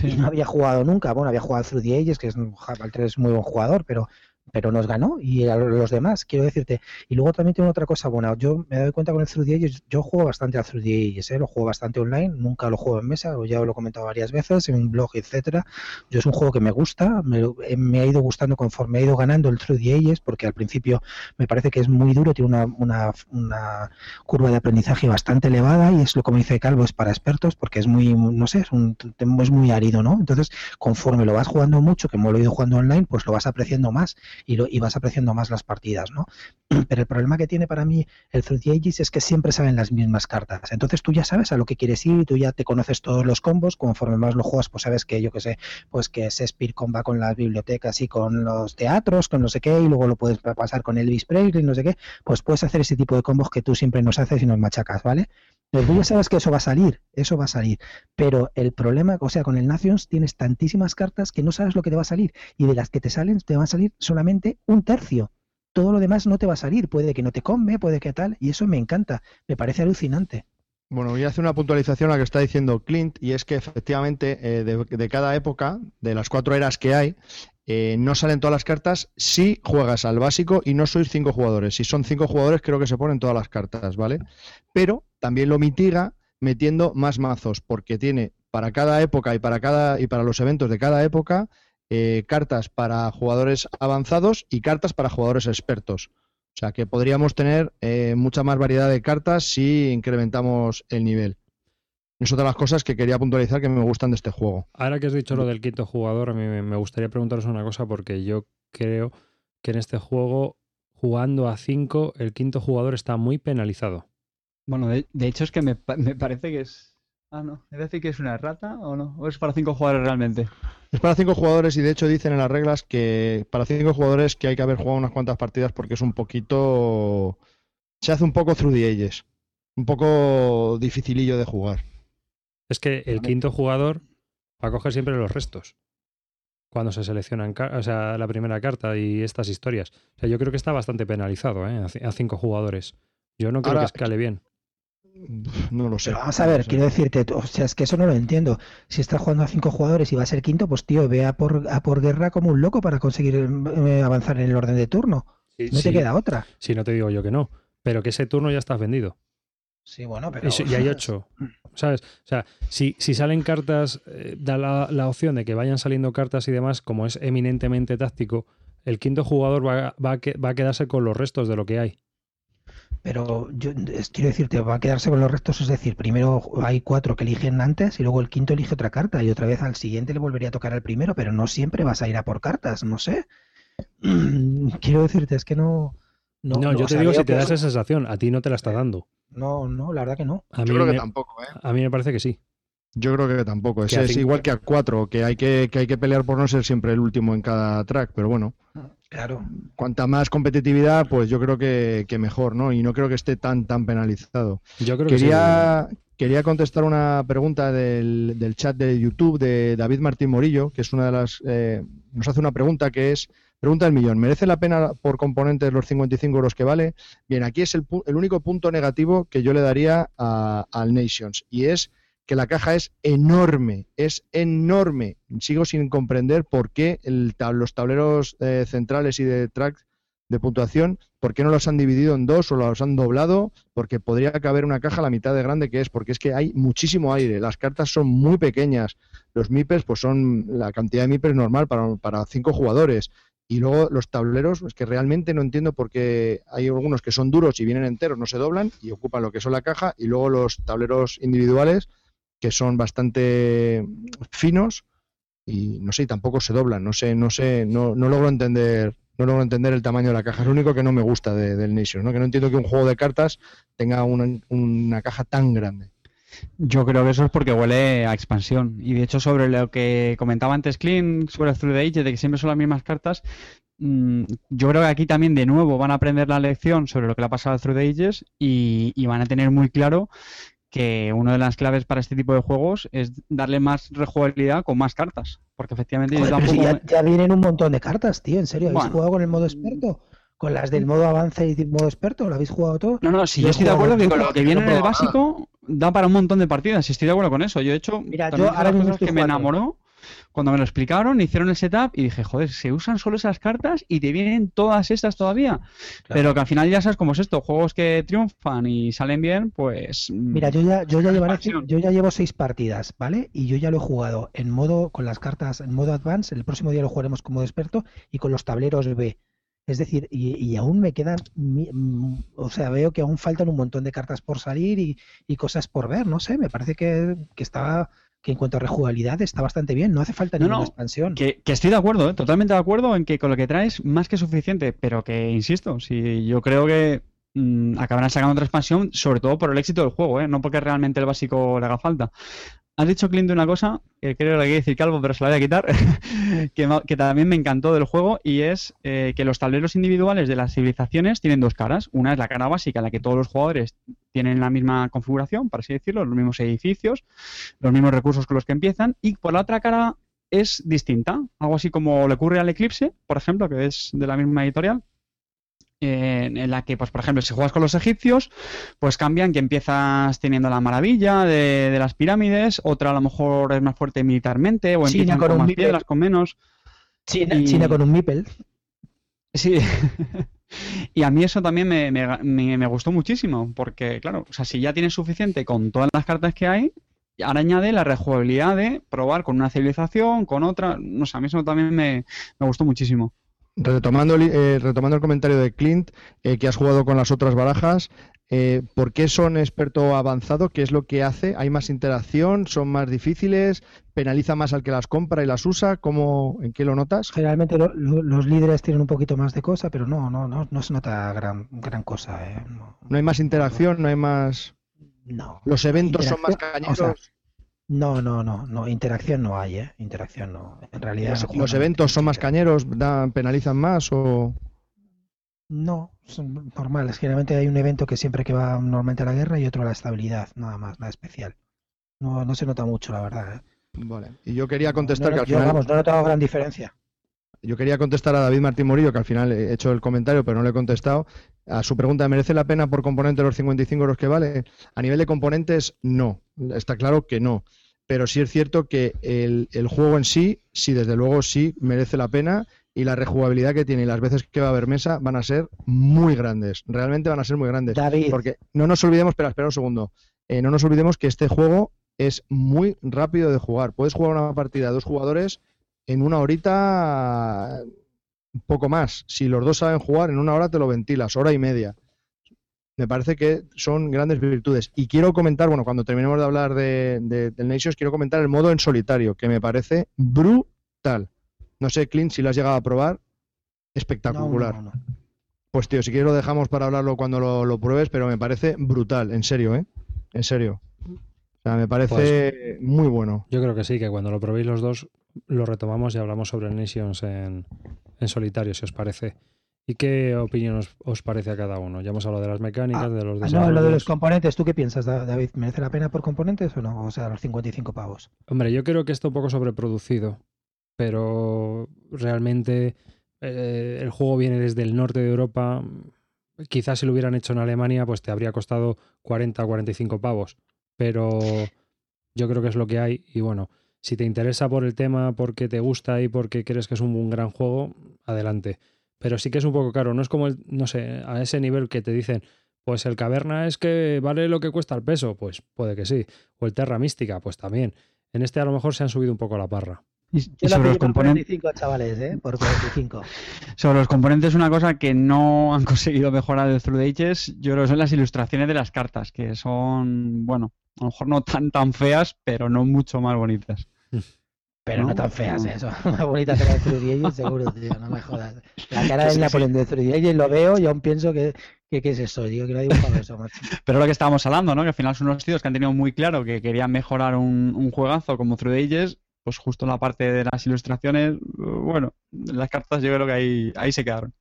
Y no había jugado nunca. Bueno, había jugado Through the Ages, que es un, Valtior es muy buen jugador, pero pero nos ganó y a los demás, quiero decirte. Y luego también tengo otra cosa buena. Yo me doy cuenta con el Through the Ages, yo juego bastante al Through the Ages, ¿eh? lo juego bastante online, nunca lo juego en mesa, ya lo he comentado varias veces en un blog, etcétera. Yo es un juego que me gusta, me, eh, me ha ido gustando conforme ha ido ganando el Through the Ages, porque al principio me parece que es muy duro, tiene una, una, una curva de aprendizaje bastante elevada y es lo como dice Calvo, es para expertos, porque es muy, no sé, es, un, es muy árido, ¿no? Entonces, conforme lo vas jugando mucho, que me lo he ido jugando online, pues lo vas apreciando más y, lo, y vas apreciando más las partidas, ¿no? Pero el problema que tiene para mí el Through the Ages es que siempre salen las mismas cartas. Entonces tú ya sabes a lo que quieres ir y tú ya te conoces todos los combos. Conforme más lo juegas, pues sabes que yo que sé, pues que Shakespeare comba con las bibliotecas y con los teatros, con no sé qué, y luego lo puedes pasar con Elvis Presley, no sé qué. Pues puedes hacer ese tipo de combos que tú siempre nos haces y nos machacas, ¿vale? Pero tú ya sabes que eso va a salir, eso va a salir. Pero el problema, o sea, con el Nations tienes tantísimas cartas que no sabes lo que te va a salir. Y de las que te salen, te va a salir solamente un tercio. Todo lo demás no te va a salir. Puede que no te come, puede que tal. Y eso me encanta. Me parece alucinante. Bueno, voy a hacer una puntualización a lo que está diciendo Clint, y es que efectivamente eh, de, de, cada época, de las cuatro eras que hay, eh, no salen todas las cartas si juegas al básico y no sois cinco jugadores. Si son cinco jugadores, creo que se ponen todas las cartas, ¿vale? Pero también lo mitiga metiendo más mazos, porque tiene para cada época y para cada y para los eventos de cada época eh, cartas para jugadores avanzados y cartas para jugadores expertos. O sea que podríamos tener eh, mucha más variedad de cartas si incrementamos el nivel. Es otra de las cosas que quería puntualizar que me gustan de este juego. Ahora que has dicho lo del quinto jugador, a mí me gustaría preguntaros una cosa porque yo creo que en este juego, jugando a cinco, el quinto jugador está muy penalizado. Bueno, de, de hecho es que me, me, parece que es... Ah, no. ¿Es decir que es una rata o no? ¿O es para cinco jugadores realmente? Es para cinco jugadores y de hecho dicen en las reglas que para cinco jugadores que hay que haber jugado unas cuantas partidas porque es un poquito... Se hace un poco through the ages. Un poco dificilillo de jugar. Es que el quinto jugador va a coger siempre los restos. Cuando se seleccionan o sea, la primera carta y estas historias. O sea, yo creo que está bastante penalizado ¿eh? a cinco jugadores. Yo no creo Ahora, que escale bien. No lo sé. Pero vamos a ver, no sé. quiero decirte, o sea, es que eso no lo entiendo. Si estás jugando a cinco jugadores y va a ser quinto, pues tío, ve a por, a por guerra como un loco para conseguir eh, avanzar en el orden de turno. No te queda otra. Sí, no te digo yo que no. Pero que ese turno ya estás vendido. Sí, bueno, pero. Y, y hay ocho. ¿Sabes? O sea, si, si salen cartas, eh, da la, la, opción de que vayan saliendo cartas y demás, como es eminentemente táctico, el quinto jugador va, va, a, va a quedarse con los restos de lo que hay. Pero yo es, quiero decirte, va a quedarse con los restos, es decir, primero hay cuatro que eligen antes y luego el quinto elige otra carta y otra vez al siguiente le volvería a tocar al primero, pero no siempre vas a ir a por cartas, no sé. quiero decirte, es que no. No, no, yo te digo si te da esa sensación, a ti no te la está dando. No, no, la verdad que no. A mí Yo creo me, que tampoco, ¿eh? A mí me parece que sí. Yo creo que tampoco. Es, igual que a cuatro, que hay que, que hay que pelear por no ser siempre el último en cada track, pero bueno. Claro. Cuanta más competitividad, pues yo creo que, que mejor, ¿no? Y no creo que esté tan tan penalizado. Yo creo que sí. Quería, quería contestar una pregunta del, del chat de YouTube de David Martín Morillo, que es una de las. eh, nos hace una pregunta que es. Pregunta del millón. ¿Merece la pena por componentes los 55 euros que vale? Bien, aquí es el, pu- el único punto negativo que yo le daría a- al Nations y es que la caja es enorme, es enorme. Sigo sin comprender por qué los tableros eh, centrales y de track de puntuación, por qué no los han dividido en dos o los han doblado, porque podría caber una caja la mitad de grande que es, porque es que hay muchísimo aire, las cartas son muy pequeñas, los MIPES pues son la cantidad de MIPES normal para, para cinco jugadores. Y luego los tableros, es que realmente no entiendo por qué hay algunos que son duros y vienen enteros, no se doblan y ocupan lo que son la caja, y luego los tableros individuales que son bastante finos y no sé, y tampoco se doblan, no sé, no sé, no, no logro entender, no logro entender el tamaño de la caja, es lo único que no me gusta de- del Nation, ¿no? que no entiendo que un juego de cartas tenga una, una caja tan grande. Yo creo que eso es porque huele a expansión. Y de hecho, sobre lo que comentaba antes Clean, sobre el Through the Ages, de que siempre son las mismas cartas, mm, yo creo que aquí también de nuevo van a aprender la lección sobre lo que le ha pasado al Through the Ages y van a tener muy claro que una de las claves para este tipo de juegos es darle más rejugabilidad con más cartas. Porque efectivamente Joder, si ya, ya vienen un montón de cartas, tío, en serio. ¿Habéis Bueno. jugado con el modo experto? ¿Con las del modo avance y del modo experto? ¿Lo habéis jugado todo? No, no, si Yo yo he estoy de acuerdo que con lo que viene en he el básico da para un montón de partidas. Estoy de acuerdo con eso. Yo, de hecho, Mira, yo ahora mismo que me enamoró cuando me lo explicaron, hicieron el setup y dije, joder, se usan solo esas cartas y te vienen todas estas todavía. Pero que al final ya sabes cómo es esto, juegos que triunfan y salen bien, pues... mm, Mira, yo ya, yo ya llevaré- yo ya llevo seis partidas, ¿vale? Y yo ya lo he jugado en modo, con las cartas, en modo advance, el próximo día lo jugaremos como experto y con los tableros B. Es decir, y, y aún me quedan, mm, o sea, veo que aún faltan un montón de cartas por salir y, y cosas por ver, no sé, me parece que, que está, que en cuanto a rejugabilidad está bastante bien, no hace falta No, ninguna no, expansión. Que, que estoy de acuerdo, ¿eh? totalmente de acuerdo en que con lo que traes más que suficiente, pero que, insisto, si yo creo que mm, acabarán sacando otra expansión, sobre todo por el éxito del juego, ¿eh? no porque realmente el básico le haga falta. Has dicho, Clint, una cosa, que creo que hay decir Calvo, pero se la voy a quitar, que también me encantó del juego, y es eh, que los tableros individuales de las civilizaciones tienen dos caras. Una es la cara básica, en la que todos los jugadores tienen la misma configuración, por así decirlo, los mismos edificios, los mismos recursos con los que empiezan, y por la otra cara es distinta. Algo así como le ocurre al Eclipse, por ejemplo, que es de la misma editorial. Eh, en la que, pues, por ejemplo, si juegas con los egipcios, pues cambian que empiezas teniendo la maravilla de, de las pirámides, otra a lo mejor es más fuerte militarmente, o China empiezan con más piedras, con menos. China, y- China con un Mipel. Sí. Y a mí eso también me, me- me- me gustó muchísimo, porque, claro, o sea, si ya tienes suficiente con todas las cartas que hay, ahora añade la rejugabilidad de probar con una civilización, con otra. No sé, a mí eso también me, me gustó muchísimo. Retomando, el- eh, retomando el comentario de Clint, eh, que has jugado con las otras barajas, eh, ¿por qué son experto avanzado? ¿Qué es lo que hace? ¿Hay más interacción? ¿Son más difíciles? ¿Penaliza más al que las compra y las usa? ¿Cómo, ¿En qué lo notas? Generalmente lo- lo- los líderes tienen un poquito más de cosa, pero no, no, no, no se nota gran, gran cosa. No, ¿No hay más interacción? ¿No hay más...? no. ¿Los eventos son más o cañeros? sea, No, no, no, no, interacción no hay, ¿eh? Interacción no. En realidad ¿Los, no- eventos son más cañeros? Dan- ¿Penalizan más? o No, son normales. Generalmente hay un evento que siempre que va normalmente a la guerra y otro a la estabilidad, nada más, nada especial. No, no se nota mucho, la verdad. ¿eh? Vale. Y yo quería contestar No, que al yo, final... vamos, no he notado gran diferencia. Yo quería contestar a David Martín Morillo, que al final he hecho el comentario, pero no le he contestado. A su pregunta, ¿merece la pena por componente los 55 euros que vale? A nivel de componentes, no. Está claro que no. Pero sí es cierto que el, el juego en sí, sí, desde luego sí merece la pena y la rejugabilidad que tiene y las veces que va a haber mesa van a ser muy grandes. Realmente van a ser muy grandes. David, Porque no nos olvidemos, espera, espera un segundo. Eh, no nos olvidemos que este juego es muy rápido de jugar. Puedes jugar una partida de dos jugadores en una horita, un poco más. Si los dos saben jugar, en una hora te lo ventilas, hora y media. Me parece que son grandes virtudes. Y quiero comentar, bueno, cuando terminemos de hablar de, de- del Nations, quiero comentar el modo en solitario, que me parece brutal. No sé, Clint, si lo has llegado a probar. Espectacular. no, no. Pues tío, si quieres lo dejamos para hablarlo cuando lo, lo pruebes, pero me parece brutal, en serio, ¿eh? En serio. O sea, me parece muy bueno. Yo creo que sí, que cuando lo probéis los dos lo retomamos y hablamos sobre Nations en, en solitario, si os parece. ¿Y qué opinión os, os parece a cada uno? Ya hemos hablado de las mecánicas, Ah, de los Ah, no, lo de los desarrollos. componentes, ¿tú qué piensas, Da- David? ¿Merece la pena por componentes o no? O sea, los 55 pavos. Hombre, yo creo que está un poco sobreproducido, pero realmente eh, el juego viene desde el norte de Europa. Quizás si lo hubieran hecho en Alemania, pues te habría costado 40 o 45 pavos, pero yo creo que es lo que hay. Y bueno, si te interesa por el tema, porque te gusta y porque crees que es un, un gran juego, adelante. Pero sí que es un poco caro, no es como el, no sé, a ese nivel que te dicen, pues el caverna es que vale lo que cuesta el peso, pues puede que sí. O el Terra Mística, pues también. En este a lo mejor se han subido un poco la parra. Y, Yo y la sobre los por componentes. 45, chavales, ¿eh? Por 45. Sobre los componentes, una cosa que no han conseguido mejorar de Through the Ages, yo creo que son las ilustraciones de las cartas, que son, bueno, a lo mejor no tan tan feas, pero no mucho más bonitas. Pero no, No, tan feas, no. ¿eh? Son más bonitas que las de 3D seguro, tío, no me jodas. La cara del Napoleón de 3D lo veo y aún pienso que, que ¿qué es eso? Digo que no hay dibujado eso, macho. Pero lo que estábamos hablando, ¿no? Que al final son unos tíos que han tenido muy claro que querían mejorar un, un juegazo como Ages, pues justo en la parte de las ilustraciones, bueno, las cartas yo creo que ahí, ahí se quedaron.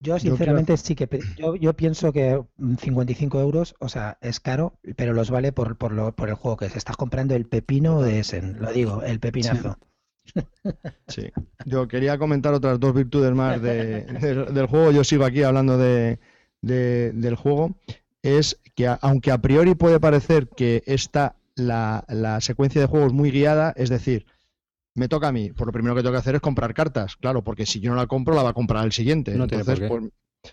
Yo sinceramente sí que yo, yo pienso que mm, 55 euros, o sea, es caro, pero los vale por, por, lo, por el juego que es. Estás comprando el pepino de Essen, lo digo, el pepinazo. Sí. Yo quería comentar otras dos virtudes más de- del, del juego. Yo sigo aquí hablando de, de- del juego. Es que a- aunque a priori puede parecer que está la, la secuencia de juegos muy guiada, es decir, me toca a mí, por lo primero que tengo que hacer es comprar cartas, claro, porque si yo no la compro, la va a comprar el siguiente. No Entonces, pues,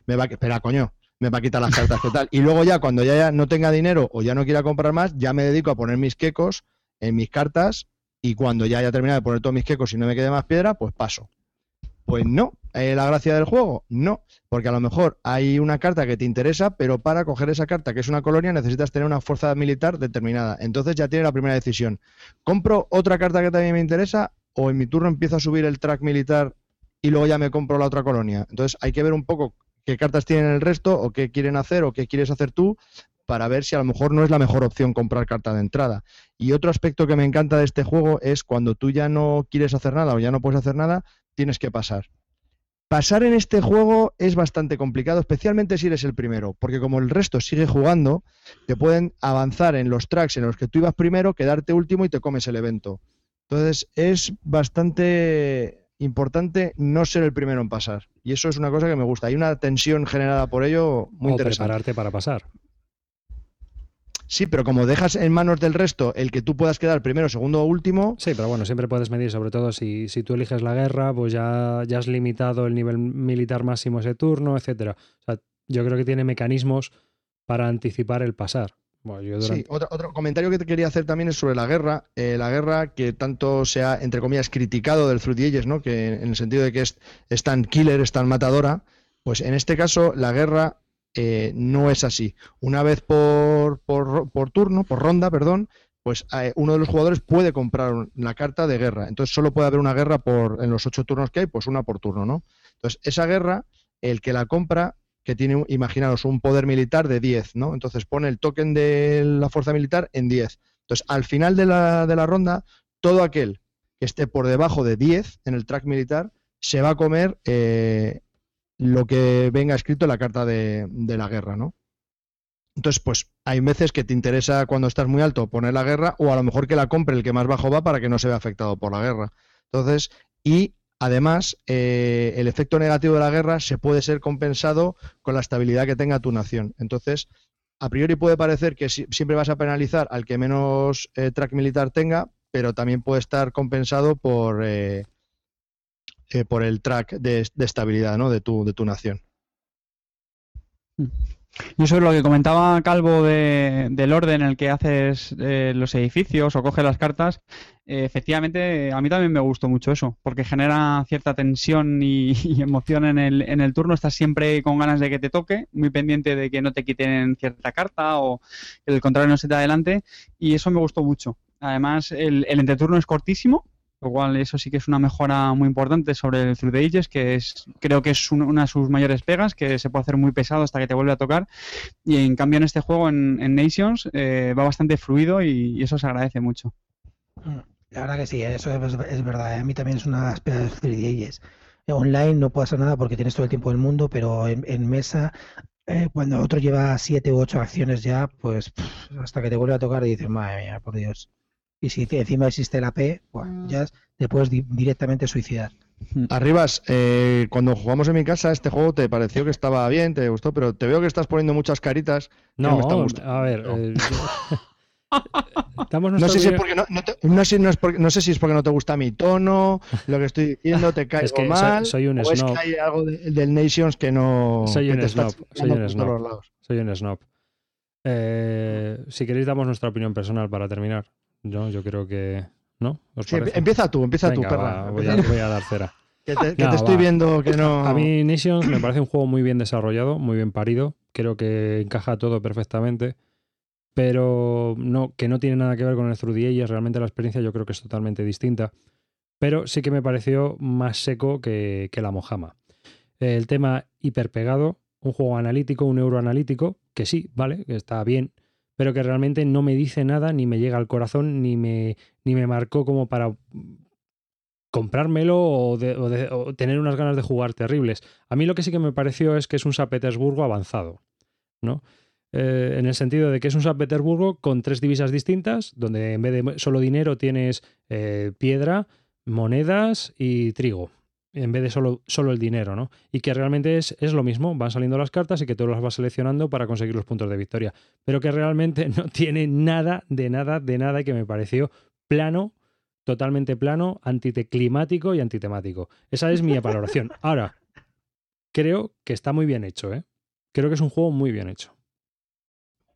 me va a, espera, coño, me va a quitar las cartas que tal. Y luego ya, cuando ya, ya no tenga dinero o ya no quiera comprar más, ya me dedico a poner mis quecos en mis cartas y cuando ya haya terminado de poner todos mis quecos y no me quede más piedra, pues paso. Pues no. ¿La gracia del juego? No. Porque a lo mejor hay una carta que te interesa, pero para coger esa carta, que es una colonia, necesitas tener una fuerza militar determinada. Entonces ya tiene la primera decisión. ¿Compro otra carta que también me interesa o en mi turno empiezo a subir el track militar y luego ya me compro la otra colonia? Entonces hay que ver un poco qué cartas tienen el resto o qué quieren hacer o qué quieres hacer tú para ver si a lo mejor no es la mejor opción comprar carta de entrada. Y otro aspecto que me encanta de este juego es cuando tú ya no quieres hacer nada o ya no puedes hacer nada, tienes que pasar. Pasar en este juego es bastante complicado, especialmente si eres el primero, porque como el resto sigue jugando, te pueden avanzar en los tracks en los que tú ibas primero, quedarte último y te comes el evento. Entonces es bastante importante no ser el primero en pasar. Y eso es una cosa que me gusta. Hay una tensión generada por ello muy o interesante. prepararte para pasar. Sí, pero como dejas en manos del resto el que tú puedas quedar primero, segundo o último, Sí, pero bueno, siempre puedes medir, sobre todo si, si tú eliges la guerra, pues ya, ya has limitado el nivel militar máximo ese turno, etcétera. O sea, yo creo que tiene mecanismos para anticipar el pasar. Bueno, yo durante- Sí, otro, otro comentario que te quería hacer también es sobre la guerra. Eh, la guerra que tanto se ha, entre comillas, criticado del the Ages, ¿no? Que en el sentido de que es, es tan killer, es tan matadora. Pues en este caso, la guerra eh, no es así. Una vez por, por, por turno, por ronda, perdón, pues eh, uno de los jugadores puede comprar un- la carta de guerra. Entonces solo puede haber una guerra por, en los ocho turnos que hay, pues una por turno, ¿no? Entonces, esa guerra, el que la compra, que tiene, imaginaros, un poder militar de 10, ¿no? Entonces pone el token de la fuerza militar en 10. Entonces, al final de la, de la ronda, todo aquel que esté por debajo de 10 en el track militar se va a comer eh, lo que venga escrito en la carta de, la guerra, ¿no? Entonces, pues hay veces que te interesa cuando estás muy alto poner la guerra o a lo mejor que la compre el que más bajo va para que no se vea afectado por la guerra. Entonces, y además, eh, el efecto negativo de la guerra se puede ser compensado con la estabilidad que tenga tu nación. Entonces, a priori puede parecer que si- siempre vas a penalizar al que menos eh, track militar tenga, pero también puede estar compensado por, eh, eh, por el track de, estabilidad ¿no? de, tu, de tu nación. Yo sobre lo que comentaba Calvo de- del orden en el que haces eh, los edificios o coges las cartas, eh, efectivamente a mí también me gustó mucho eso, porque genera cierta tensión y, y emoción en el, en el turno, estás siempre con ganas de que te toque, muy pendiente de que no te quiten cierta carta o que el contrario no se te adelante, y eso me gustó mucho. Además, el, el entreturno es cortísimo, lo cual eso sí que es una mejora muy importante sobre el Through the Ages, que es creo que es un- una de sus mayores pegas, que se puede hacer muy pesado hasta que te vuelve a tocar. Y en cambio en este juego, en, en Nations, eh, va bastante fluido y, y eso se agradece mucho. La verdad que sí, eso es, es verdad. ¿eh? A mí también es una de las pegas de 3D Ages. Eh, Online no puede hacer nada porque tienes todo el tiempo del mundo, pero en, en mesa, eh, cuando otro lleva siete u ocho acciones ya, pues pff, hasta que te vuelve a tocar y dices, madre mía, por Dios. Y si encima existe la P, pues ya te puedes di- directamente suicidar. Arribas, eh, cuando jugamos en mi casa, este juego te pareció que estaba bien, te gustó, pero te veo que estás poniendo muchas caritas. no No, me están gustando. a ver. No. eh, sé, si es porque no, te- no sé- no es porque- no sé si es porque no te gusta mi tono, lo que estoy diciendo, te caigo Es que soy- mal, soy un o es snob. que hay algo de- del Nations que no... Soy un snob, soy un snob. Soy un snob. Eh, si queréis, damos nuestra opinión personal para terminar. Yo, yo creo que. ¿No? Empieza tú, empieza tú, Venga, perra. va, voy, a, voy dar cera. que te, que No, te estoy viendo que no... A mí Nations me parece un juego muy bien desarrollado, muy bien parido. Creo que encaja todo perfectamente. Pero no, que no tiene nada que ver con el Through the Ages. Realmente la experiencia yo creo que es totalmente distinta. Pero sí que me pareció más seco que, que la Mojama. El tema hiperpegado, un juego analítico, un euro analítico, que sí, vale, que está bien, pero que realmente no me dice nada, ni me llega al corazón, ni me, ni me marcó como para comprármelo o, de- tener unas ganas de jugar terribles. A mí lo que sí que me pareció es que es un San Petersburgo avanzado, ¿no? Eh, en el sentido de que es un San Petersburgo con tres divisas distintas, donde en vez de solo dinero tienes eh, piedra, monedas y trigo, en vez de solo, solo el dinero, ¿no? Y que realmente es, es lo mismo, van saliendo las cartas y que tú las vas seleccionando para conseguir los puntos de victoria, pero que realmente no tiene nada, de nada, de nada y que me pareció plano, totalmente plano, antiteclimático y antitemático. Esa es mi valoración. Ahora, creo que está muy bien hecho, ¿eh? Creo que es un juego muy bien hecho.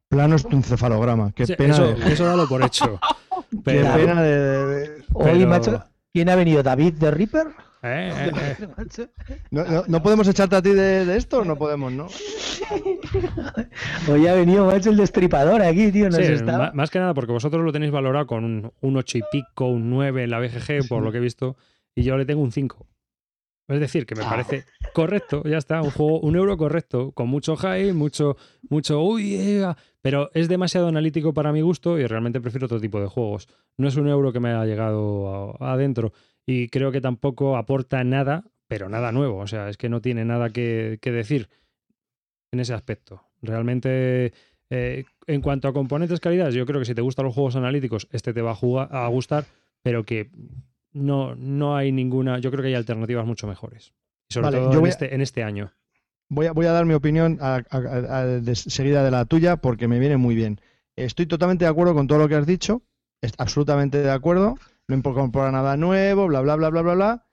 Plano es tu encefalograma. Qué Sí, pena, eso, de, eso dalo por hecho. qué pena de- de- Hoy, Pero- macho, ¿quién ha venido? ¿David de Reaper? Eh, eh, eh. ¿No, no, no podemos echarte a ti de, de esto? No podemos, ¿no? Hoy ha venido, macho, el destripador aquí, tío. Nos Sí, está... más que nada porque vosotros lo tenéis valorado con un, un 8 y pico, un 9 en la BGG, por lo que he visto, y yo le tengo un 5. Es decir, que me parece correcto, ya está, un juego, un euro correcto, con mucho hype, mucho, mucho, uy, ah", pero es demasiado analítico para mi gusto y realmente prefiero otro tipo de juegos. No es un euro que me haya llegado a- adentro y creo que tampoco aporta nada, pero nada nuevo, o sea, es que no tiene nada que, que decir en ese aspecto. Realmente, eh, en cuanto a componentes calidad, yo creo que si te gustan los juegos analíticos, este te va a, jugar- a gustar, pero que no, no hay ninguna. Yo creo que hay alternativas mucho mejores. Sobre Vale, todo yo en, a- este, en este año. Voy a, voy a dar mi opinión a- a- a- de- seguida de la tuya porque me viene muy bien. Estoy totalmente de acuerdo con todo lo que has dicho, es- absolutamente de acuerdo. No incorpora nada nuevo, bla, bla, bla, bla, bla, bla.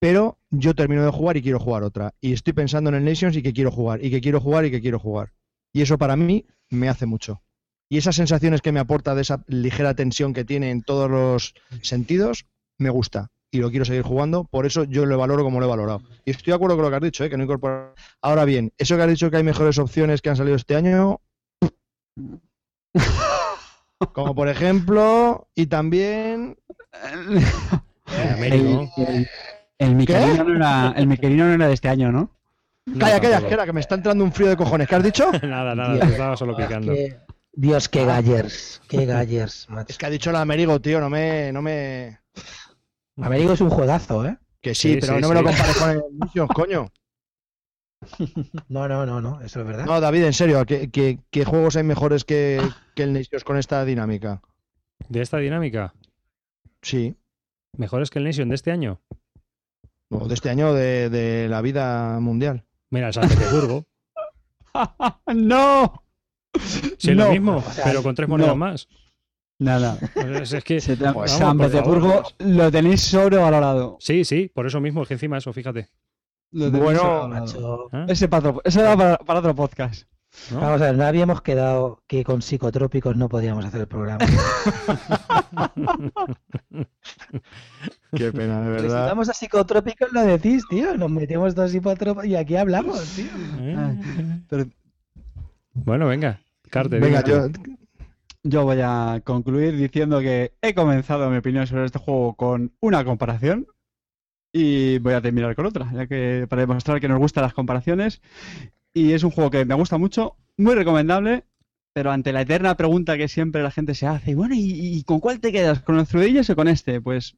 Pero yo termino de jugar y quiero jugar otra. Y estoy pensando en el Nations y que quiero jugar, y que quiero jugar y que quiero jugar. Y eso para mí me hace mucho. Y esas sensaciones que me aporta de esa ligera tensión que tiene en todos los sentidos, me gusta. Y lo quiero seguir jugando, por eso yo lo valoro como lo he valorado. Y estoy de acuerdo con lo que has dicho, ¿eh? que no incorpora. Ahora bien, eso que has dicho que hay mejores opciones que han salido este año. Como por ejemplo, y también. El, el, el Miquelino no era, el no era de este año, ¿no? Calla, calla, espera, que me está entrando un frío de cojones. ¿Qué has dicho? nada, nada, Dios, te estaba solo picando. Dios, qué gallers. Qué gallers, macho. Es que ha dicho el Amerigo, tío, no me. No me... Américo es un juegazo, ¿eh? Que sí, Sí, pero sí, no me lo compares con el Nations, coño. No, no, no, no, eso es verdad. No, David, en serio, ¿qué, qué, qué juegos hay mejores que, que el Nations con esta dinámica? De esta dinámica, Sí. mejores que el Nation de este año. O de este año de, de la vida mundial. Mira, el San Petersburgo. ¡No! Si es No. lo mismo, O sea, pero con tres monedas no. más. Nada. Pues es que. San. Petersburgo lo tenéis sobrevalorado. Sí, sí, por eso mismo, es que encima eso, fíjate. Lo tenéis Bueno. Macho. ¿eh? Ese para otro, ese va para, para otro podcast. ¿no? Vamos a ver, no habíamos quedado que con psicotrópicos no podíamos hacer el programa. Qué pena, de Si verdad. vamos a psicotrópicos lo decís, tío. Nos metemos dos psicotrópicos y aquí hablamos, tío. ¿Eh? Pero Bueno, venga, Carte. Venga, yo, yo voy a concluir diciendo que he comenzado mi opinión sobre este juego con una comparación y voy a terminar con otra, ya que para demostrar que nos gustan las comparaciones. Y es un juego que me gusta mucho, muy recomendable, pero ante la eterna pregunta que siempre la gente se hace, bueno, ¿y, y con cuál te quedas? ¿Con el Through o con este? Pues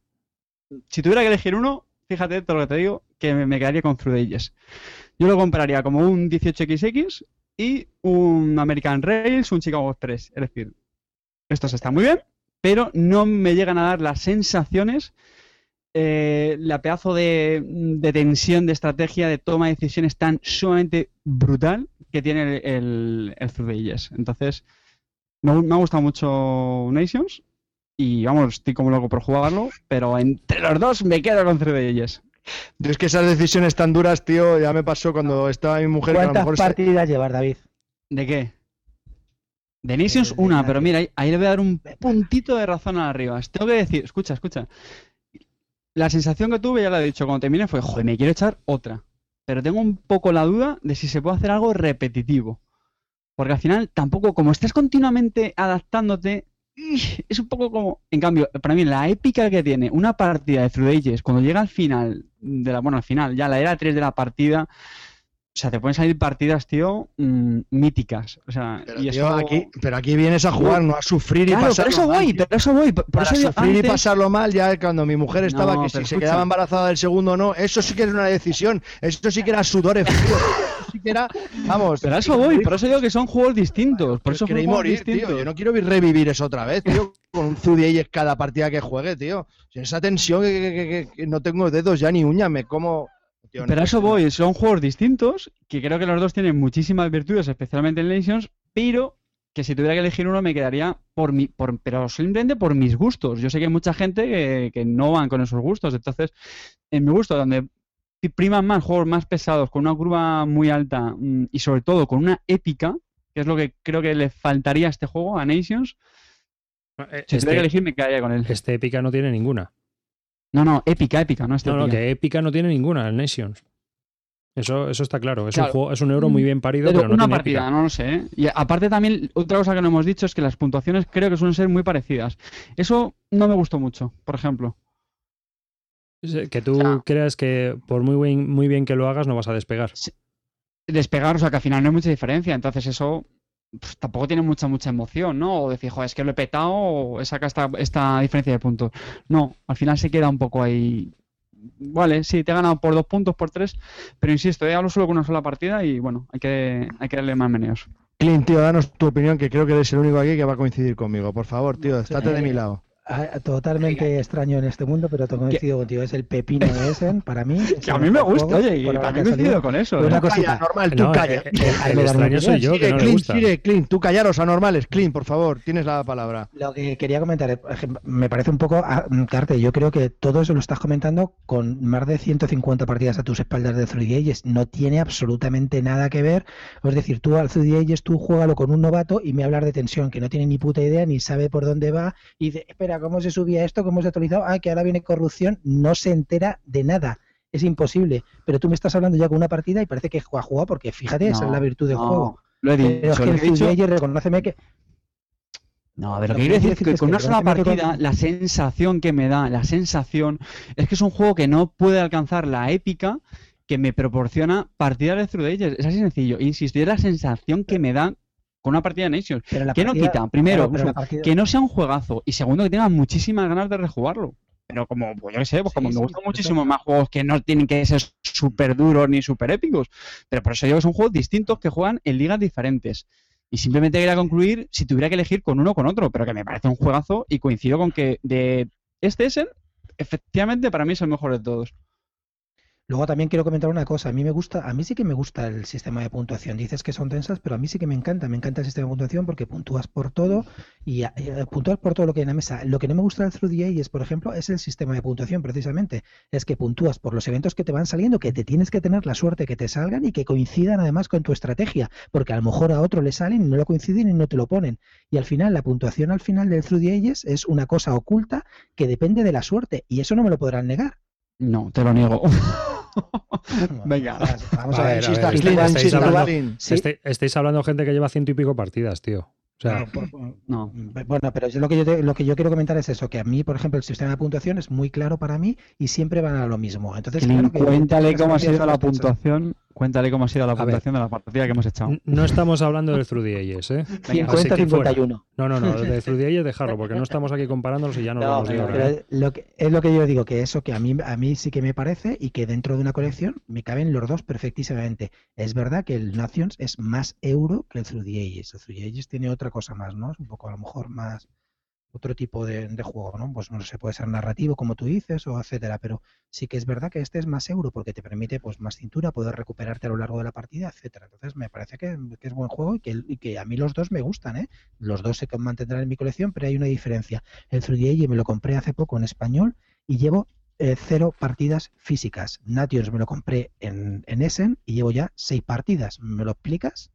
si tuviera que elegir uno, fíjate todo lo que te digo, que me, quedaría con Through. Yo lo compararía como un 18XX y un American Rails, un Chicago Express. Es decir, estos están muy bien, pero no me llegan a dar las sensaciones, eh, la pedazo de, de tensión, de estrategia, de toma de decisiones tan sumamente brutal que tiene el, el, Through the. Entonces, me, ha gustado mucho Nations y vamos, estoy como loco por jugarlo, pero entre los dos me quedo con Through the yo es que esas decisiones tan duras, tío, ya me pasó cuando estaba mi mujer. Que a lo ¿Cuántas mejor se- partidas llevar, David? ¿De qué? De Nations, Eh, de una, pero mira, ahí, ahí le voy a dar un puntito de razón arriba. Tengo que decir, escucha, escucha. La sensación que tuve, ya la he dicho cuando terminé, fue, joder, me quiero echar otra. Pero tengo un poco la duda de si se puede hacer algo repetitivo. Porque al final, tampoco, como estás continuamente adaptándote, es un poco como. En cambio, para mí, la épica que tiene una partida de Through Ages, cuando llega al final, de la, bueno, al final, ya la era 3 de la partida, o sea, te pueden salir partidas, tío, mm, míticas. O sea, Pero, y tío, aquí, pero aquí vienes a jugar, no a sufrir y pasarlo pero eso mal, voy, tío. pero eso voy. Por, Para eso sufrir y pasarlo mal, ya cuando mi mujer estaba No, que si se quedaba embarazada del segundo o no, eso sí que era una decisión, eso sí que era sudores fríos, eso sí que era, vamos, Pero eso voy, por eso digo que son juegos distintos. Por eso juegos morir, tío, distintos. yo no quiero vi- revivir eso otra vez, tío, con un Zudy Ages cada partida que juegue, tío, esa tensión que, que- que- que- que no tengo dedos ya ni uñas, me como... Pero a eso voy, son juegos distintos, que creo que los dos tienen muchísimas virtudes, especialmente en Nations, pero que si tuviera que elegir uno me quedaría por mi, por, pero simplemente por mis gustos. Yo sé que hay mucha gente que, que no van con esos gustos, entonces, en mi gusto, donde priman más juegos más pesados, con una curva muy alta mm, y sobre todo con una épica, que es lo que creo que le faltaría a este juego, a Nations, Eh, si tuviera que Este, elegir me quedaría con él. este épica no tiene ninguna. No, no, épica, épica, no este No, no, que épica no tiene ninguna, el Nations. Eso, eso está claro. Es, Claro. Un juego, es un euro muy bien parido, Pero pero, no una tiene partida, épica. no lo sé. ¿eh? Y aparte también, otra cosa que no hemos dicho es que las puntuaciones creo que suelen ser muy parecidas. Eso no me gustó mucho, por ejemplo. Es, Que tú creas que por muy bien, muy bien que lo hagas no vas a despegar. Despegar, o sea, que al final no hay mucha diferencia. Entonces eso pues, tampoco tiene mucha, mucha emoción, ¿no? O decir, joder, es que lo he petado o he sacado esta, esta diferencia de puntos. No, al final se queda un poco ahí. Vale, sí, te he ganado por dos puntos, por tres, pero insisto, he hablo solo con una sola partida y bueno, hay que, hay que darle más meneos. Clint, tío, danos tu opinión, que creo que eres el único aquí que va a coincidir conmigo. Por favor, tío, estate de mi lado. Ah, Totalmente extraño en este mundo, pero te coincido contigo. Es el pepino de Essen, para mí. Que a mí me gusta, juego, oye, y ha coincido con eso. Una ¿eh? cosita. Calla, normal, tú No, calla. eh, eh, el me da extraño soy yo, que no le Clint, gusta. sigue, Clint, tú callaros, anormales. Clint, por favor, tienes la palabra. Lo que quería comentar, eh, me parece un poco, ah, mm, Carte, yo creo que todo eso lo estás comentando con más de 150 partidas a tus espaldas de 3D Ages. No tiene absolutamente nada que ver. Es decir, tú al 3D Ages, tú juégalo con un novato y me hablar de tensión, que no tiene ni puta idea, ni sabe por dónde va, y dice, espera, ¿cómo se subía esto? ¿Cómo se actualizado? Ah, que ahora viene corrupción. No se entera de nada. Es imposible. Pero tú me estás hablando ya con una partida y parece que ha jugado porque fíjate, esa es la virtud del no, juego. Lo he Pero dicho. es que el dicho- 3D Ages, reconóceme que No, a ver, lo que quiero decir es que con una sola que partida, la sensación que me da, la sensación, es que es un juego que no puede alcanzar la épica que me proporciona partidas de Through the Ages. Es así sencillo. Insisto, es la sensación que me da con una partida de Nations. pero la ¿Qué no partida- quita? Primero, pero que no sea un juegazo. Y segundo, que tenga muchísimas ganas de rejugarlo. Pero como, pues yo qué sé, pues como sí, me gustan muchísimo más juegos que no tienen que ser súper duros ni súper épicos. Pero por eso digo que son juegos distintos que juegan en ligas diferentes. Y simplemente quería concluir si tuviera que elegir con uno o con otro, pero que me parece un juegazo y coincido con que de este Essen, efectivamente para mí es el mejor de todos. Luego también quiero comentar una cosa. A mí me gusta, a mí sí que me gusta el sistema de puntuación. Dices que son tensas, pero a mí sí que me encanta. Me encanta el sistema de puntuación porque puntúas por todo y eh, puntúas por todo lo que hay en la mesa. Lo que no me gusta del Through the por ejemplo, es el sistema de puntuación, precisamente. Es que puntúas por los eventos que te van saliendo, que te tienes que tener la suerte que te salgan y que coincidan además con tu estrategia. Porque a lo mejor a otro le salen y no lo coinciden y no te lo ponen. Y al final, la puntuación al final del Through es una cosa oculta que depende de la suerte. Y eso no me lo podrán negar. No, te lo niego. Venga. Vamos A ver. estáis- hablando- de gente que lleva ciento y pico partidas, tío. O sea, No. Bueno, pero yo lo que yo te- lo que yo quiero comentar es eso, que a mí, por ejemplo, el sistema de puntuación es muy claro para mí y siempre van a lo mismo. Entonces, Clint, claro que cuéntale cómo ha sido la puntuación. Cuéntale cómo ha sido la puntuación de la partida que hemos echado. no estamos hablando del Through the Ages, ¿eh? Así que fuera. 50-51. No, no, no, de Through the Ages dejarlo, porque no estamos aquí comparándolos y ya nos No, vamos pero hora, ¿eh? lo que, es lo que yo digo, que eso que a mí, a mí sí que me parece y que dentro de una colección me caben los dos perfectísimamente. Es verdad que el Nations es más euro que el Through the Ages. El Through the Ages tiene otra cosa más, ¿no? Es un poco a lo mejor más otro tipo de, juego, ¿no? Pues no sé, puede ser narrativo, como tú dices, o etcétera, pero sí que es verdad que este es más euro porque te permite pues más cintura, poder recuperarte a lo largo de la partida, etcétera. Entonces me parece que, es buen juego y que, a mí los dos me gustan, ¿eh? Los dos se mantendrán en mi colección, pero hay una diferencia. El 3D Age me lo compré hace poco en español y llevo eh, cero partidas físicas. Nations me lo compré en, en Essen y llevo ya seis partidas. ¿Me lo explicas?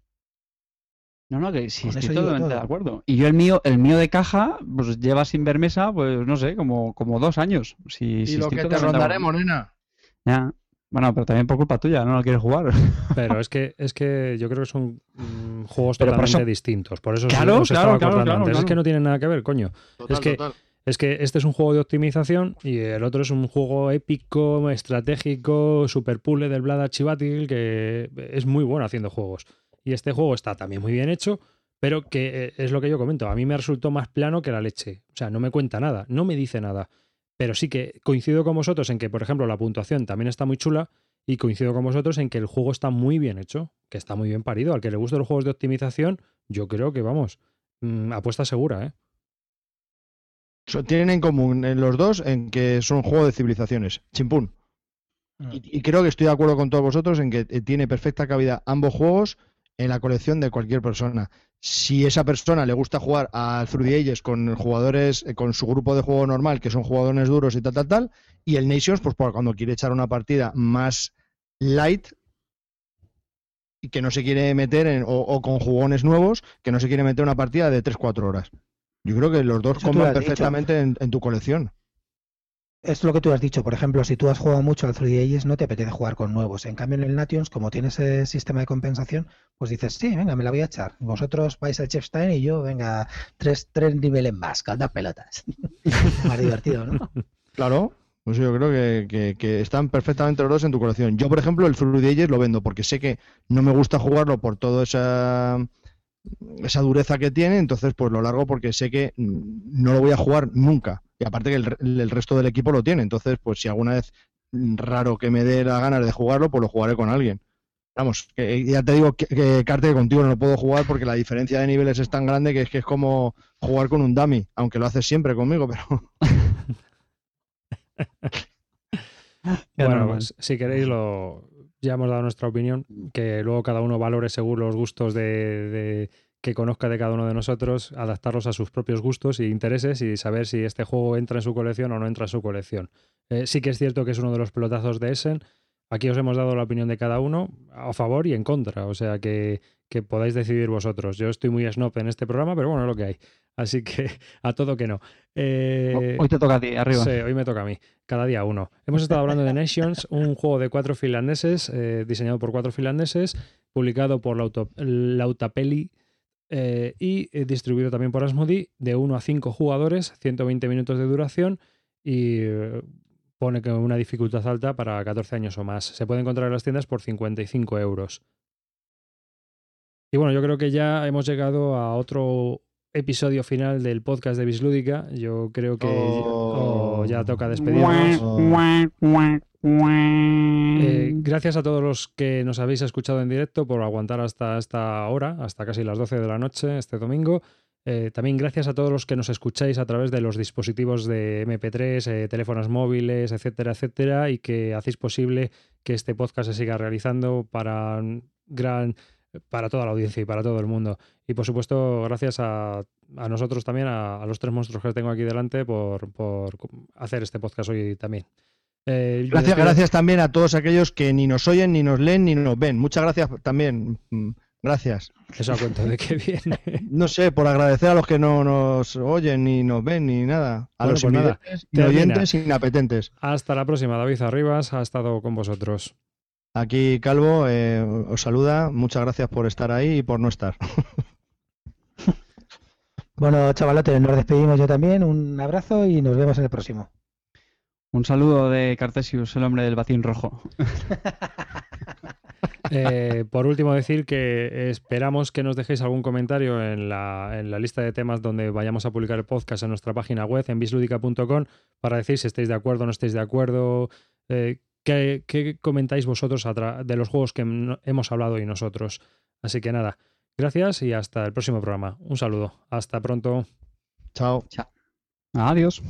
No, no, que sí, estoy totalmente todo. de acuerdo. Y yo el mío, el mío de caja, pues lleva sin ver mesa, pues no sé, como, como dos años. Si, Y si lo que te rondaremos, nena. Ya. Bueno, pero también por culpa tuya, no lo quieres jugar. Pero es que, es que yo creo que son mm, juegos Pero por totalmente eso- distintos. Por eso Claro, os claro, estaba claro, claro, antes. Es que no tienen nada que ver, coño. Total, que- total. Es que este es un juego de optimización y el otro es un juego épico, estratégico, super puzzle del Vlad Chivatil que es muy bueno haciendo juegos. Y este juego está también muy bien hecho, pero que eh, es lo que yo comento. A mí me resultó más plano que la leche. O sea, no me cuenta nada, no me dice nada. Pero sí que coincido con vosotros en que, por ejemplo, la puntuación también está muy chula y coincido con vosotros en que el juego está muy bien hecho, que está muy bien parido. Al que le gusten los juegos de optimización, yo creo que, vamos, mm, apuesta segura, ¿eh? Tienen en común en los dos en que son juego de civilizaciones. Chimpún. Y, y creo que estoy de acuerdo con todos vosotros en que eh, tiene perfecta cabida ambos juegos en la colección de cualquier persona. Si esa persona le gusta jugar al 3D Ages con jugadores, eh, con su grupo de juego normal, que son jugadores duros y tal, tal, tal, y el Nations, pues cuando quiere echar una partida más light y que no se quiere meter en, o, o con jugones nuevos, que no se quiere meter una partida de 3-4 horas. Yo creo que los dos dicho. perfectamente en, en tu colección. Es lo que tú has dicho. Por ejemplo, si tú has jugado mucho al 3D Ages, no te apetece jugar con nuevos. En cambio, en el Nations, como tienes ese sistema de compensación, pues dices, sí, venga, me la voy a echar. Vosotros vais al Chefstein y yo, venga, tres, tres niveles más, caldas pelotas. más divertido, ¿no? Claro, pues yo creo que, que- están perfectamente los en tu colección. Yo, por ejemplo, el Fruit Ages lo vendo porque sé que no me gusta jugarlo por toda esa, esa dureza que tiene, entonces pues lo largo porque sé que mm, no lo voy a jugar nunca. Y aparte que el, re- el resto del equipo lo tiene, entonces pues si alguna vez raro que me dé la ganas de jugarlo, pues lo jugaré con alguien. Vamos, que ya te digo que, que Carte, que contigo no lo puedo jugar porque la diferencia de niveles es tan grande que es que es como jugar con un dummy, aunque lo haces siempre conmigo, pero Bueno, pues, si queréis, lo, ya hemos dado nuestra opinión, que luego cada uno valore según los gustos de, de- que conozca de cada uno de nosotros, adaptarlos a sus propios gustos e intereses y saber si este juego entra en su colección o no entra en su colección. Eh, sí que es cierto que es uno de los pelotazos de Essen. Aquí os hemos dado la opinión de cada uno, a favor y en contra, o sea que, que podáis decidir vosotros. Yo estoy muy snob en este programa, pero bueno, es lo que hay. Así que a todo que no. Eh, Hoy te toca a ti, arriba. Sí, hoy me toca a mí. Cada día uno. Hemos estado hablando de Nations, un juego de cuatro finlandeses, eh, diseñado por cuatro finlandeses, publicado por Lautapeli eh, y eh, distribuido también por Asmodee, de 1 a 5 jugadores, 120 minutos de duración y eh, pone que una dificultad alta para 14 años o más. Se puede encontrar en las tiendas por 55 euros. Y bueno, yo creo que ya hemos llegado a otro episodio final del podcast de Bislúdica. Yo creo que Oh. oh, ya toca despedirnos. Eh, gracias a todos los que nos habéis escuchado en directo por aguantar hasta esta hora, hasta casi las 12 de la noche este domingo. Eh, también gracias a todos los que nos escucháis a través de los dispositivos de MP3, eh, teléfonos móviles, etcétera, etcétera, y que hacéis posible que este podcast se siga realizando para un gran para toda la audiencia y para todo el mundo. Y por supuesto, gracias a, a nosotros también, a, a los tres monstruos que tengo aquí delante, por, por hacer este podcast hoy también. Eh, Gracias, gracias también a todos aquellos que ni nos oyen, ni nos leen, ni nos ven. Muchas gracias también. Mm, Gracias. Eso a cuento de que viene. No sé, por agradecer a los que no nos oyen, ni nos ven, ni nada. A Bueno, los pues nada, oyentes, inapetentes. Hasta la próxima. David Arribas ha estado con vosotros. Aquí Calvo eh, os saluda. Muchas gracias por estar ahí y por no estar. Bueno, chavalotes, nos despedimos yo también. Un abrazo y nos vemos en el próximo. Un saludo de Cartesius, el hombre del batín rojo. Eh, por último, decir que esperamos que nos dejéis algún comentario en la, en la lista de temas donde vayamos a publicar el podcast en nuestra página web, en bisludica.com, para decir si estáis de acuerdo o no estáis de acuerdo. eh, ¿qué, qué comentáis vosotros de los juegos que no- hemos hablado hoy nosotros? Así que nada, gracias y hasta el próximo programa. Un saludo. Hasta pronto. Chao. Adiós.